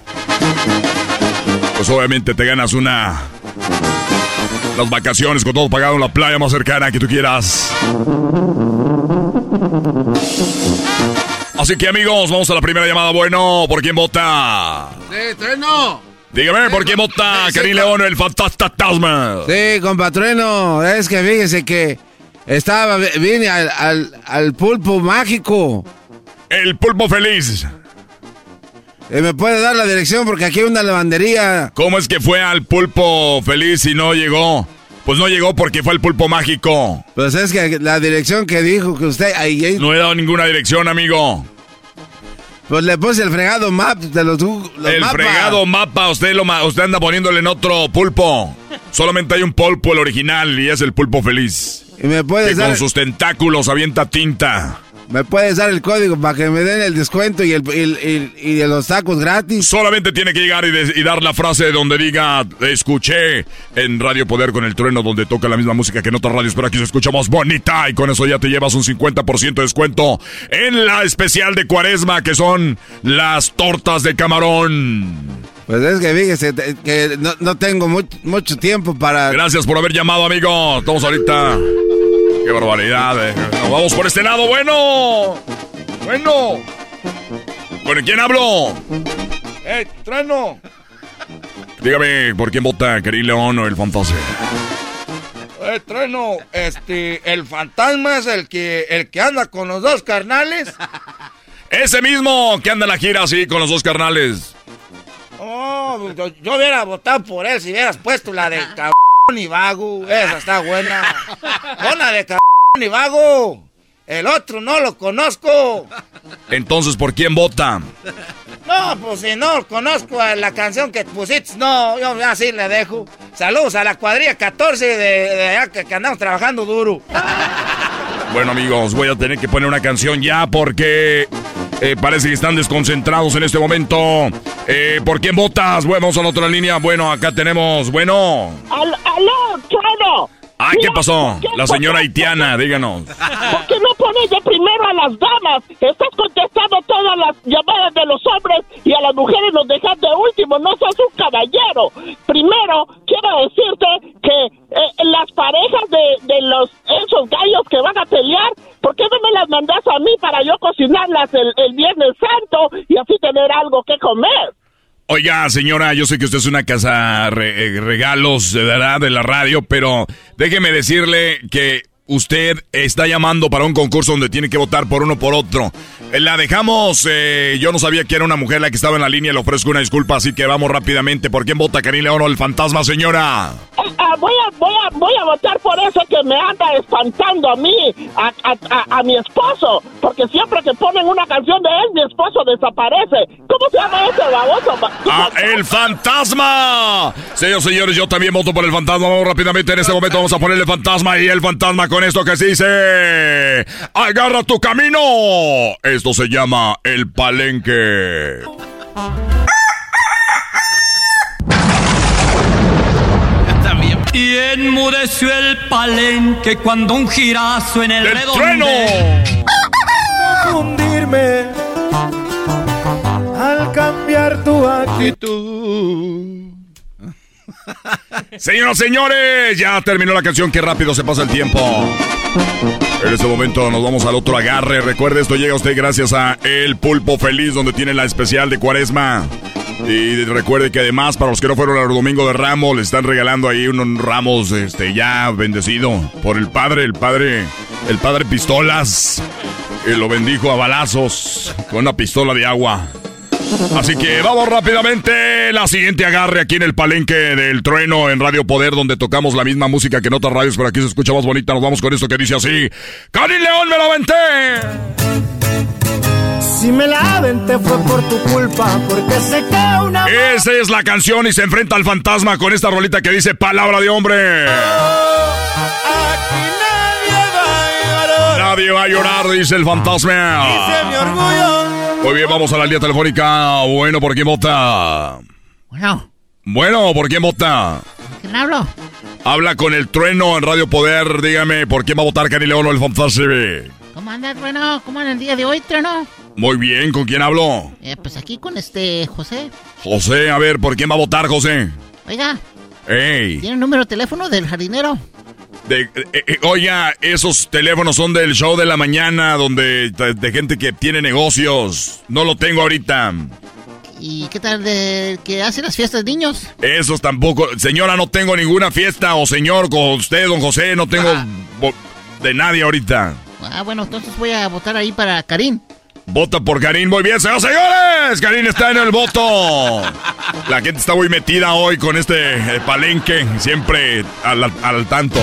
Pues obviamente te ganas una. Las vacaciones con todo pagado en la playa más cercana que tú quieras. Así que amigos, vamos a la primera llamada. Bueno, ¿por quién vota? Sí, trueno. Dígame, ¿por quién vota Sí, Karim León, el fantasma? Sí, compatrueno, es que fíjese que estaba, vine al, al, al pulpo mágico. El pulpo feliz. Eh, ¿Me puede dar la dirección? Porque aquí hay una lavandería. ¿Cómo es que fue al pulpo feliz y no llegó? Pues no llegó porque fue el pulpo mágico. Pues es que la dirección que dijo que usted... Ahí, ahí- No he dado ninguna dirección, amigo. pues le puse el fregado map de los, los el mapas. fregado mapa, usted, lo, usted anda poniéndole en otro pulpo. Solamente hay un pulpo, el original, y es el pulpo feliz. Y me Que puedes dar... con sus tentáculos avienta tinta. ¿Me puedes dar el código para que me den el descuento y, el, y de los tacos gratis? Solamente tiene que llegar y, de- y dar la frase donde diga, escuché en Radio Poder con el trueno, donde toca la misma música que en otras radios, pero aquí se escucha más bonita y con eso ya te llevas un 50% de descuento en la especial de cuaresma, que son las tortas de camarón. Pues es que fíjese que no, no tengo mucho, mucho tiempo para... Gracias por haber llamado, amigo. Estamos ahorita... Qué barbaridad, eh. Nos vamos por este lado, bueno. Bueno. ¿Con quién hablo? ¡Eh, trueno! Dígame, ¿por quién vota Karim León o el fantasma? ¡Eh, trueno! Este, el fantasma es el que, el que anda con los dos carnales. Ese mismo que anda en la gira así con los dos carnales. Oh, yo, yo hubiera votado por él si hubieras puesto la de cabrón y vago. Esa está buena. Pon la de cabrón y vago. El otro no lo conozco. Entonces, ¿por quién vota? No, pues si no conozco la canción que pusiste, no, yo así le dejo. Saludos a la cuadrilla 14 de, allá que, andamos trabajando duro. Bueno, amigos, voy a tener que poner una canción ya porque eh, parece que están desconcentrados en este momento. Eh, ¿Por quién votas? Bueno, vamos a la otra línea. Bueno, acá tenemos, bueno. ¡Aló, aló Ah, ¿qué pasó? La señora haitiana, díganos. ¿Por qué no pones de primero a las damas? Estás contestando todas las llamadas de los hombres y a las mujeres los dejas de último. No sos un caballero. Primero, quiero decirte que eh, las parejas de, de, los esos gallos que van a pelear, ¿por qué no me las mandas a mí para yo cocinarlas el, el Viernes Santo y así tener algo que comer? Oiga, señora, yo sé que usted es una casa eh, regalos, verdad, de la radio, pero déjeme decirle que usted está llamando para un concurso donde tiene que votar por uno por otro. La dejamos, eh, yo no sabía que era una mujer la que estaba en la línea, le ofrezco una disculpa, así que vamos rápidamente. ¿Por quién vota Karim León o el fantasma, señora? Eh, eh, voy, a, voy, a, voy a votar por eso que me anda espantando a mí, a, a, mi esposo, porque siempre que ponen una canción de él, mi esposo desaparece. ¿Cómo se llama ese baboso? ¡Ah, el fantasma! Señores, señores, yo también voto por el fantasma. Vamos rápidamente en este momento, vamos a ponerle fantasma y el fantasma con esto que se dice: ¡Agarra tu camino! Esto se llama el palenque. Y enmudeció el palenque cuando un girazo en el, ¡El trueno! Hundirme al cambiar tu actitud. Señoras, señores, ya terminó la canción. Qué rápido se pasa el tiempo. En este momento nos vamos al otro agarre. Recuerde, esto llega a usted gracias a El Pulpo Feliz, donde tiene la especial de Cuaresma. Y recuerde que además, para los que no fueron al Domingo de Ramos, le están regalando ahí unos ramos este, ya bendecido por el padre, el padre, el padre Pistolas. Y lo bendijo a balazos con una pistola de agua. Así que vamos rápidamente. La siguiente agarre aquí en el palenque del trueno en Radio Poder, donde tocamos la misma música que en otras radios, pero aquí se escucha más bonita. Nos vamos con esto que dice así: ¡Cari León, me la aventé! Si me la aventé fue por tu culpa, porque sé que una. Esa es la canción y se enfrenta al fantasma con esta rolita que dice palabra de hombre. aquí nadie va a llorar. Nadie va a llorar, dice el fantasma. Dice mi orgullo. Muy bien, vamos a la línea telefónica. Bueno, ¿por quién vota? Bueno. Bueno, ¿por quién vota? ¿Quién hablo? Habla con el trueno en Radio Poder. Dígame, ¿por quién va a votar Cani León o el Fantasy? ¿Cómo anda, trueno? ¿Cómo anda el día de hoy, trueno? Muy bien, ¿con quién hablo? Eh, pues aquí con este José. José, a ver, ¿por quién va a votar, José? Oiga. Ey. ¿Tiene el número de teléfono del jardinero? De, eh, eh, oiga, esos teléfonos son del show de la mañana, donde de, gente que tiene negocios. No lo tengo ahorita. ¿Y qué tal de que hace las fiestas de niños? Esos tampoco. Señora, no tengo ninguna fiesta. O señor, con usted, don José, no tengo ah. de nadie ahorita. Ah, bueno, entonces voy a votar ahí para Karim. Vota por Karim, muy bien, señores, señores. Karim está en el voto. La gente está muy metida hoy con este eh, palenque, siempre al, al tanto.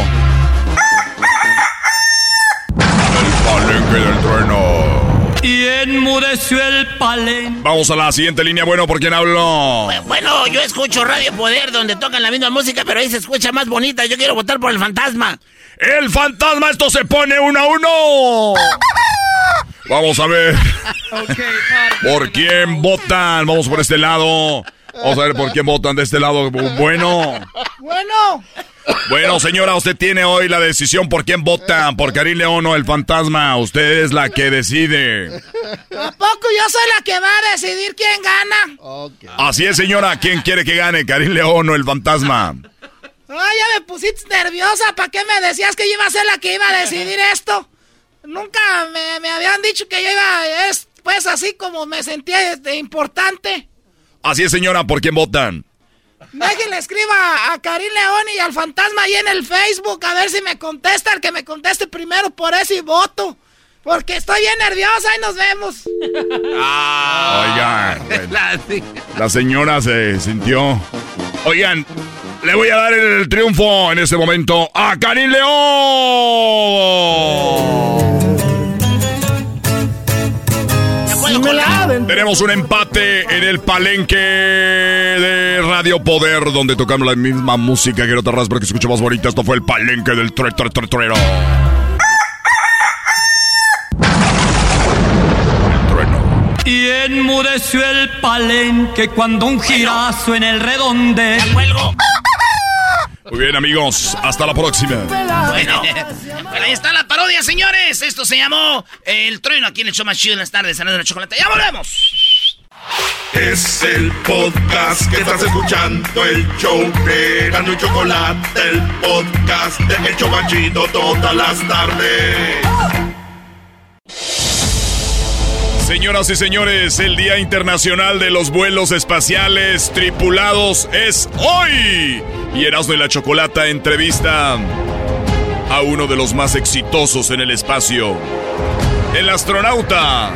El palenque del trueno. Y enmudeció el palenque. Vamos a la siguiente línea. Bueno, ¿por quién hablo? Bueno, yo escucho Radio Poder donde tocan la misma música, pero ahí se escucha más bonita. Yo quiero votar por el fantasma. ¡El fantasma! ¡Esto se pone uno a uno! Vamos a ver. ¿Por quién votan? Vamos por este lado. Vamos a ver por quién votan de este lado. Bueno. Bueno. Bueno, señora, usted tiene hoy la decisión por quién votan. Por Karim León o el fantasma. Usted es la que decide. ¿A poco yo soy la que va a decidir quién gana? Así es, señora. ¿Quién quiere que gane? ¿Karim León o el fantasma? Ay, ya me pusiste nerviosa. ¿Para qué me decías que yo iba a ser la que iba a decidir esto? Nunca me, habían dicho que yo iba, es pues así como me sentía este, importante. Así es, señora, ¿por quién votan? Déjenle escriba a Karim León y al fantasma ahí en el Facebook a ver si me contesta, el que me conteste primero por ese voto. Porque estoy bien nerviosa y nos vemos. Ah, oigan. La señora se sintió. Oigan, le voy a dar el triunfo en este momento a Karim León. Tenemos un empate en el palenque de Radio Poder, donde tocamos la misma música que en otras porque se escucha más bonita. Esto fue el palenque del tre, tre, tre, trero. Y enmudeció el palenque cuando un girazo en el redonde. Muy bien, amigos. Hasta la próxima. Bueno, ahí está la parodia, señores. Esto se llamó El Trueno aquí en el show más chido en las tardes, de la chocolate. ¡Ya volvemos! Es el podcast que estás escuchando, el show de Gano y Chocolate, el podcast de El Chocachito todas las tardes. Señoras y señores, el Día Internacional de los Vuelos Espaciales Tripulados es hoy. Y Erasmo y la Chocolata entrevista a uno de los más exitosos en el espacio, el astronauta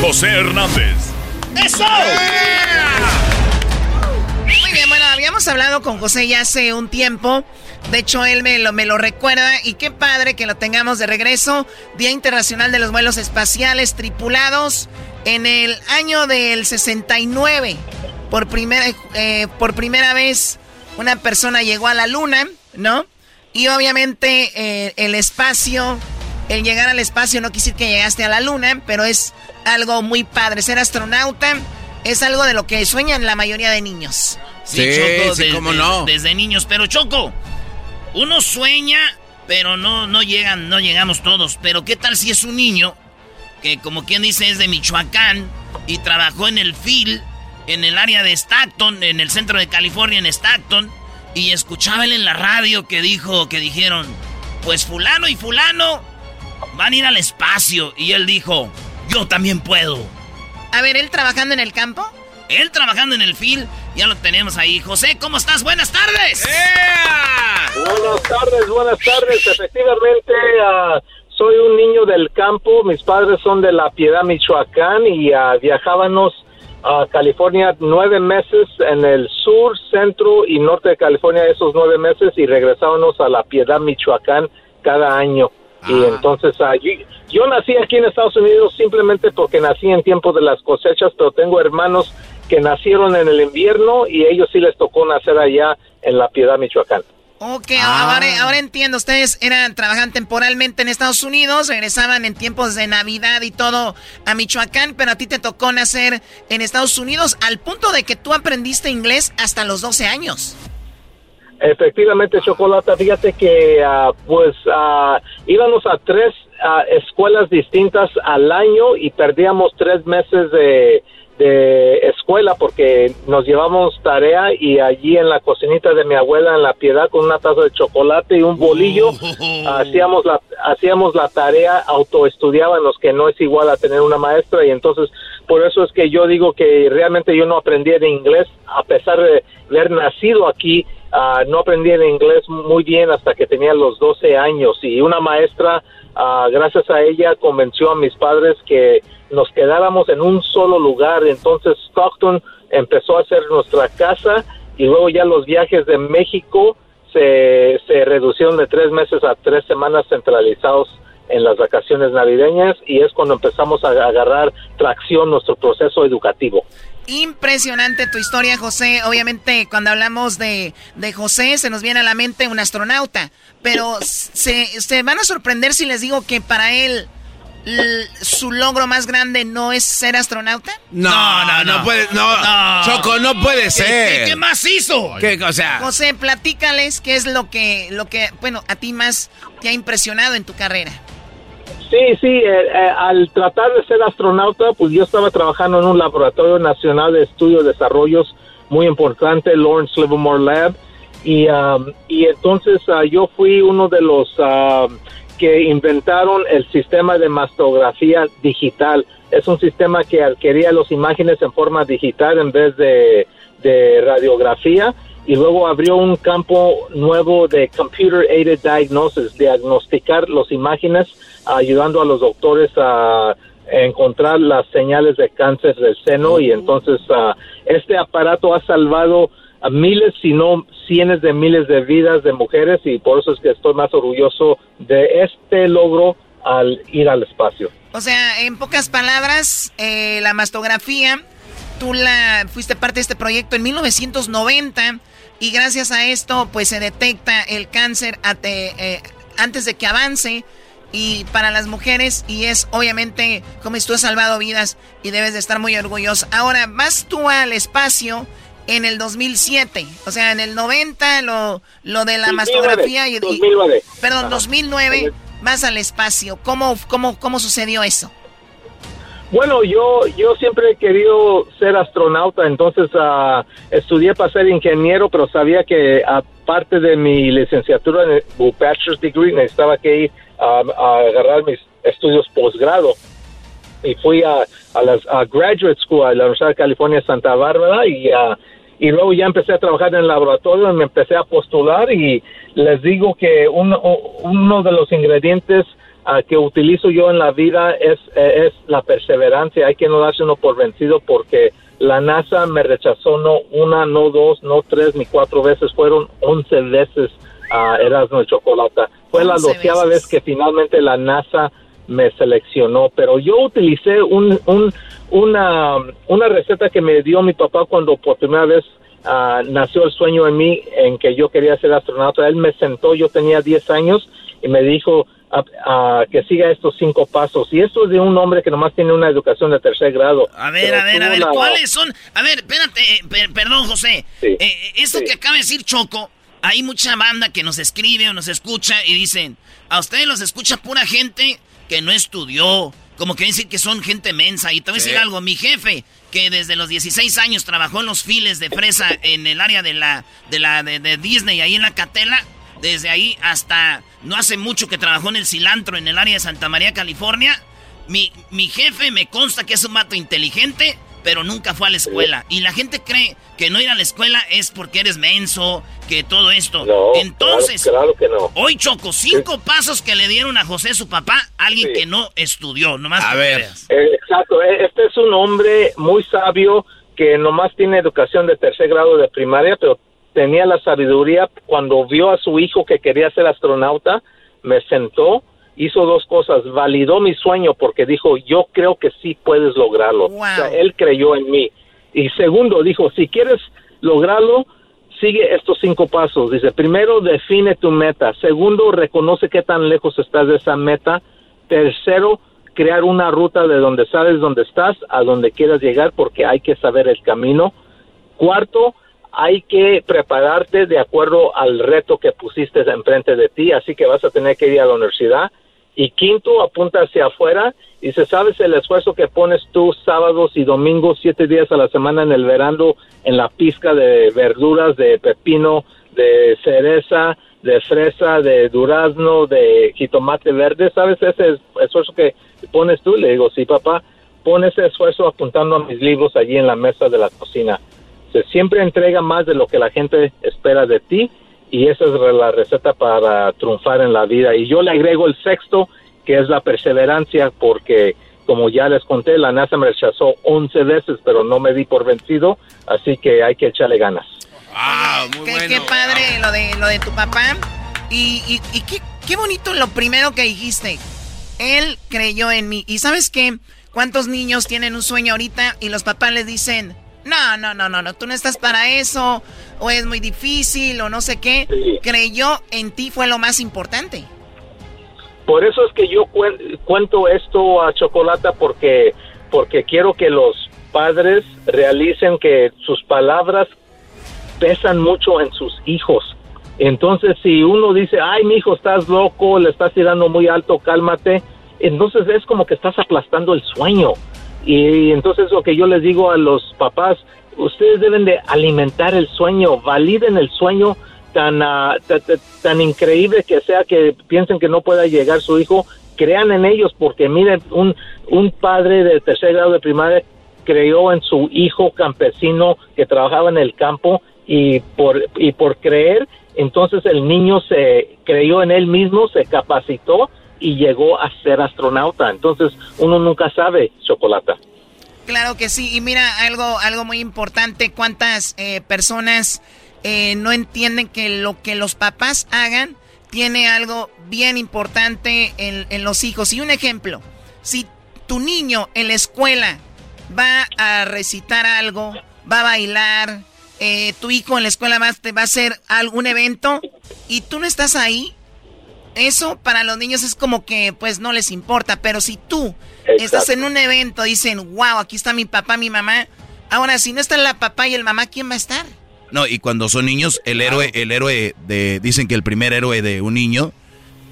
José Hernández. ¡Eso! Muy bien, bueno, habíamos hablado con José ya hace un tiempo. De hecho, él me lo, me lo recuerda y qué padre que lo tengamos de regreso. Día Internacional de los Vuelos Espaciales Tripulados en el año del 69. Por primera, eh, por primera vez una persona llegó a la luna, ¿no? Y obviamente eh, el espacio, el llegar al espacio no quisiera que llegaste a la luna, pero es algo muy padre. Ser astronauta es algo de lo que sueñan la mayoría de niños. Sí, sí, cómo no. Desde niños, pero Choco, uno sueña, pero no, no llegan, no llegamos todos. Pero ¿qué tal si es un niño que, como quien dice, es de Michoacán y trabajó en el FIL, en el área de Stockton, en el centro de California, en Stockton, y escuchaba él en la radio que dijo, que dijeron, pues fulano y fulano van a ir al espacio. Y él dijo, yo también puedo. A ver, ¿él trabajando en el campo? Él trabajando en el FIL, ya lo tenemos ahí. José, ¿cómo estás? Buenas tardes. Buenas tardes, buenas tardes. Efectivamente, ah, soy un niño del campo. Mis padres son de La Piedad, Michoacán, y uh, viajábamos a California nueve meses en el sur, centro y norte de California esos nueve meses y regresábamos a La Piedad, Michoacán cada año. Y Ah. entonces allí, yo nací aquí en Estados Unidos simplemente porque nací en tiempo de las cosechas, pero tengo hermanos que nacieron en el invierno y ellos sí les tocó nacer allá en La Piedad, Michoacán. Ok, ahora, ahora entiendo. Ustedes eran, trabajan temporalmente en Estados Unidos, regresaban en tiempos de Navidad y todo a Michoacán, pero a ti te tocó nacer en Estados Unidos al punto de que tú aprendiste inglés hasta los 12 años. Efectivamente, Chocolata, fíjate que ah, pues ah, íbamos a tres ah, escuelas distintas al año y perdíamos tres meses de, de escuela porque nos llevamos tarea y allí en la cocinita de mi abuela en La Piedad con una taza de chocolate y un bolillo hacíamos la hacíamos la tarea, autoestudiábamos que no es igual a tener una maestra y entonces por eso es que yo digo que realmente yo no aprendí de inglés a pesar de haber nacido aquí Ah, no aprendí el inglés muy bien hasta que tenía los 12 años y una maestra, ah, gracias a ella, convenció a mis padres que nos quedáramos en un solo lugar. Entonces Stockton empezó a ser nuestra casa y luego ya los viajes de México se, se reducieron de tres meses a tres semanas centralizados en las vacaciones navideñas y es cuando empezamos a agarrar tracción nuestro proceso educativo. Impresionante tu historia, José. Obviamente, cuando hablamos de, de José, se nos viene a la mente un astronauta. Pero se, se van a sorprender si les digo que para él su logro más grande no es ser astronauta. No, no, no, puede, no, Choco, no puede ser. ¿Qué más hizo? ¿Qué, o sea, José, platícales qué es lo que, lo que, bueno, a ti más te ha impresionado en tu carrera. Sí, sí, eh, eh, al tratar de ser astronauta, pues yo estaba trabajando en un laboratorio nacional de estudios y desarrollos muy importante, Lawrence Livermore Lab, y, um, y entonces ah, yo fui uno de los ah, que inventaron el sistema de mastografía digital. Es un sistema que adquiría las imágenes en forma digital en vez de, de radiografía y luego abrió un campo nuevo de computer aided diagnosis, diagnosticar las imágenes ayudando a los doctores a encontrar las señales de cáncer del seno y entonces ah, este aparato ha salvado a miles, si no cientos de miles de vidas de mujeres y por eso es que estoy más orgulloso de este logro al ir al espacio. O sea, en pocas palabras, eh, la mastografía, tú la fuiste parte de este proyecto en 1990 y gracias a esto, pues se detecta el cáncer eh, antes de que avance y para las mujeres y es obviamente como si tú has salvado vidas y debes de estar muy orgulloso. Ahora, vas tú al espacio en el 2007, o sea, en el 90 lo, lo de la mastografía y, 2009. perdón, 2009 vas al espacio. ¿Cómo, cómo, cómo sucedió eso? Bueno, yo, yo siempre he querido ser astronauta, entonces uh, estudié para ser ingeniero, pero sabía que aparte de mi licenciatura en el bachelor's degree, necesitaba que ir a, agarrar mis estudios posgrado. Y fui a, a, las, Graduate School, a la Universidad de California, Santa Bárbara, y, uh, y luego ya empecé a trabajar en el laboratorio, y me empecé a postular y les digo que uno, uno de los ingredientes que utilizo yo en la vida es, es la perseverancia. Hay que no darse uno por vencido porque la NASA me rechazó no una, no dos, no tres, ni cuatro veces, fueron once veces a Erasmo de Chocolata. Fue la doceava vez que finalmente la NASA me seleccionó, pero yo utilicé un, un, una, una receta que me dio mi papá cuando por primera vez uh, nació el sueño en mí en que yo quería ser astronauta. Él me sentó, yo tenía 10 años y me dijo, a, que siga estos cinco pasos. Y esto es de un hombre que nomás tiene una educación de tercer grado. A ver, a ver, a ver, ¿cuáles son? A ver, espérate, eh, perdón, José. Eh, eh, esto que acaba de decir Choco, hay mucha banda que nos escribe o nos escucha y dicen, a ustedes los escucha pura gente que no estudió. Como que decir que son gente mensa. Y te voy a decir algo, mi jefe, que desde los 16 años trabajó en los files de fresa en el área de la, de la, de, de Disney, ahí en la Catela, desde ahí hasta no hace mucho que trabajó en el cilantro en el área de Santa María, California. Mi, mi jefe me consta que es un mato inteligente, pero nunca fue a la escuela. Y la gente cree que no ir a la escuela es porque eres menso, que todo esto. Entonces, claro, que no. hoy Choco, cinco pasos que le dieron a José su papá, alguien que no estudió, nomás a ver. Eh, exacto, e, este es un hombre muy sabio que nomás tiene educación de tercer grado de primaria, pero tenía la sabiduría cuando vio a su hijo que quería ser astronauta, me sentó, hizo dos cosas, validó mi sueño porque dijo, yo creo que sí puedes lograrlo. O sea, él creyó en mí. Y segundo, dijo, si quieres lograrlo, sigue estos cinco pasos. Dice, primero, define tu meta. Segundo, reconoce qué tan lejos estás de esa meta. Tercero, crear una ruta de donde sabes dónde estás a donde quieras llegar porque hay que saber el camino. Cuarto, hay que prepararte de acuerdo al reto que pusiste enfrente de ti, así que vas a tener que ir a la universidad. Y quinto, apunta hacia afuera y se sabes el esfuerzo que pones tú sábados y domingos, siete días a la semana en el verano, en la pizca de verduras, de pepino, de cereza, de fresa, de durazno, de jitomate verde, ¿sabes ese esfuerzo que pones tú? Le digo, sí, papá, pon ese esfuerzo apuntando a mis libros allí en la mesa de la cocina. Siempre entrega más de lo que la gente espera de ti y esa es la receta para triunfar en la vida. Y yo le agrego el sexto, que es la perseverancia, porque como ya les conté, la NASA me rechazó 11 veces, pero no me di por vencido, así que hay que echarle ganas. Ah, muy qué, qué padre lo de, lo de tu papá. Y, y, qué, qué bonito lo primero que dijiste. Él creyó en mí. ¿Y sabes qué? ¿Cuántos niños tienen un sueño ahorita y los papás les dicen, no, no, no, no, no, tú no estás para eso, o es muy difícil, o no sé qué. Creyó en ti fue lo más importante. Por eso es que yo cuento esto a Chocolata porque, porque quiero que los padres realicen que sus palabras pesan mucho en sus hijos. Entonces, si uno dice, ay, mi hijo, estás loco, le estás tirando muy alto, cálmate, entonces es como que estás aplastando el sueño. Y entonces lo que yo les digo a los papás, ustedes deben de alimentar el sueño, validen el sueño tan, uh, tan increíble que sea que piensen que no pueda llegar su hijo, crean en ellos, porque miren, un, un padre de tercer grado de primaria creyó en su hijo campesino que trabajaba en el campo y por, y por creer, entonces el niño se creyó en él mismo, se capacitó y llegó a ser astronauta. Entonces, uno nunca sabe, Chocolata. Claro que sí. Y mira, algo, algo muy importante, cuántas eh, personas eh, no entienden que lo que los papás hagan tiene algo bien importante en, en los hijos. Y un ejemplo, si tu niño en la escuela va a recitar algo, va a bailar, eh, tu hijo en la escuela va, va a hacer algún evento y tú no estás ahí, eso para los niños es como que pues no les importa, pero si tú estás en un evento, dicen, wow, aquí está mi papá, mi mamá, ahora si no está la papá y el mamá, ¿quién va a estar? No, y cuando son niños, el héroe, el héroe de, dicen que el primer héroe de un niño,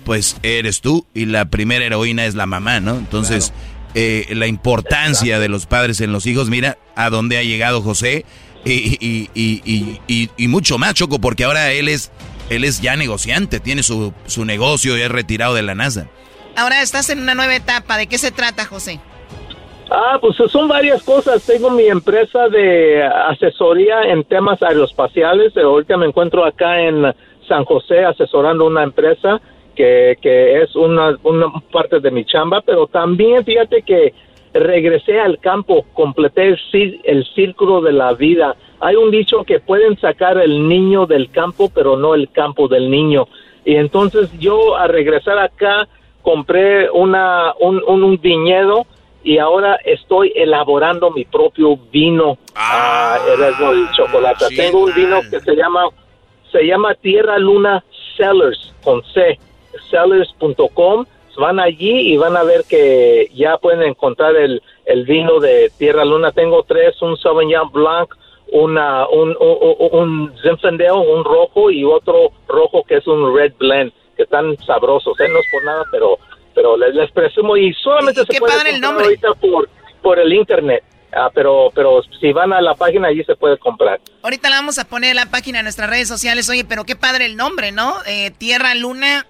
pues eres tú y la primera heroína es la mamá, ¿no? Entonces, eh, la importancia de los padres en los hijos, mira a dónde ha llegado José y, y, y, y, mucho más, Choco, porque ahora él es, él es ya negociante, tiene su, su negocio y es retirado de la NASA. Ahora estás en una nueva etapa, ¿de qué se trata, José? Ah, pues son varias cosas. Tengo mi empresa de asesoría en temas aeroespaciales. Ahorita me encuentro acá en San José asesorando una empresa que, que es una, una parte de mi chamba, pero también fíjate que regresé al campo, completé el, el círculo de la vida. Hay un dicho que pueden sacar el niño del campo, pero no el campo del niño. Y entonces yo al regresar acá compré una, un, un, viñedo y ahora estoy elaborando mi propio vino ah, de chocolate. Tengo un vino que se llama se llama Tierra Luna Sellers con C sellers.com, van allí y van a ver que ya pueden encontrar el, el vino de Tierra Luna. Tengo tres, un Sauvignon Blanc, una, un, un, un Zinfandel, un rojo y otro rojo que es un Red Blend, que están sabrosos, ¿eh? no es por nada, pero pero les, les presumo y solamente se puede el nombre? ahorita por, por el internet. Ah, pero, pero si van a la página allí se puede comprar. Ahorita la vamos a poner la página en nuestras redes sociales. Oye, pero qué padre el nombre, ¿no? Eh, Tierra Luna.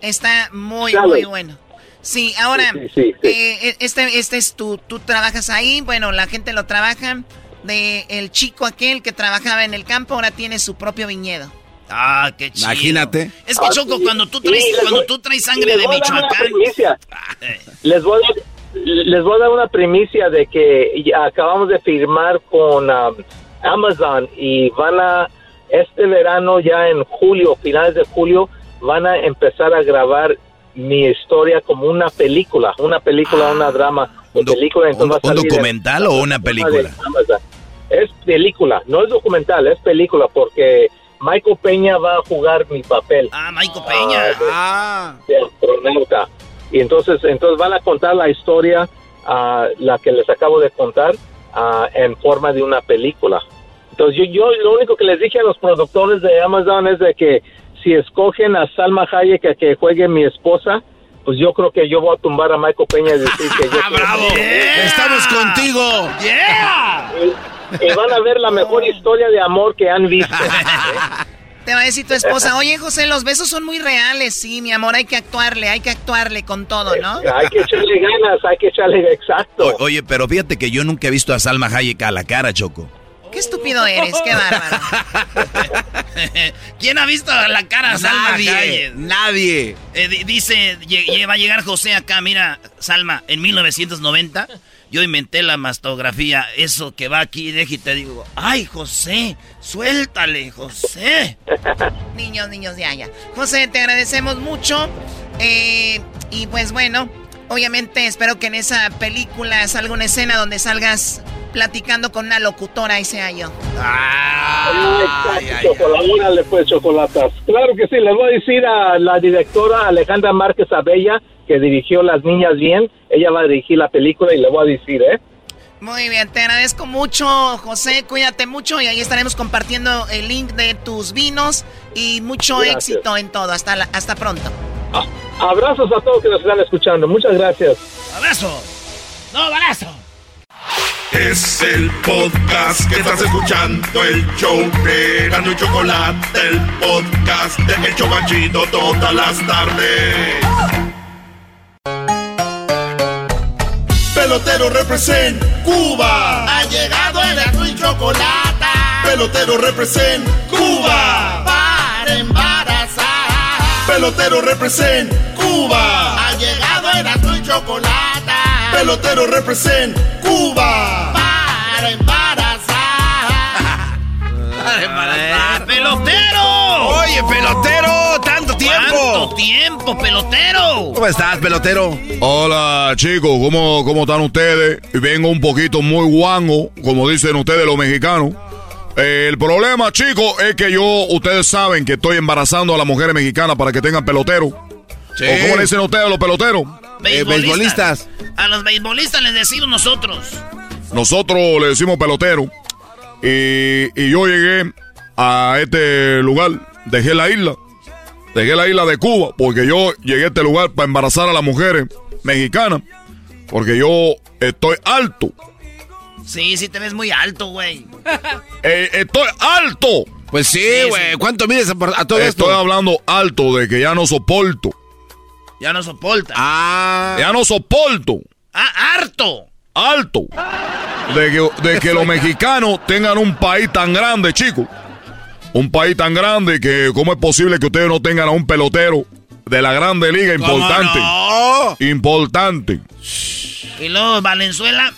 Está muy, muy bueno. Sí, ahora, eh, e, este, este es tu, tú trabajas ahí, bueno, la gente lo trabaja. De el chico aquel que trabajaba en el campo, ahora tiene su propio viñedo. Ah, qué chido. Imagínate. Es que Choco, cuando tú traes, cuando tú traes sangre de Michoacán. Les voy a les voy a dar una primicia de que acabamos de firmar con um, Amazon y van a, este verano ya en julio, finales de julio, van a empezar a grabar mi historia como una película, una película, una drama. ¿Un, película, un, documental o una película? Es película, no es documental, es película porque Michael Peña va a jugar mi papel. Ah, Michael Peña. ah. Y entonces, entonces van a contar la historia, uh, la que les acabo de contar, uh, en forma de una película. Entonces yo, yo lo único que les dije a los productores de Amazon es de que si escogen a Salma Hayek a que juegue mi esposa, pues yo creo que yo voy a tumbar a Michael Peña y decir que yo... ¡Bravo! ¡Estamos contigo! ¡Yeah! Y, van a ver la mejor historia de amor que han visto. Te va a decir tu esposa, oye José, los besos son muy reales, sí, mi amor, hay que actuarle, hay que actuarle con todo, ¿no? Hay que echarle ganas, hay que echarle exacto. oye, pero fíjate que yo nunca he visto a Salma Hayek a la cara, Choco. Qué estúpido eres, qué bárbaro. ¿Quién ha visto la cara a Salma Nadie, nadie. Eh, dice, va a llegar José acá, mira, Salma, en 1990 yo inventé la mastografía, eso que va aquí, y te digo, ay, José, suéltale, José. niños, niños, ya, ya. José, te agradecemos mucho. Eh, y pues bueno, obviamente espero que en esa película salga una escena donde salgas platicando con una locutora y sea yo. Ah, pues, chocolatas. Claro que sí, les voy a decir a la directora Alejandra Márquez Abella, que dirigió Las Niñas Bien, ella va a dirigir la película y le voy a decir, ¿eh? Muy bien, te agradezco mucho, José. Cuídate mucho y ahí estaremos compartiendo el link de tus vinos y mucho éxito en todo. Hasta, hasta pronto. Ah, abrazos a todos que nos están escuchando. Muchas gracias. Abrazo. No, abrazo. Es el podcast que estás escuchando, el show de Gano y Chocolate, el podcast de Hecho Chocachito todas las tardes. Pelotero represent Cuba. Ha llegado el azul y chocolate. Pelotero represent Cuba. Para embarazar. Pelotero represent Cuba. Ha llegado el azul y chocolate Pelotero represent Cuba. Para embarazar. Para embarazar. ¡Pelotero! Oye, pelotero, tanto tiempo? ¿Cuánto tiempo, pelotero? ¿Cómo estás, pelotero? Hola, chicos, ¿cómo, cómo están ustedes? Vengo un poquito muy guango, como dicen ustedes los mexicanos. Eh, el problema, chicos, es que yo, ustedes saben que estoy embarazando a las mujeres mexicanas para que tengan pelotero. Sí. ¿O cómo le dicen ustedes a los peloteros? Eh, beisbolistas. A los beisbolistas les decimos nosotros. Nosotros le decimos pelotero. Y, y yo llegué a este lugar, dejé la isla, dejé la isla de Cuba, porque yo llegué a este lugar para embarazar a las mujeres mexicanas, porque yo estoy alto. Sí, sí te ves muy alto, güey. Eh, estoy alto. Pues sí, güey. ¿Cuánto mides a, a todo Estoy esto? hablando alto de que ya no soporto. Ya no soporta. Ah. Ya no soporto. Ah, harto. Alto. De que, de que los mexicanos tengan un país tan grande, chicos. Un país tan grande que cómo es posible que ustedes no tengan a un pelotero de la grande liga importante. Importante. Y luego Valenzuela.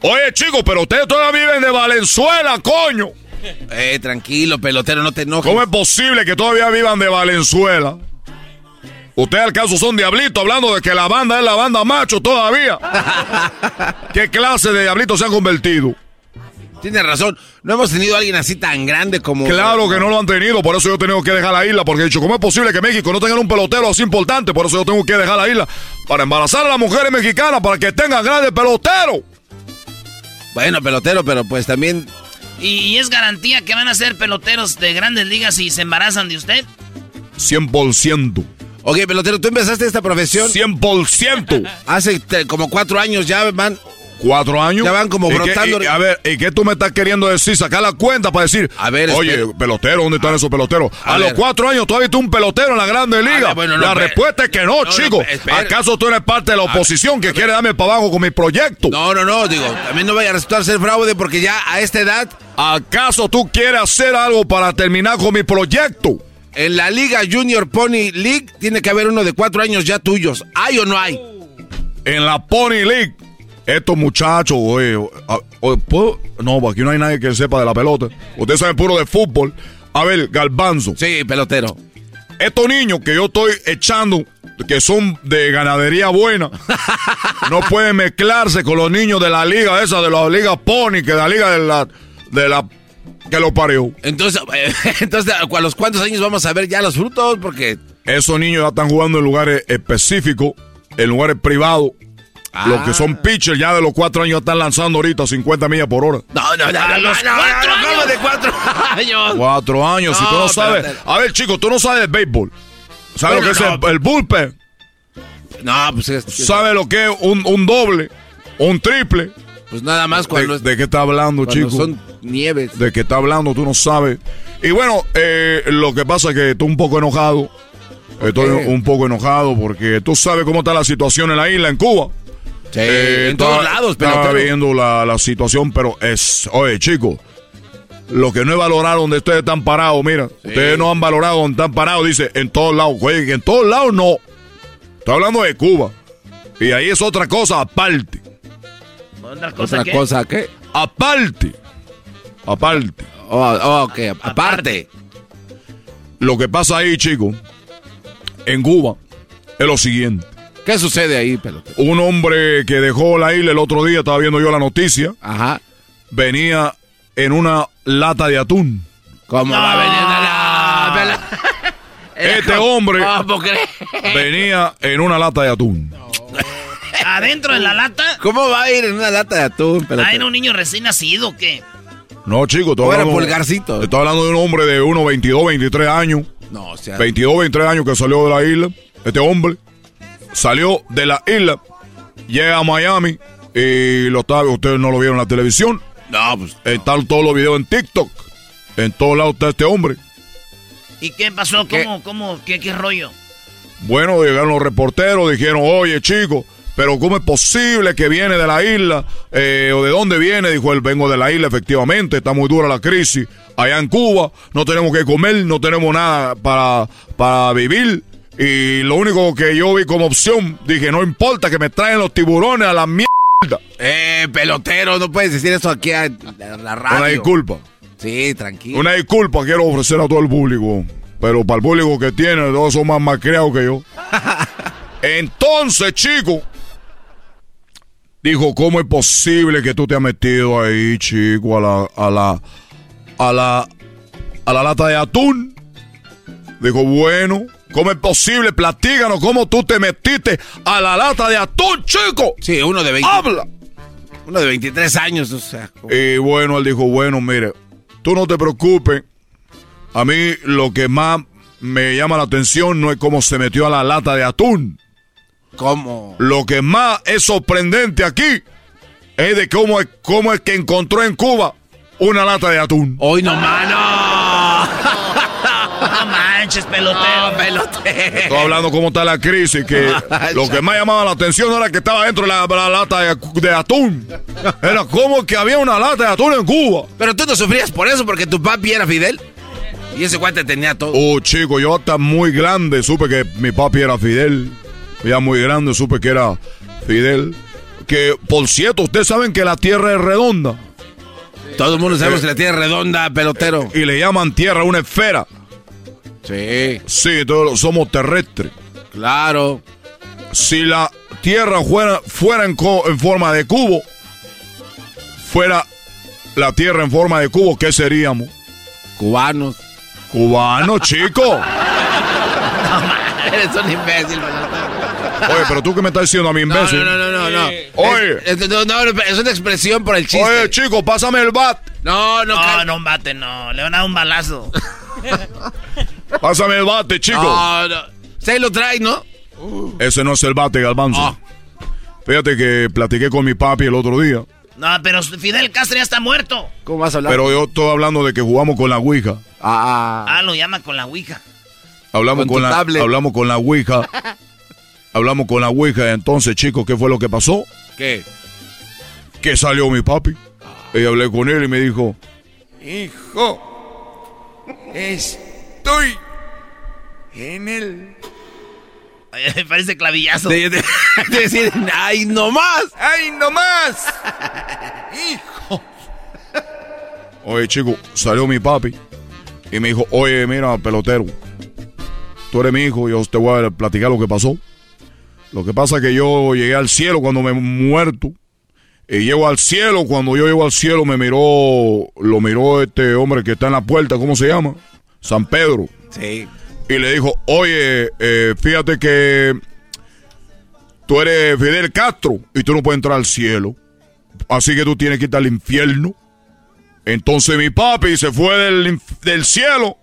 Oye, chicos, pero ustedes todavía viven de Valenzuela, coño. Eh, tranquilo, pelotero, no te enojes. ¿Cómo es posible que todavía vivan de Valenzuela? Ustedes al caso son diablitos hablando de que la banda es la banda macho todavía. ¿Qué clase de diablitos se han convertido? Tienes razón. No hemos tenido a alguien así tan grande como. Claro que no lo han tenido, por eso yo he tenido que dejar la isla, porque he dicho, ¿cómo es posible que México no tenga un pelotero así importante? Por eso yo tengo que dejar la isla para embarazar a las mujeres mexicanas para que tengan grandes peloteros. Bueno, pelotero, pero pues también. ¿Y es garantía que van a ser peloteros de grandes ligas si se embarazan de usted? 100%. Ok, pelotero, tú empezaste esta profesión. 100%. Hace te- como cuatro años ya van. ¿Cuatro años? Ya van como ¿Y qué- brotando. y- a ver, ¿y qué tú me estás queriendo decir? Sacar la cuenta para decir, A ver, oye, pelotero, ¿dónde están esos peloteros? A, A los cuatro años tú un pelotero en la Grande Liga. ver, bueno, no, la respuesta es que no, chico. ¿Acaso tú eres parte de la oposición que quiere darme para abajo con mi proyecto? No, no, no, digo, también no vaya a resultar ser fraude porque ya a esta edad, ¿Acaso tú quieres hacer algo para terminar con mi proyecto? En la Liga Junior Pony League tiene que haber uno de cuatro años ya tuyos. ¿Hay o no hay? En la Pony League, estos muchachos, oye, oye, ¿puedo? No, pues aquí no hay nadie que sepa de la pelota. Ustedes saben puro de fútbol. A ver, Galbanzo. Sí, pelotero. Estos niños que yo estoy echando, que son de ganadería buena, no pueden mezclarse con los niños de la liga esa, de la liga Pony, que de la liga de la, de la que lo parió. Entonces, entonces, ¿a los cuántos años vamos a ver ya los frutos? Porque. Esos niños ya están jugando en lugares específicos, en lugares privados. Los que son pitchers ya de los cuatro años están lanzando ahorita 50 millas por hora. No, no, no, no, los no, no, cuatro no, ¿cómo años? de cuatro años? Cuatro años, si tú No, sabes. pero- A ver, chicos, tú no sabes de béisbol. ¿Sabes Bueno, lo que no. es el, el bullpen? No, pues es. ¿Sabes lo que es un, un doble? Un triple. Pues nada más cuando. ¿De, es- de qué está hablando, cuando chico? son nieves. De qué está hablando, tú no sabes. Y bueno, eh, lo que pasa es que estoy un poco enojado. Estoy un poco enojado porque tú sabes cómo está la situación en la isla, en Cuba. Sí, Eh, en todos estaba- lados, Estaba pelotero. viendo la, la situación, pero es... Oye, chicos, lo que no es valorar donde ustedes están parados, mira. Ustedes no han valorado donde están parados, dice, en todos lados. Oye, que en todos lados no. Estoy hablando de Cuba. Y ahí es otra cosa aparte. Otra cosa Otra que. cosa, ¿qué? Aparte. Aparte. Oh, oh, ok, aparte. Lo que pasa ahí, chicos, en Cuba, es lo siguiente. ¿Qué sucede ahí, pelotero? Un hombre que dejó la isla el otro día, estaba viendo yo la noticia, Ajá. venía en una lata de atún. ¿Cómo va a venir a la... Este hombre ¿Cómo venía en una lata de atún. Adentro de la lata. ¿Cómo va a ir en una lata de atún, pelotero? Ah, era un niño recién nacido, ¿qué? No, chicos, estoy O era hablando, pulgarcito. estoy hablando de un hombre de unos 22, 23 años. No, o sea... 22, 23 años que salió de la isla. Este hombre salió de la isla, llega a Miami y lo está, ustedes no lo vieron en la televisión. No, pues... Están todos los videos en TikTok. En todos lados está este hombre. ¿Y qué pasó? ¿Qué? ¿Cómo, cómo, qué, qué rollo? Bueno, llegaron los reporteros, dijeron, oye chicos, pero ¿cómo es posible que viene de la isla? Eh, ¿O de dónde viene? Dijo él, vengo de la isla, efectivamente, está muy dura la crisis. Allá en Cuba no tenemos que comer, no tenemos nada para, para vivir. Y lo único que yo vi como opción, dije, no importa que me traen los tiburones a la mierda. Eh, pelotero, no puedes decir eso aquí a la, radio. Una disculpa. Sí, tranquilo. Una disculpa quiero ofrecer a todo el público. Pero para el público que tiene, todos son más malcriados que yo. Entonces, chico, dijo, ¿cómo es posible que tú te has metido ahí, chico, a la, a la, a la, a la lata de atún? Dijo, bueno, ¿cómo es posible? Platíganos cómo tú te metiste a la lata de atún, chico. Sí, uno de 20. ¡Habla! Uno de 23 años, o sea. Y bueno, él dijo, bueno, mire, tú no te preocupes. A mí lo que más me llama la atención no es cómo se metió a la lata de atún. ¿Cómo? Lo que más es sorprendente aquí es de cómo es, cómo es que encontró en Cuba una lata de atún. Hoy no, mano. No manches, pelotero. pelotero. Estoy hablando cómo está la crisis, que lo que más llamaba la atención no era que estaba dentro de la, la lata de, de atún. Era como que había una lata de atún en Cuba. Pero tú no sufrías por eso, porque tu papi era Fidel. Y ese guante tenía todo. Oh, chico, yo hasta muy grande supe que mi papi era Fidel. Ya muy grande supe que era Fidel. Que, por cierto, ustedes saben que la Tierra es redonda. Todo el mundo sabe que la Tierra es redonda, pelotero. Y le llaman Tierra una esfera. Sí. Sí, todos somos terrestres. Claro. Si la Tierra fuera, fuera en, co- en forma de cubo, fuera la Tierra en forma de cubo, ¿qué seríamos? Cubanos. Cubanos, chico. Eres un imbécil, pelotero. Oye, pero tú que me estás diciendo a No, imbécil. no, no, no, no. Oye. Es, es- no, no, es una expresión por el chiste. Oye, chico, pásame el bat. No, no, No, no, un bate, no. Le van a dar un balazo. Pásame el bate, chico. No, no. Se lo trae, ¿no? Ese no es el bate, Galbanzo. Fíjate que platiqué con mi papi el otro día. No, pero Fidel Castro ya está muerto. ¿Cómo vas a hablar? Pero yo estoy hablando de que jugamos con la Ouija. Ah. Ah, lo llama con la Ouija. Hablamos Con con, la, hablamos con la Ouija. hablamos con la Ouija. Entonces, chicos, ¿qué fue lo que pasó? ¿Qué? Que salió mi papi. Y hablé con él y me dijo, Hijo, estoy en el... Me parece clavillazo. De, de- de decir, ¡ay, no más! ¡Ay, no más! Hijo. oye, chico, salió mi papi. Y me dijo, oye, mira, pelotero. Tú eres mi hijo, yo te voy a platicar lo que pasó. Lo que pasa es que yo llegué al cielo cuando me muerto. Y llego al cielo, cuando yo llego al cielo me miró, lo miró este hombre que está en la puerta, ¿cómo se llama? San Pedro. Sí. Y le dijo, oye, eh, fíjate que tú eres Fidel Castro y tú no puedes entrar al cielo. Así que tú tienes que ir al infierno. Entonces mi papi se fue del, del cielo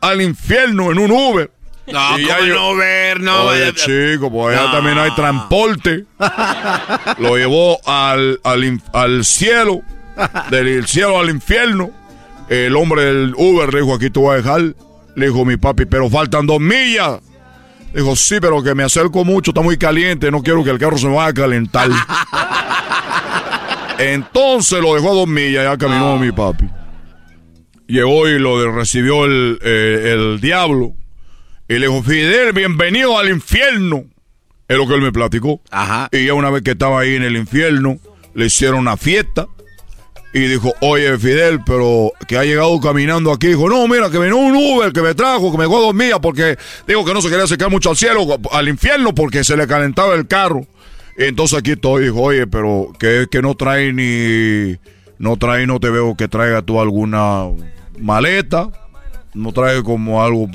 al infierno en un Uber. No, Y ya ¿cómo yo- no ver? No, Oye, chico, pues allá No. también hay transporte. Lo llevó al, al, al cielo, del cielo al infierno. El hombre del Uber le dijo, aquí te voy a dejar. Le dijo mi papi, pero faltan dos millas. Dijo, sí, pero que me acerco mucho, está muy caliente, no quiero que el carro se me vaya a calentar. Entonces lo dejó a dos millas, ya caminó mi papi. Llegó y lo recibió el, eh, el diablo. Y le dijo, Fidel, bienvenido al infierno. Es lo que él me platicó. Ajá. Y ya una vez que estaba ahí en el infierno, le hicieron una fiesta. Y dijo, oye, Fidel, pero que ha llegado caminando aquí. Dijo, no, mira, que vino un Uber que me trajo, que me dejó dos millas porque dijo que no se quería acercar mucho al cielo, al infierno, porque se le calentaba el carro. Y entonces aquí estoy, dijo, oye, pero que, que no trae ni... No trae, no te veo que traiga tú alguna maleta. No trae como algo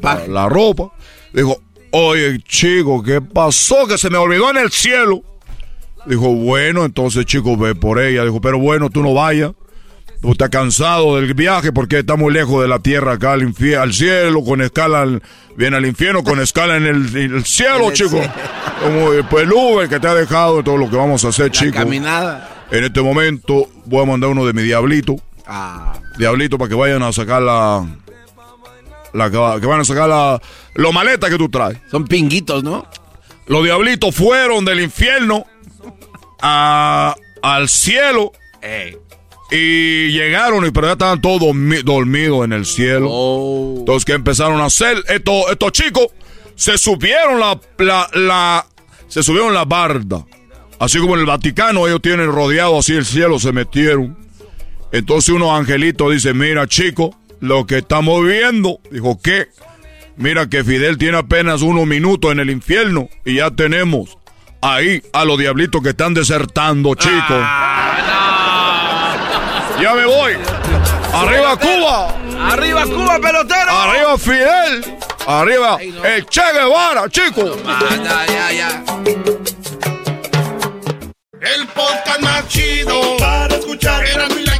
para la ropa. Dijo, oye, chico, ¿qué pasó? Que se me olvidó en el cielo. Dijo, bueno, entonces, chico, ve por ella. Dijo, pero bueno, tú no vayas. Tú estás cansado del viaje porque está muy lejos de la tierra acá al, al cielo, con escala, al- viene al infierno, con escala en el, en el cielo, chico. Como pues, el Uber que te ha dejado, todo lo que vamos a hacer, chico. caminada. En este momento voy a mandar uno de mi diablito. Ah. Diablito para que vayan a sacar la... la que, va- que van a sacar la... Los maletas que tú traes. Son pinguitos, ¿no? Los diablitos fueron del infierno a- al cielo y llegaron, y pero ya estaban todos dormi- dormidos en el cielo. Oh. Entonces, ¿qué empezaron a hacer? Estos, estos chicos se subieron la, la, la- se subieron la barda. Así como en el Vaticano ellos tienen rodeado así el cielo, se metieron. Entonces unos angelitos dicen, mira chico, lo que estamos viendo, dijo, ¿qué? Mira que Fidel tiene apenas unos minutos en el infierno y ya tenemos ahí a los diablitos que están desertando, chicos. Ya me voy. Arriba Cuba. Arriba Cuba, pelotero. Arriba Fidel. Arriba el Che Guevara, chicos. ya, ya, ya. El podcast más chido para escuchar. Era mi la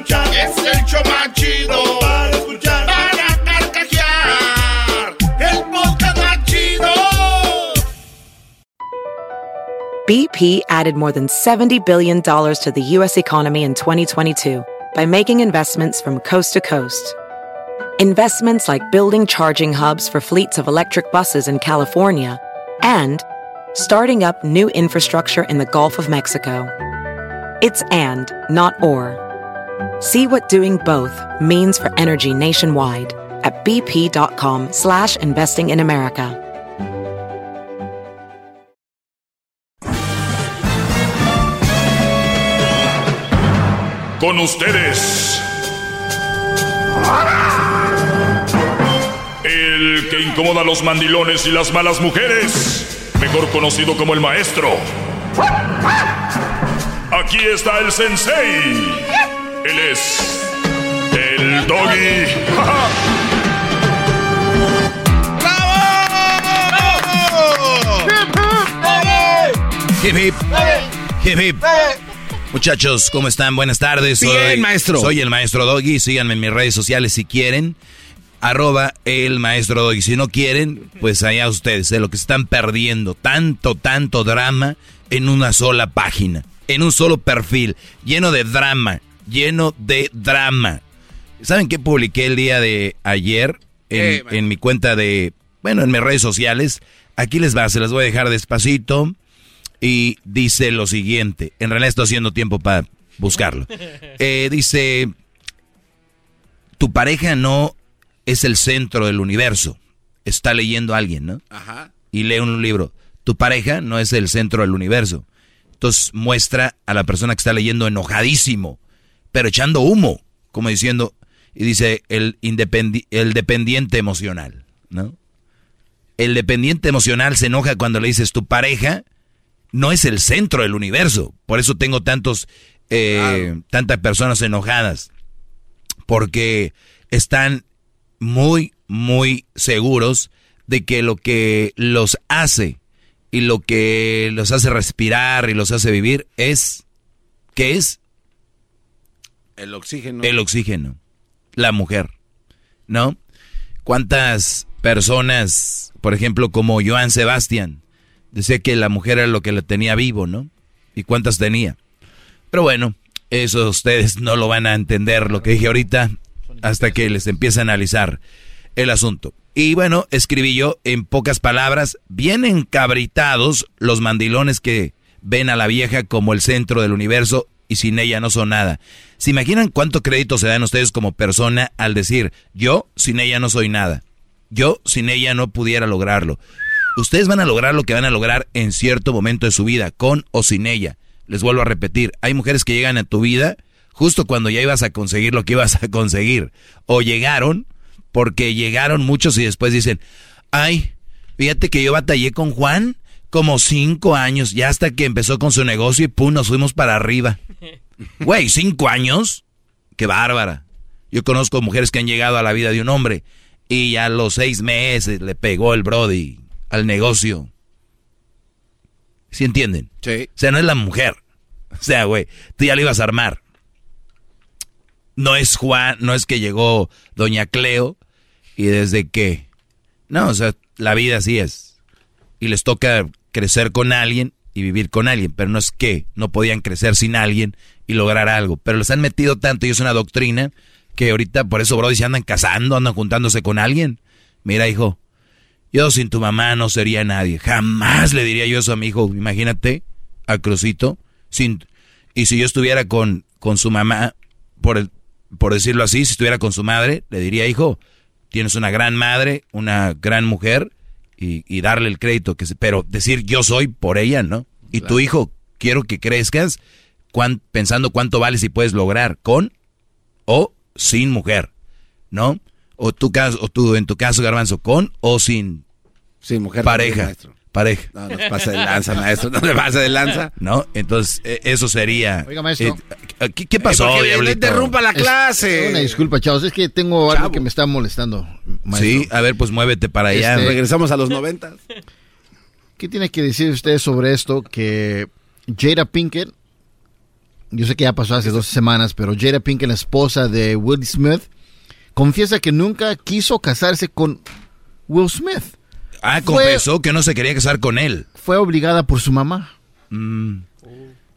escuchar. Es el show más chido para escuchar. Para carcajear. El podcast más chido. BP added more than $70 billion to the U.S. economy in 2022 by making investments from coast to coast. Investments like building charging hubs for fleets of electric buses in California and starting up new infrastructure in the Gulf of Mexico. It's and, not or. See what doing both means for energy nationwide at bp.com slash investing in America. Con ustedes. El que incomoda a los mandilones y las malas mujeres. Mejor conocido como el maestro. Aquí está el sensei. Él es el doggy. Hip hip. Hip hip. Muchachos, ¿cómo están? Buenas tardes. Bien, maestro. Soy el maestro Doggy. Síganme en mis redes sociales si quieren. Arroba el maestro Doggy. Si no quieren, pues allá ustedes, de lo que están perdiendo. Tanto, tanto drama en una sola página. En un solo perfil. Lleno de drama. Lleno de drama. ¿Saben qué publiqué el día de ayer? En, en mi cuenta de. Bueno, en mis redes sociales. Aquí les va, se las voy a dejar despacito y dice lo siguiente. En realidad estoy haciendo tiempo para buscarlo. Eh, dice, tu pareja no es el centro del universo. Está leyendo a alguien, ¿no? Ajá. Y lee un libro. Tu pareja no es el centro del universo. Entonces muestra a la persona que está leyendo enojadísimo, pero echando humo, como diciendo, y dice el, independi el dependiente emocional, ¿no? El dependiente emocional se enoja cuando le dices tu pareja no es el centro del universo. Por eso tengo tantos, eh, tantas personas enojadas. Porque están muy, muy seguros de que lo que los hace y lo que los hace respirar y los hace vivir es, ¿qué es? El oxígeno. El oxígeno. La mujer. ¿No? ¿Cuántas personas, por ejemplo, como Joan Sebastián, decía que la mujer era lo que le tenía vivo, ¿no? ¿Y cuántas tenía? Pero bueno, eso ustedes no lo van a entender, lo que dije ahorita, hasta que les empiece a analizar el asunto. Y bueno, escribí yo en pocas palabras, bien encabritados los mandilones que ven a la vieja como el centro del universo y sin ella no son nada. ¿Se imaginan cuánto crédito se dan ustedes como persona al decir, yo sin ella no soy nada? Yo sin ella no pudiera lograrlo. Ustedes van a lograr lo que van a lograr en cierto momento de su vida, con o sin ella. Les vuelvo a repetir, hay mujeres que llegan a tu vida justo cuando ya ibas a conseguir lo que ibas a conseguir. O llegaron porque llegaron muchos y después dicen, ay, fíjate que yo batallé con Juan como cinco años, ya hasta que empezó con su negocio y pum, nos fuimos para arriba. Güey, cinco años. Qué bárbara. Yo conozco mujeres que han llegado a la vida de un hombre y ya a los seis meses le pegó el Brody al negocio. ¿Sí entienden? Sí. O sea, no es la mujer. O sea, güey, tú ya lo ibas a armar. No es Juan, no es que llegó Doña Cleo y desde que... No, o sea, la vida así es. Y les toca crecer con alguien y vivir con alguien, pero no es que no podían crecer sin alguien y lograr algo. Pero les han metido tanto y es una doctrina que ahorita por eso, Brody, se andan casando, andan juntándose con alguien. Mira, hijo, yo sin tu mamá no sería nadie. Jamás le diría yo eso a mi hijo. Imagínate, a Crucito. Sin, y si yo estuviera con, con su mamá, por, el, por decirlo así, si estuviera con su madre, le diría, hijo, tienes una gran madre, una gran mujer, y, y darle el crédito. que se, Pero decir yo soy por ella, ¿no? Y tu hijo, quiero que crezcas cuán, pensando cuánto vales y puedes lograr con o sin mujer, ¿no? O tu caso, o tú, en tu caso, Garbanzo, con o sin, sin mujer pareja. Pareja. No, no pasa de lanza, maestro. No le pasa de lanza. No, entonces eh, eso sería. Oiga, maestro. Eh, ¿qué, qué, pasó, eh, no interrumpa la clase. Es, una disculpa, chavos. Es que tengo algo que me está molestando. Maestro. Sí, a ver, pues muévete para allá. Este, regresamos a los noventas. ¿Qué tiene que decir usted sobre esto? Que Jada Pinkett, yo sé que ya pasó hace dos semanas, pero Jada Pinkett, la esposa de Will Smith, confiesa que nunca quiso casarse con Will Smith. Ah, confesó fue, que no se quería casar con él. Fue obligada por su mamá. Mm,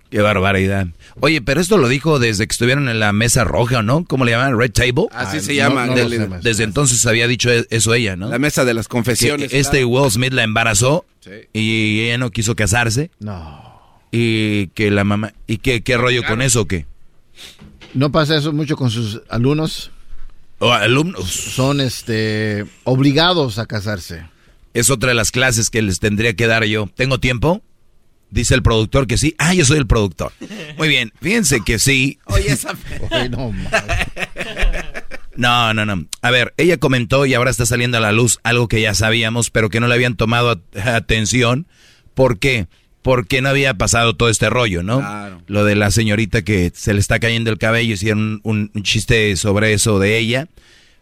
qué barbaridad. Oye, pero esto lo dijo desde que estuvieron en la mesa roja, ¿no? ¿Cómo le llaman? Red Table. Así se llama. no, no desde, entonces había dicho e, eso ella, ¿no? La mesa de las confesiones. Que este Will Smith la embarazó sí. y ella no quiso casarse. No. Y que la mamá... ¿Y qué, qué rollo claro. con eso o qué? ¿No pasa eso mucho con sus alumnos? ¿O alumnos? Son este obligados a casarse. Es otra de las clases que les tendría que dar yo. ¿Tengo tiempo? Dice el productor que sí. Ah, yo soy el productor. Muy bien, fíjense que sí. Oye, esa... No, no, no. A ver, ella comentó y ahora está saliendo a la luz algo que ya sabíamos, pero que no le habían tomado atención. ¿Por qué? Porque no había pasado todo este rollo, ¿no? Claro. Lo de la señorita que se le está cayendo el cabello, hicieron un, un chiste sobre eso de ella.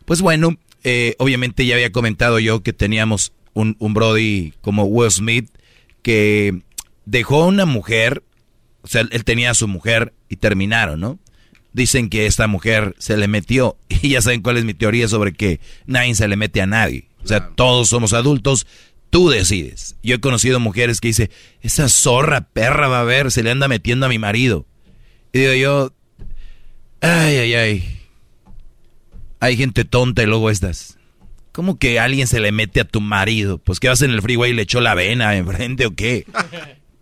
Pues bueno, eh, obviamente ya había comentado yo que teníamos un, un Brody como Will Smith que dejó a una mujer, o sea, él tenía a su mujer y terminaron, ¿no? Dicen que esta mujer se le metió y ya saben cuál es mi teoría sobre que nadie se le mete a nadie. O sea, claro. todos somos adultos, tú decides. Yo he conocido mujeres que dice, esa zorra perra va a ver, se le anda metiendo a mi marido. Y digo yo, ay, ay, ay. Hay gente tonta y luego estas. ¿Cómo que alguien se le mete a tu marido? Pues que vas en el freeway y le echó la vena enfrente o qué.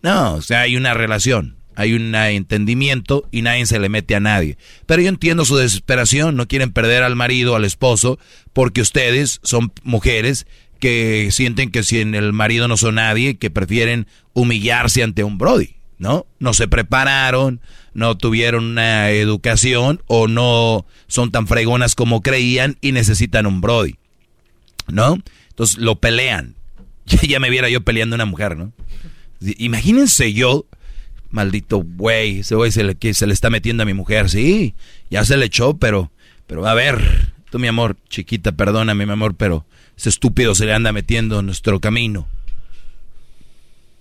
No, o sea, hay una relación, hay un entendimiento y nadie se le mete a nadie. Pero yo entiendo su desesperación, no quieren perder al marido, al esposo, porque ustedes son mujeres que sienten que si en el marido no son nadie, que prefieren humillarse ante un Brody, ¿no? No se prepararon, no tuvieron una educación o no son tan fregonas como creían y necesitan un Brody. ¿No? Entonces lo pelean. Ya me viera yo peleando a una mujer, ¿no? Imagínense yo, maldito güey, ese güey se le, se le está metiendo a mi mujer, sí, ya se le echó, pero, pero a ver, tú mi amor, chiquita, perdóname mi amor, pero ese estúpido se le anda metiendo en nuestro camino.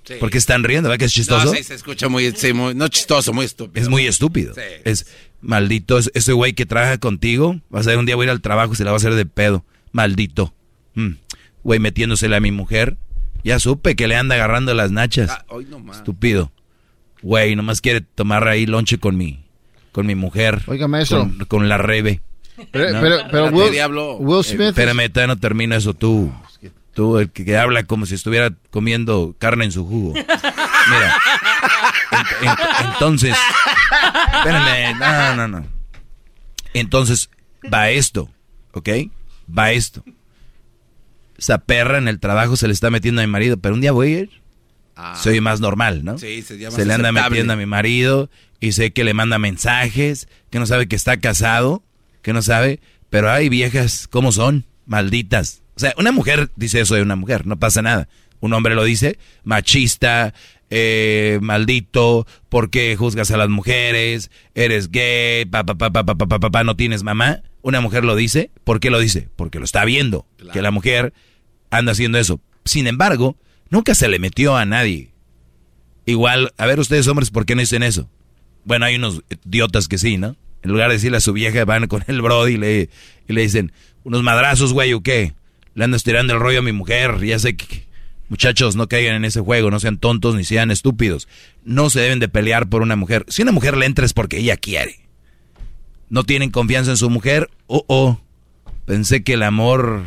Sí. ¿Por qué están riendo? ¿Verdad que es chistoso? No, sí, se escucha muy, sí, muy, no chistoso, muy estúpido. Es muy estúpido. Sí. Es maldito, ese güey que trabaja contigo, vas a ver un día voy a ir al trabajo y se la va a hacer de pedo. Maldito. Güey, mm. metiéndosele a mi mujer. Ya supe que le anda agarrando las nachas. Ah, hoy no Estúpido. Güey, nomás quiere tomar ahí lonche con mi, con mi mujer. Oiga, maestro. Con, con la rebe. Pero, ¿no? pero, pero Will, Will, Smith. Eh, espérame, todavía no termina eso tú. Tú, el que, que, habla como si estuviera comiendo carne en su jugo. Mira. En, en, entonces. Espérame. No, no, no. Entonces, va esto. ¿Ok? va esto. Esa perra en el trabajo se le está metiendo a mi marido, pero un día voy a ir. Ah. Soy más normal, ¿no? Sí, se, llama se le anda metiendo a mi marido y sé que le manda mensajes, que no sabe que está casado, que no sabe, pero hay viejas, ¿cómo son? Malditas. O sea, una mujer dice eso de una mujer, no pasa nada. Un hombre lo dice, machista, eh, maldito, ¿por qué juzgas a las mujeres? Eres gay, papá, papá, papá, papá, papá, no tienes mamá. Una mujer lo dice, ¿por qué lo dice? Porque lo está viendo, claro. que la mujer anda haciendo eso. Sin embargo, nunca se le metió a nadie. Igual, a ver ustedes hombres, ¿por qué no dicen eso? Bueno, hay unos idiotas que sí, ¿no? En lugar de decirle a su vieja, van con el brody y le, y le dicen, unos madrazos, güey, o qué. Le andas tirando el rollo a mi mujer, ya sé que... Muchachos, no caigan en ese juego, no sean tontos ni sean estúpidos. No se deben de pelear por una mujer. Si una mujer le entra es porque ella quiere. No tienen confianza en su mujer. Oh, oh. Pensé que el amor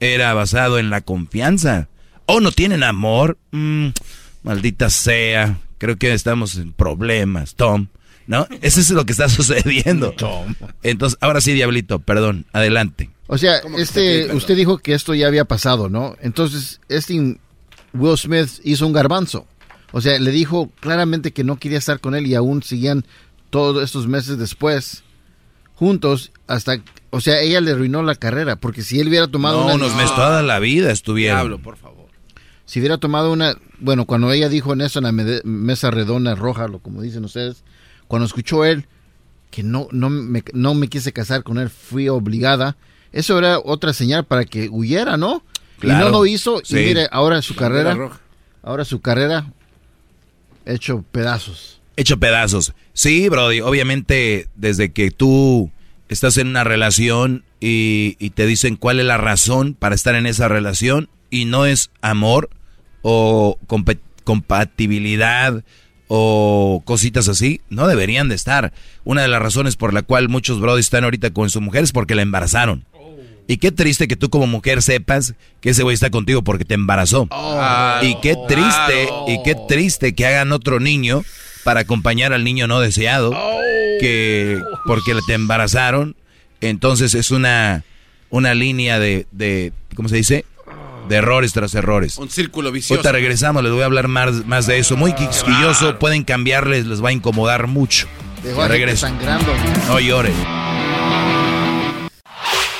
era basado en la confianza. Oh, no tienen amor. Mm, maldita sea. Creo que estamos en problemas, Tom. ¿No? Eso es lo que está sucediendo. Tom. Entonces, ahora sí, Diablito, perdón, adelante. O sea, este, usted dijo que esto ya había pasado, ¿no? Entonces, este Will Smith hizo un garbanzo. O sea, le dijo claramente que no quería estar con él y aún seguían todos estos meses después juntos hasta, o sea, ella le arruinó la carrera, porque si él hubiera tomado no, una... meses toda la vida estuvieron. Diablo, por favor. Si hubiera tomado una, bueno, cuando ella dijo en eso en la mesa redonda roja, lo como dicen ustedes, cuando escuchó él que no, no, me, no me quise casar con él, fui obligada, eso era otra señal para que huyera, ¿no? Y Claro. no lo hizo, Sí. y mire, ahora su carrera, roja. ahora su carrera hecho pedazos. Hecho pedazos. Sí, Brody, obviamente desde que tú estás en una relación y, y te dicen cuál es la razón para estar en esa relación y no es amor o compatibilidad o cositas así, no deberían de estar. Una de las razones por la cual muchos Brody están ahorita con su mujer es porque la embarazaron. Y qué triste que tú como mujer sepas que ese güey está contigo porque te embarazó. y qué triste, y qué triste que hagan otro niño para acompañar al niño no deseado, que porque te embarazaron, entonces es una, una línea de, de, ¿cómo se dice? De errores tras errores. Un círculo vicioso. Ahorita regresamos, les voy a hablar más, más de eso. Muy quisquilloso, pueden cambiarles, les va a incomodar mucho. Dejó a regreso. sangrando. No llore.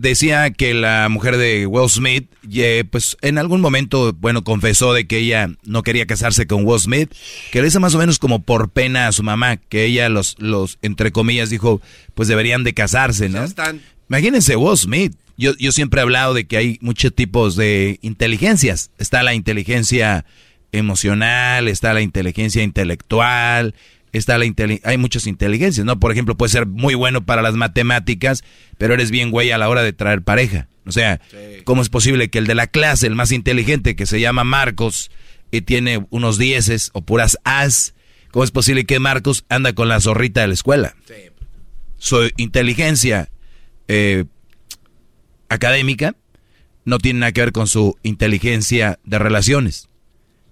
decía que la mujer de Will Smith, pues en algún momento, bueno, confesó de que ella no quería casarse con Will Smith, que lo hizo más o menos como por pena a su mamá, que ella los, los, entre comillas, dijo, pues deberían de casarse, ¿no? están. Imagínense, Will Smith. Yo, yo siempre he hablado de que hay muchos tipos de inteligencias. Está la inteligencia emocional, está la inteligencia intelectual, está la hay muchas inteligencias, ¿no? Por ejemplo, puedes ser muy bueno para las matemáticas, pero eres bien güey a la hora de traer pareja. O sea, ¿cómo es posible que el de la clase, el más inteligente, que se llama Marcos, y tiene unos dieces o puras as, ¿cómo es posible que Marcos anda con la zorrita de la escuela? Su inteligencia eh, académica no tiene nada que ver con su inteligencia de relaciones.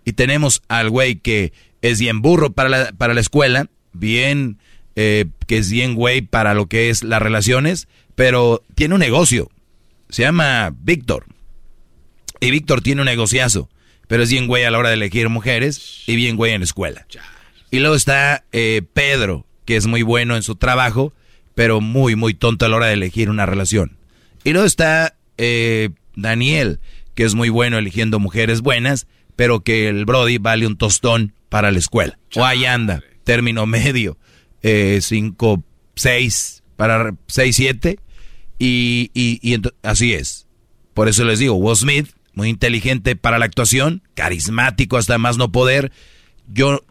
Y tenemos al güey que es bien burro para la, para la escuela, bien, eh, que es bien güey para lo que es las relaciones, pero tiene un negocio. Se llama Víctor. Y Víctor tiene un negociazo, pero es bien güey a la hora de elegir mujeres y bien güey en la escuela. Y luego está eh, Pedro, que es muy bueno en su trabajo, pero muy, muy tonto a la hora de elegir una relación. Y luego está eh, Daniel, que es muy bueno eligiendo mujeres buenas, pero que el Brody vale un tostón para la escuela. O ahí anda, término medio, 5, 6, para 6, 7. Y, y, así es. Por eso les digo, Will Smith, muy inteligente para la actuación, carismático hasta más no poder. Yo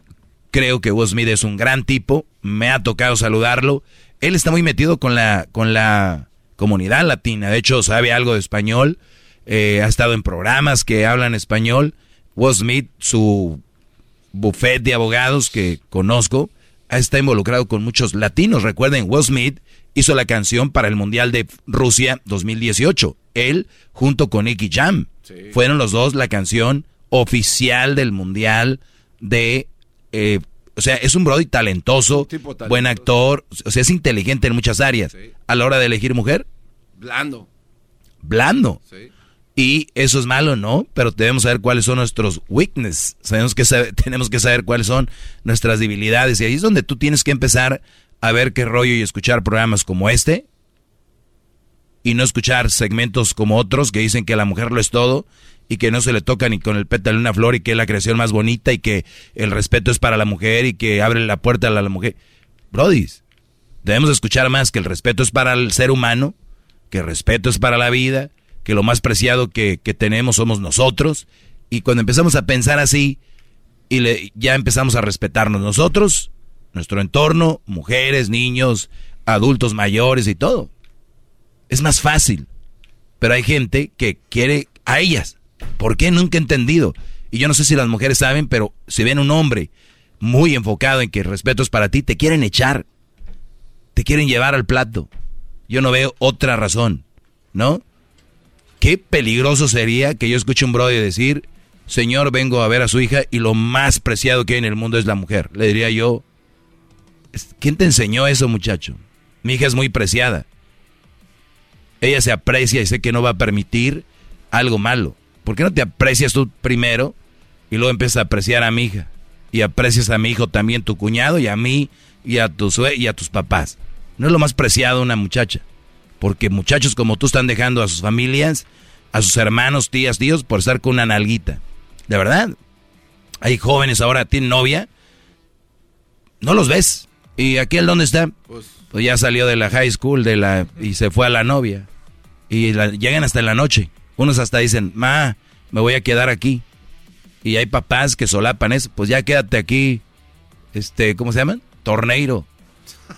creo que Will Smith es un gran tipo, me ha tocado saludarlo. Él está muy metido con la, con la comunidad latina, de hecho sabe algo de español, eh, ha estado en programas que hablan español. Will Smith, su buffet de abogados que conozco, está involucrado con muchos latinos. Recuerden, Will Smith hizo la canción para el Mundial de Rusia 2018. Él, junto con Nicky Jam, fueron los dos la canción oficial del Mundial de... eh, o sea, es un Brody talentoso, tipo talentoso. buen actor, o sea, es inteligente en muchas áreas. A la hora de elegir mujer, Blando. blando. Y eso es malo, ¿no? Pero debemos saber cuáles son nuestros weaknesses. Sabemos que tenemos que saber cuáles son nuestras debilidades. Y ahí es donde tú tienes que empezar a ver qué rollo y escuchar programas como este. Y no escuchar segmentos como otros que dicen que la mujer lo es todo y que no se le toca ni con el pétalo de una flor y que es la creación más bonita y que el respeto es para la mujer y que abre la puerta a la, la mujer. Brodis, debemos escuchar más que el respeto es para el ser humano, que el respeto es para la vida, que lo más preciado que, tenemos somos nosotros. Y cuando empezamos a pensar así y ya empezamos a respetarnos nosotros, nuestro entorno, mujeres, niños, adultos mayores y todo, es más fácil. Pero hay gente que quiere a ellas. ¿Por qué? Nunca he entendido. Y yo no sé si las mujeres saben, pero si ven un hombre muy enfocado en que respeto es para ti, te quieren echar. Te quieren llevar al plato. Yo no veo otra razón, ¿no? Qué peligroso sería que yo escuche un brother decir, señor, vengo a ver a su hija y lo más preciado que hay en el mundo es la mujer. Le diría yo, ¿quién te enseñó eso, muchacho? Mi hija es muy preciada. Ella se aprecia y sé que no va a permitir algo malo. ¿Por qué no te aprecias tú primero y luego empiezas a apreciar a mi hija? Y aprecias a mi hijo también, tu cuñado, y a mí, y a, tu y a tus papás. No es lo más preciado una muchacha. Porque muchachos como tú están dejando a sus familias, a sus hermanos, tías, tíos, por estar con una nalguita. De verdad. Hay jóvenes ahora, tienen novia. No los ves. ¿Y aquel dónde está? Pues, pues ya salió de la high school de la y se fue a la novia. Y llegan hasta en la noche. Unos hasta dicen, ma, me voy a quedar aquí. Y hay papás que solapan eso. Pues ya quédate aquí. Este, ¿cómo se llaman? Torneiro.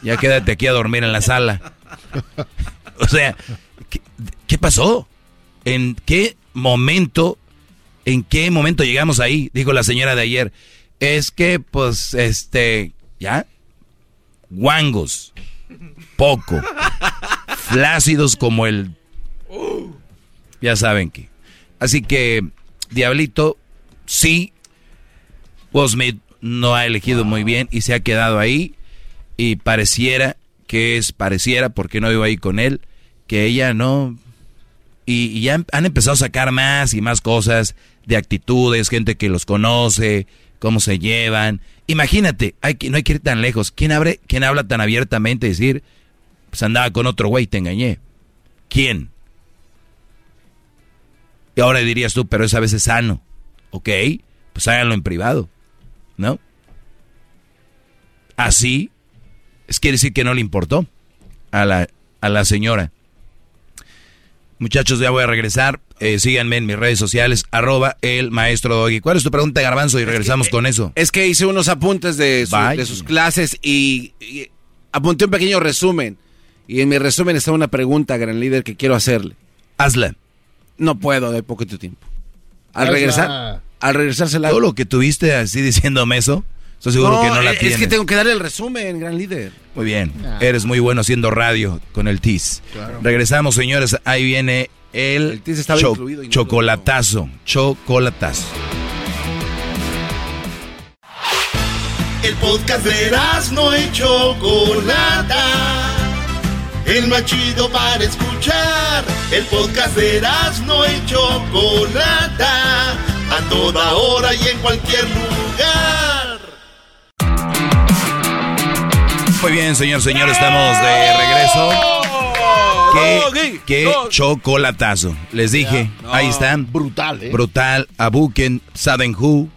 Ya quédate aquí a dormir en la sala. o sea, ¿qué, pasó? ¿En qué momento, en qué momento llegamos ahí? Dijo la señora de ayer. Es que, pues, este, ¿ya? Guangos. Poco. Flácidos como el... Ya saben que. Así que, Diablito, sí, Will no ha elegido muy bien y se ha quedado ahí y pareciera que es, pareciera, porque no vivo ahí con él, que ella no... Y, ya han empezado a sacar más y más cosas de actitudes, gente que los conoce, cómo se llevan. Imagínate, hay que, no hay que ir tan lejos. ¿Quién, abre, ¿Quién habla tan abiertamente y decir, pues andaba con otro güey, te engañé? ¿Quién? Y ahora dirías tú, pero es a veces sano. Ok, pues háganlo en privado, ¿no? Así es quiere decir que no le importó a la, a la señora. Muchachos, ya voy a regresar. Eh, síganme en mis redes sociales, arroba el maestro Doggy. ¿Cuál es tu pregunta, Garbanzo? Y regresamos con eso. Es que hice unos apuntes de, de sus clases y, apunté un pequeño resumen. Y en mi resumen está una pregunta, gran líder, que quiero hacerle. Hazla. No puedo, de poquito tiempo. Al regresar, al regresar Todo lo que tuviste así diciéndome eso, Estoy seguro que no la tienes. Es que tengo que darle el resumen, gran líder. Muy bien. Ah. Eres muy bueno haciendo radio con el TIS. Regresamos, señores. Ahí viene el, el estaba incluido chocolatazo. Chocolatazo. El podcast de no y Chocolata. El más chido para escuchar. El podcast de no y Chocolata. A toda hora y en cualquier lugar. Muy bien, señor, señor, estamos de regreso. ¿Qué, qué chocolatazo. Les dije, ahí están. Brutal, ¿eh? Brutal. Abuken, Saden Who,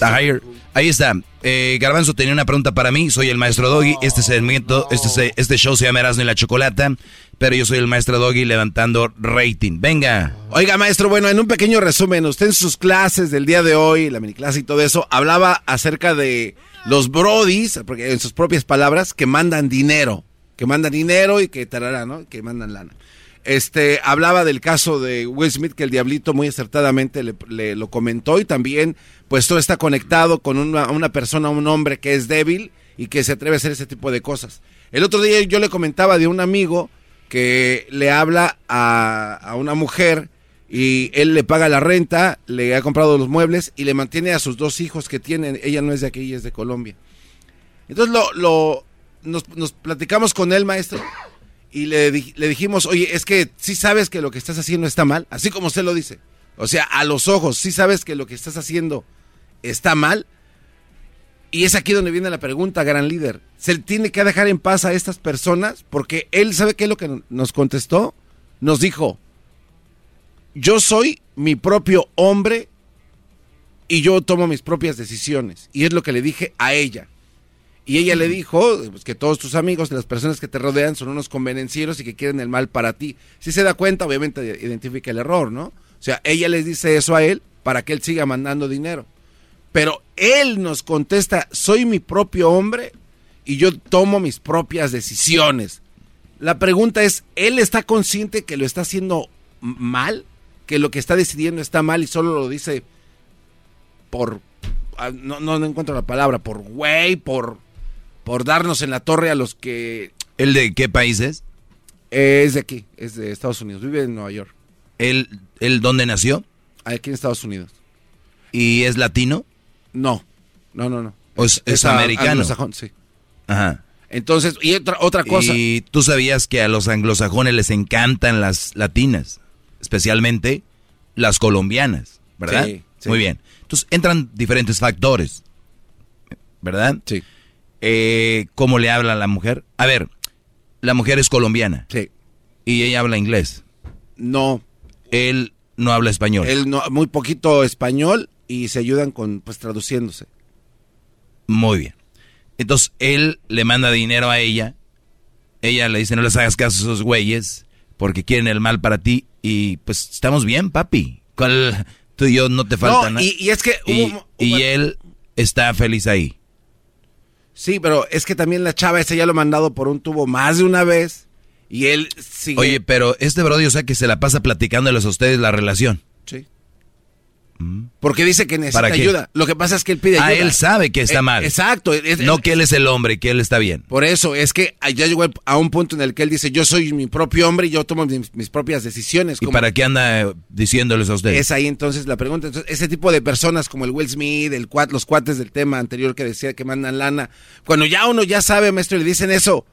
Ahí está. Eh, Garbanzo tenía una pregunta para mí. Soy el maestro Doggy. Este segmento, este, este show se llama Erasmo y la Chocolata. Pero yo soy el maestro Doggy levantando rating. Venga. Oiga, maestro, bueno, en un pequeño resumen, usted en sus clases del día de hoy, la mini clase y todo eso, hablaba acerca de los brodis, porque en sus propias palabras, que mandan dinero, que mandan dinero y que tarará, ¿no? Que mandan lana. Este, hablaba del caso de Will Smith, que el diablito muy acertadamente le, lo comentó y también, pues todo está conectado con una, una, persona, un hombre que es débil y que se atreve a hacer ese tipo de cosas. El otro día yo le comentaba de un amigo que le habla a, a una mujer y él le paga la renta, le ha comprado los muebles y le mantiene a sus dos hijos que tienen. Ella no es de aquí, es de Colombia. Entonces lo, lo nos, platicamos con él, maestro, y le, le dijimos, oye, es que sí sabes que lo que estás haciendo está mal, así como usted lo dice. O sea, a los ojos, sí sabes que lo que estás haciendo está mal. Y es aquí donde viene la pregunta, gran líder. ¿Se tiene que dejar en paz a estas personas? Porque él sabe qué es lo que nos contestó. Nos dijo, yo soy mi propio hombre y yo tomo mis propias decisiones. Y es lo que le dije a ella. Y ella le dijo pues, que todos tus amigos, las personas que te rodean, son unos convenencieros y que quieren el mal para ti. Si se da cuenta, obviamente identifica el error, ¿no? O sea, ella les dice eso a él para que él siga mandando dinero. Pero él nos contesta, soy mi propio hombre y yo tomo mis propias decisiones. La pregunta es, ¿él está consciente que lo está haciendo mal? que lo que está decidiendo está mal y solo lo dice por ah, no, no, encuentro la palabra, por güey, por por darnos en la torre a los que ¿El de qué país es? Es de aquí, es de Estados Unidos, vive en Nueva York. ¿El, el dónde nació? Aquí en Estados Unidos. ¿Y es latino? No, no, no, no. ¿O es, es a- americano? anglosajón, sí. Ajá. Entonces, y otra, otra cosa. Y tú sabías que a los anglosajones les encantan las latinas, especialmente las colombianas, ¿verdad? Sí, sí. Muy bien. Entonces entran diferentes factores, ¿verdad? Sí. Eh, ¿Cómo le habla a la mujer? A ver, la mujer es colombiana. Sí. Y ella habla inglés. No. Él no habla español. Él no, muy poquito español y se ayudan con, pues, traduciéndose. Muy bien. Entonces él le manda dinero a ella. Ella le dice, no les hagas caso a esos güeyes porque quieren el mal para ti. Y pues estamos bien, papi. ¿Cuál- Tú y yo no te falta No, nada. y- y es que Y, hubo- y él está feliz ahí. Sí, pero es que también la chava esa ya lo ha mandado por un tubo más de una vez y él sigue. Oye, pero este brody, o sea que se la pasa platicándoles a ustedes la relación. Sí. Porque dice que necesita ayuda. Lo que pasa es que él pide Ah, ayuda. él sabe que está Eh, mal. Exacto. No que él es el hombre, que él está bien. Por eso, es que ya llegó a un punto en el que él dice, yo soy mi propio hombre y yo tomo mis, mis propias decisiones. ¿Y como- para qué anda eh, diciéndoles a ustedes? Es ahí entonces la pregunta. Entonces, ese tipo de personas como el Will Smith, el cuat, los cuates del tema anterior que decía que mandan lana, cuando ya uno ya sabe, maestro, le dicen eso,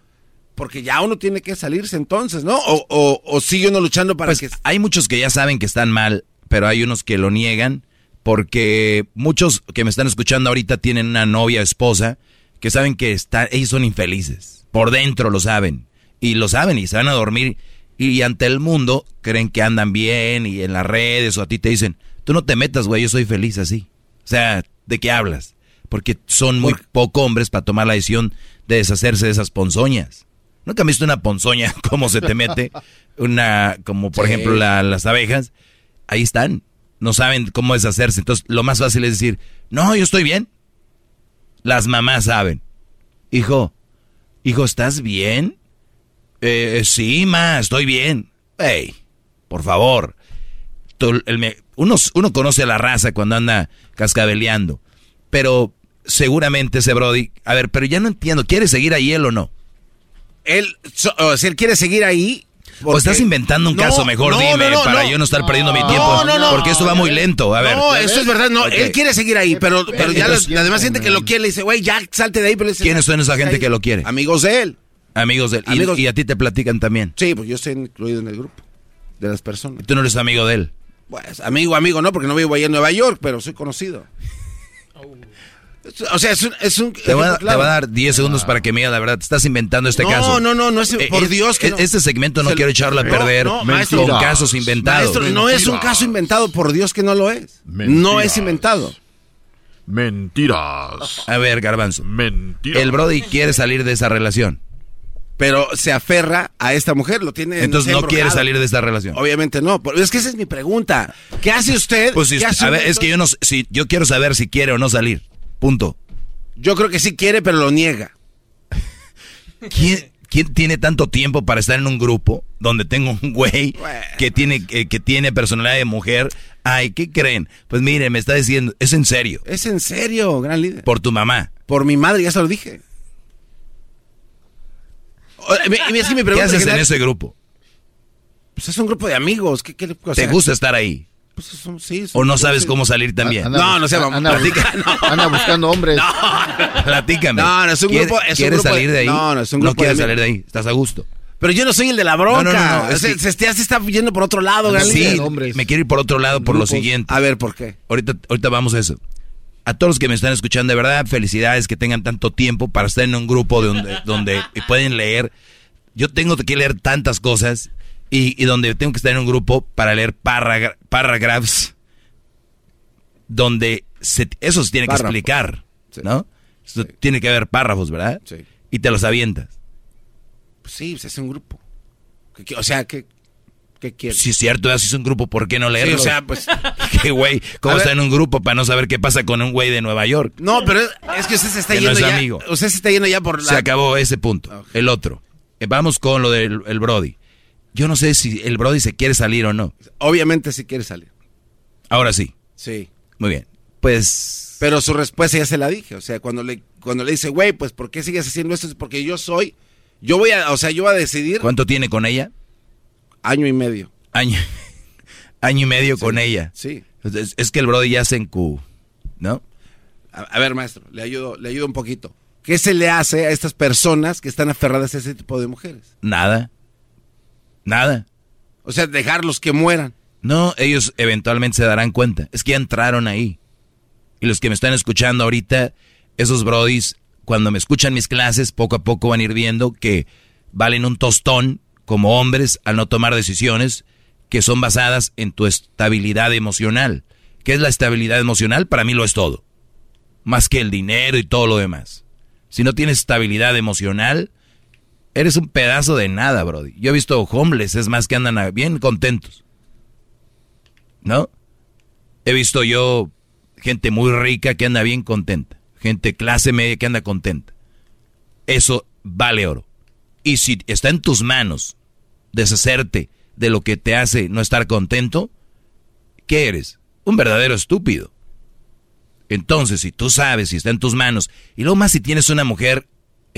porque ya uno tiene que salirse entonces, ¿no? O, o, o sigue uno luchando para Pues que... hay muchos que ya saben que están mal, pero hay unos que lo niegan porque muchos que me están escuchando ahorita tienen una novia, esposa, que saben que está, ellos son infelices. Por dentro lo saben. Y lo saben y se van a dormir. Y ante el mundo creen que andan bien y en las redes o a ti te dicen, tú no te metas, güey, yo soy feliz así. O sea, ¿de qué hablas? Porque son muy poco hombres para tomar la decisión de deshacerse de esas ponzoñas. ¿Nunca han visto una ponzoña cómo se te mete? Una, como por Sí. ejemplo la- las abejas. Ahí están. No saben cómo deshacerse. Entonces, lo más fácil es decir, no, yo estoy bien. Las mamás saben. Hijo, hijo, ¿estás bien? "Eh, sí, ma, estoy bien. Hey, por favor. Uno, uno conoce a la raza cuando anda cascabeleando. Pero seguramente ese Brody. A ver, pero ya no entiendo. ¿Quiere seguir ahí él o no? Él, si él quiere seguir ahí... O estás inventando un No, caso, mejor no, dime, no, no, para no. yo no estar perdiendo mi tiempo. no, no. porque esto va muy lento. A ver. No, eso es verdad, no, él quiere seguir ahí, pero, pero ya Entonces, la, demás gente que lo quiere le dice, güey, ya salte de ahí. Pero le dice, ¿Quiénes son esa gente ahí. que lo quiere? Amigos de él. Amigos de él. Y- Amigos- Y, a ti te platican también. Sí, pues yo estoy incluido en el grupo de las personas. Tú no eres amigo de él. Pues amigo, amigo, no, porque no vivo ahí en Nueva York, pero soy conocido. O sea, es un... Es un Te voy, a, ejemplo te voy a dar 10 segundos para que me digas la verdad. Te estás inventando este No, caso. no, no, no es- Eh, por eh, Dios que no. Este segmento no Se- quiero echarlo a no, perder no, con maestro. casos inventados. Maestro, no es un caso inventado, por Dios que no lo es. No es inventado. Mentiras. A ver, Garbanzo. Mentiras. El Brody quiere salir de esa relación. Pero se aferra a esta mujer, lo tiene... Entonces no quiere salir de esta relación. Obviamente no, pero es que esa es mi pregunta. ¿Qué hace usted? Pues si ¿Qué usted- hace a ver, es que yo no si yo quiero saber si quiere o no salir. Punto. Yo creo que sí quiere, pero lo niega. ¿Quién, quién tiene tanto tiempo para estar en un grupo donde tengo un güey que tiene, que, que tiene personalidad de mujer? Ay, ¿qué creen? Pues mire, me está diciendo, es en serio. Es en serio, gran líder. Por tu mamá. Por mi madre, ya se lo dije. Me- me- mi ¿Qué haces en ese grupo? Pues es un grupo de amigos. ¿Qué, qué, o ¿Te gusta estar ahí? Pues es un- sí, es ¿O no sabes cómo salir también? Anda No, no sé, vamos, anda, platica. anda buscando hombres. Platícame. No, no, es un ¿Quieres- grupo- es un ¿Quieres grupo salir de ahí? no, no, es un grupo de quieres salir de ahí. Estás a gusto. Pero yo no soy el de la bronca. No, no, no, no, es se, que- se, se está yendo por otro lado, gran Sí, me quiero ir por otro lado por lo siguiente. A ver, ¿por qué? Ahorita, ahorita vamos a eso. A todos los que me están escuchando, de verdad, felicidades que tengan tanto tiempo para estar en un grupo de donde, donde pueden leer. Yo tengo que leer tantas cosas y, y donde tengo que estar en un grupo para leer paragraphs donde se, eso se tiene que Párrafos. explicar, ¿no? Tiene que haber párrafos, ¿verdad? Sí. Y te los avientas. Pues sí, pues es un grupo. ¿Qué- qué- O sea, ¿qué, qué quieres? Si es cierto, si es un grupo, ¿por qué no Sí, leerlo? o sea, pues... ¿Qué güey? ¿Cómo está en un grupo para no saber qué pasa con un güey de Nueva York? No, pero es, es que usted se está Que no yendo es ya... amigo. Usted se está yendo ya por la... Se acabó ese punto. El otro. Eh, Vamos con lo del el Brody. Yo no sé si el Brody se quiere salir o no. Obviamente si quiere salir. Ahora sí. Sí. Muy bien. Pues. Pero su respuesta ya se la dije. O sea, cuando le, cuando le dice, güey, pues ¿por qué sigues haciendo esto? Es porque yo soy... Yo voy a... O sea, yo voy a decidir... ¿Cuánto tiene con ella? Año y medio. Año, año y medio con ella. Sí. Es, es que el Brody ya se encu. ¿No? A, a ver, maestro, le ayudo, le ayudo un poquito. ¿Qué se le hace a estas personas que están aferradas a ese tipo de mujeres? Nada. Nada. O sea, dejarlos que mueran. No, ellos eventualmente se darán cuenta. Es que ya entraron ahí. Y los que me están escuchando ahorita, esos brodis, cuando me escuchan mis clases, poco a poco van a ir viendo que valen un tostón como hombres al no tomar decisiones que son basadas en tu estabilidad emocional. ¿Qué es la estabilidad emocional? Para mí lo es todo. Más que el dinero y todo lo demás. Si no tienes estabilidad emocional, eres un pedazo de nada, Brody. Yo he visto homeless, es más que andan bien contentos. ¿No? He visto yo gente muy rica que anda bien contenta. Gente clase media que anda contenta. Eso vale oro. Y si está en tus manos deshacerte de lo que te hace no estar contento, ¿qué eres? Un verdadero estúpido. Entonces, si tú sabes, si está en tus manos, y luego más si tienes una mujer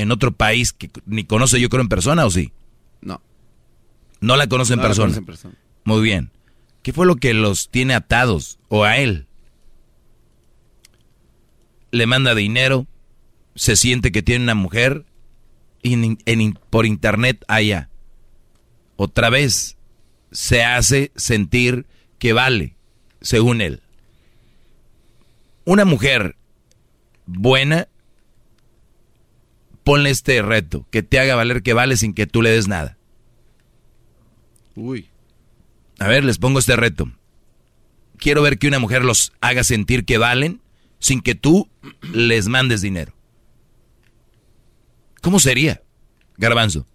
en otro país que ni conoce yo creo en persona o sí? No. No la conoce en, No la persona. conoce en persona. Muy bien. ¿Qué fue lo que los tiene atados? ¿O a él? Le manda dinero, se siente que tiene una mujer y en- en- por internet allá. Otra vez se hace sentir que vale, según él. Una mujer buena, ponle este reto, que te haga valer que vale sin que tú le des nada. Uy. A ver, les pongo este reto. Quiero ver que una mujer los haga sentir que valen sin que tú les mandes dinero. ¿Cómo sería, Garbanzo?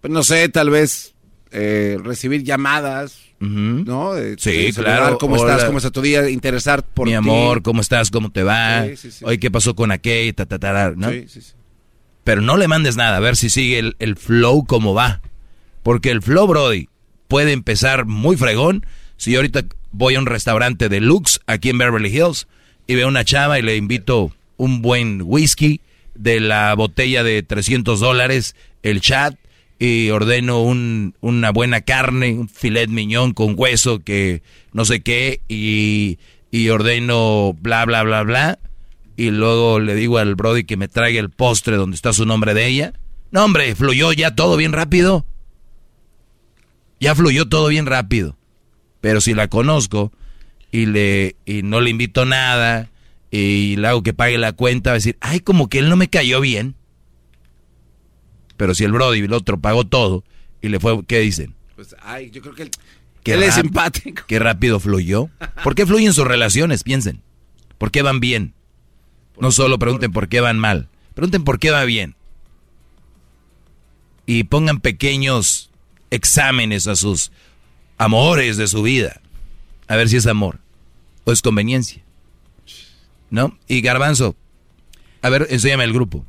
Pues no sé, tal vez eh, recibir llamadas, ¿no? De- Sí, de saludar, claro. ¿Cómo Hola. estás? ¿Cómo está tu día? Interesar por Mi ti. amor, ¿cómo estás? ¿Cómo te va? Sí, sí, sí. Oye, ¿qué pasó con aquel? Ta, ta, ta, ta, ¿no? Sí, sí, sí. Pero no le mandes nada, a ver si sigue el, flow como va. Porque el flow, Brody, puede empezar muy fregón. Si yo ahorita voy a un restaurante de Lux aquí en Beverly Hills y veo una chava y le invito un buen whisky de la botella de 300 dólares, el chat, y ordeno un- una buena carne, un filet miñón con hueso que no sé qué, y, y ordeno bla, bla, bla, bla y luego le digo al Brody que me traiga el postre donde está su nombre de ella. No, hombre, fluyó ya todo bien rápido. Ya fluyó todo bien rápido. Pero si la conozco y le y no le invito nada y le hago que pague la cuenta, va a decir, ay, como que él no me cayó bien. Pero si el Brody y el otro pagó todo y le fue, ¿qué dicen? Pues, ay, yo creo que él, Qué él es simpático. Qué rápido fluyó. ¿Por qué fluyen sus relaciones? Piensen. ¿Por qué van bien? No solo pregunten por qué van mal. Pregunten por qué va bien. Y pongan pequeños exámenes a sus amores de su vida. A ver si es amor o es conveniencia. ¿No? Y Garbanzo, a ver, enséñame el grupo.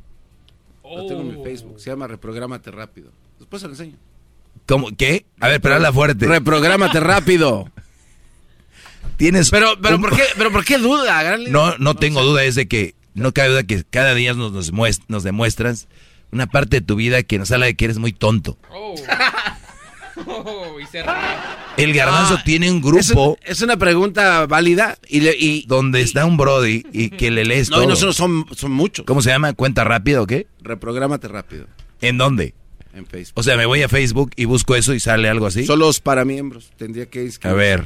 Lo tengo en mi Facebook. Se llama Reprográmate Rápido. Después se lo enseño. ¿Cómo? ¿Qué? A ver, pero habla fuerte. Reprográmate rápido. Tienes. Pero, pero, un- ¿por qué, pero ¿por qué duda? Háganle- No, no tengo duda, es de que no cabe duda que cada día nos, nos, muest- nos demuestras una parte de tu vida que nos habla de que eres muy tonto. Oh, y se ríe. El garbanzo Ah, tiene un Es, grupo un- es una pregunta válida y, le- y donde está un Brody y que le lees no, y todo. no son, son muchos. ¿Cómo se llama? ¿Cuenta rápida o qué? Reprográmate rápido ¿En dónde? en Facebook. O sea, me voy a Facebook y busco eso y sale algo así. Solo para miembros. Tendría que A inscribirse. ver.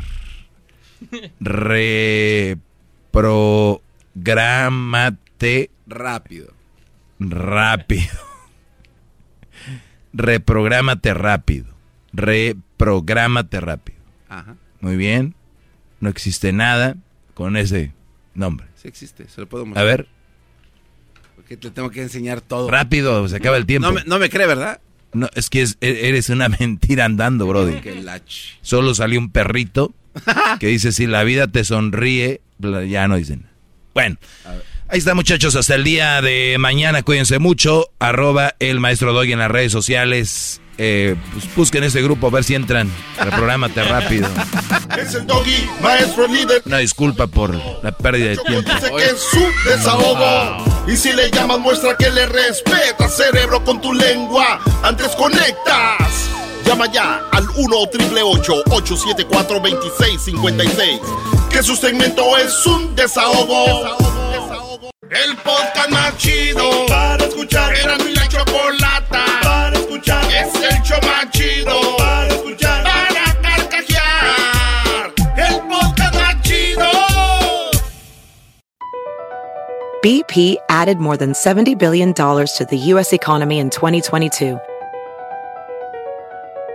Reprográmate Rápido. rápido. Reprográmate rápido. Reprográmate rápido. Ajá. Muy bien. No existe nada con ese nombre. Sí existe. Se lo puedo A mostrar. ver, Porque te tengo que enseñar todo. rápido, se acaba el tiempo. No me, no me cree, ¿verdad? No, es que es- e- eres una mentira andando, Brody. Solo salió un perrito que dice, si la vida te sonríe, ya no dicen. Bueno, ahí está muchachos, hasta el día de mañana, cuídense mucho, arroba el maestro Doggy en las redes sociales, eh, pues busquen ese grupo a ver si entran, reprográmate rápido. Es el doggy, maestro líder. Una disculpa por la pérdida de tiempo. Dice que es su desahogo. Y si le llamas, muestra que le respeta, cerebro, con tu lengua. Antes conectas. Llama ya al 1-888-874-2656. Que su segmento es un desahogo. El podcast más chido para escuchar. Era mi la chocolata para escuchar. Es el show más chido para escuchar. Para carcajear. El podcast más chido. BP added more than $70 billion to the U.S. economy in 2022.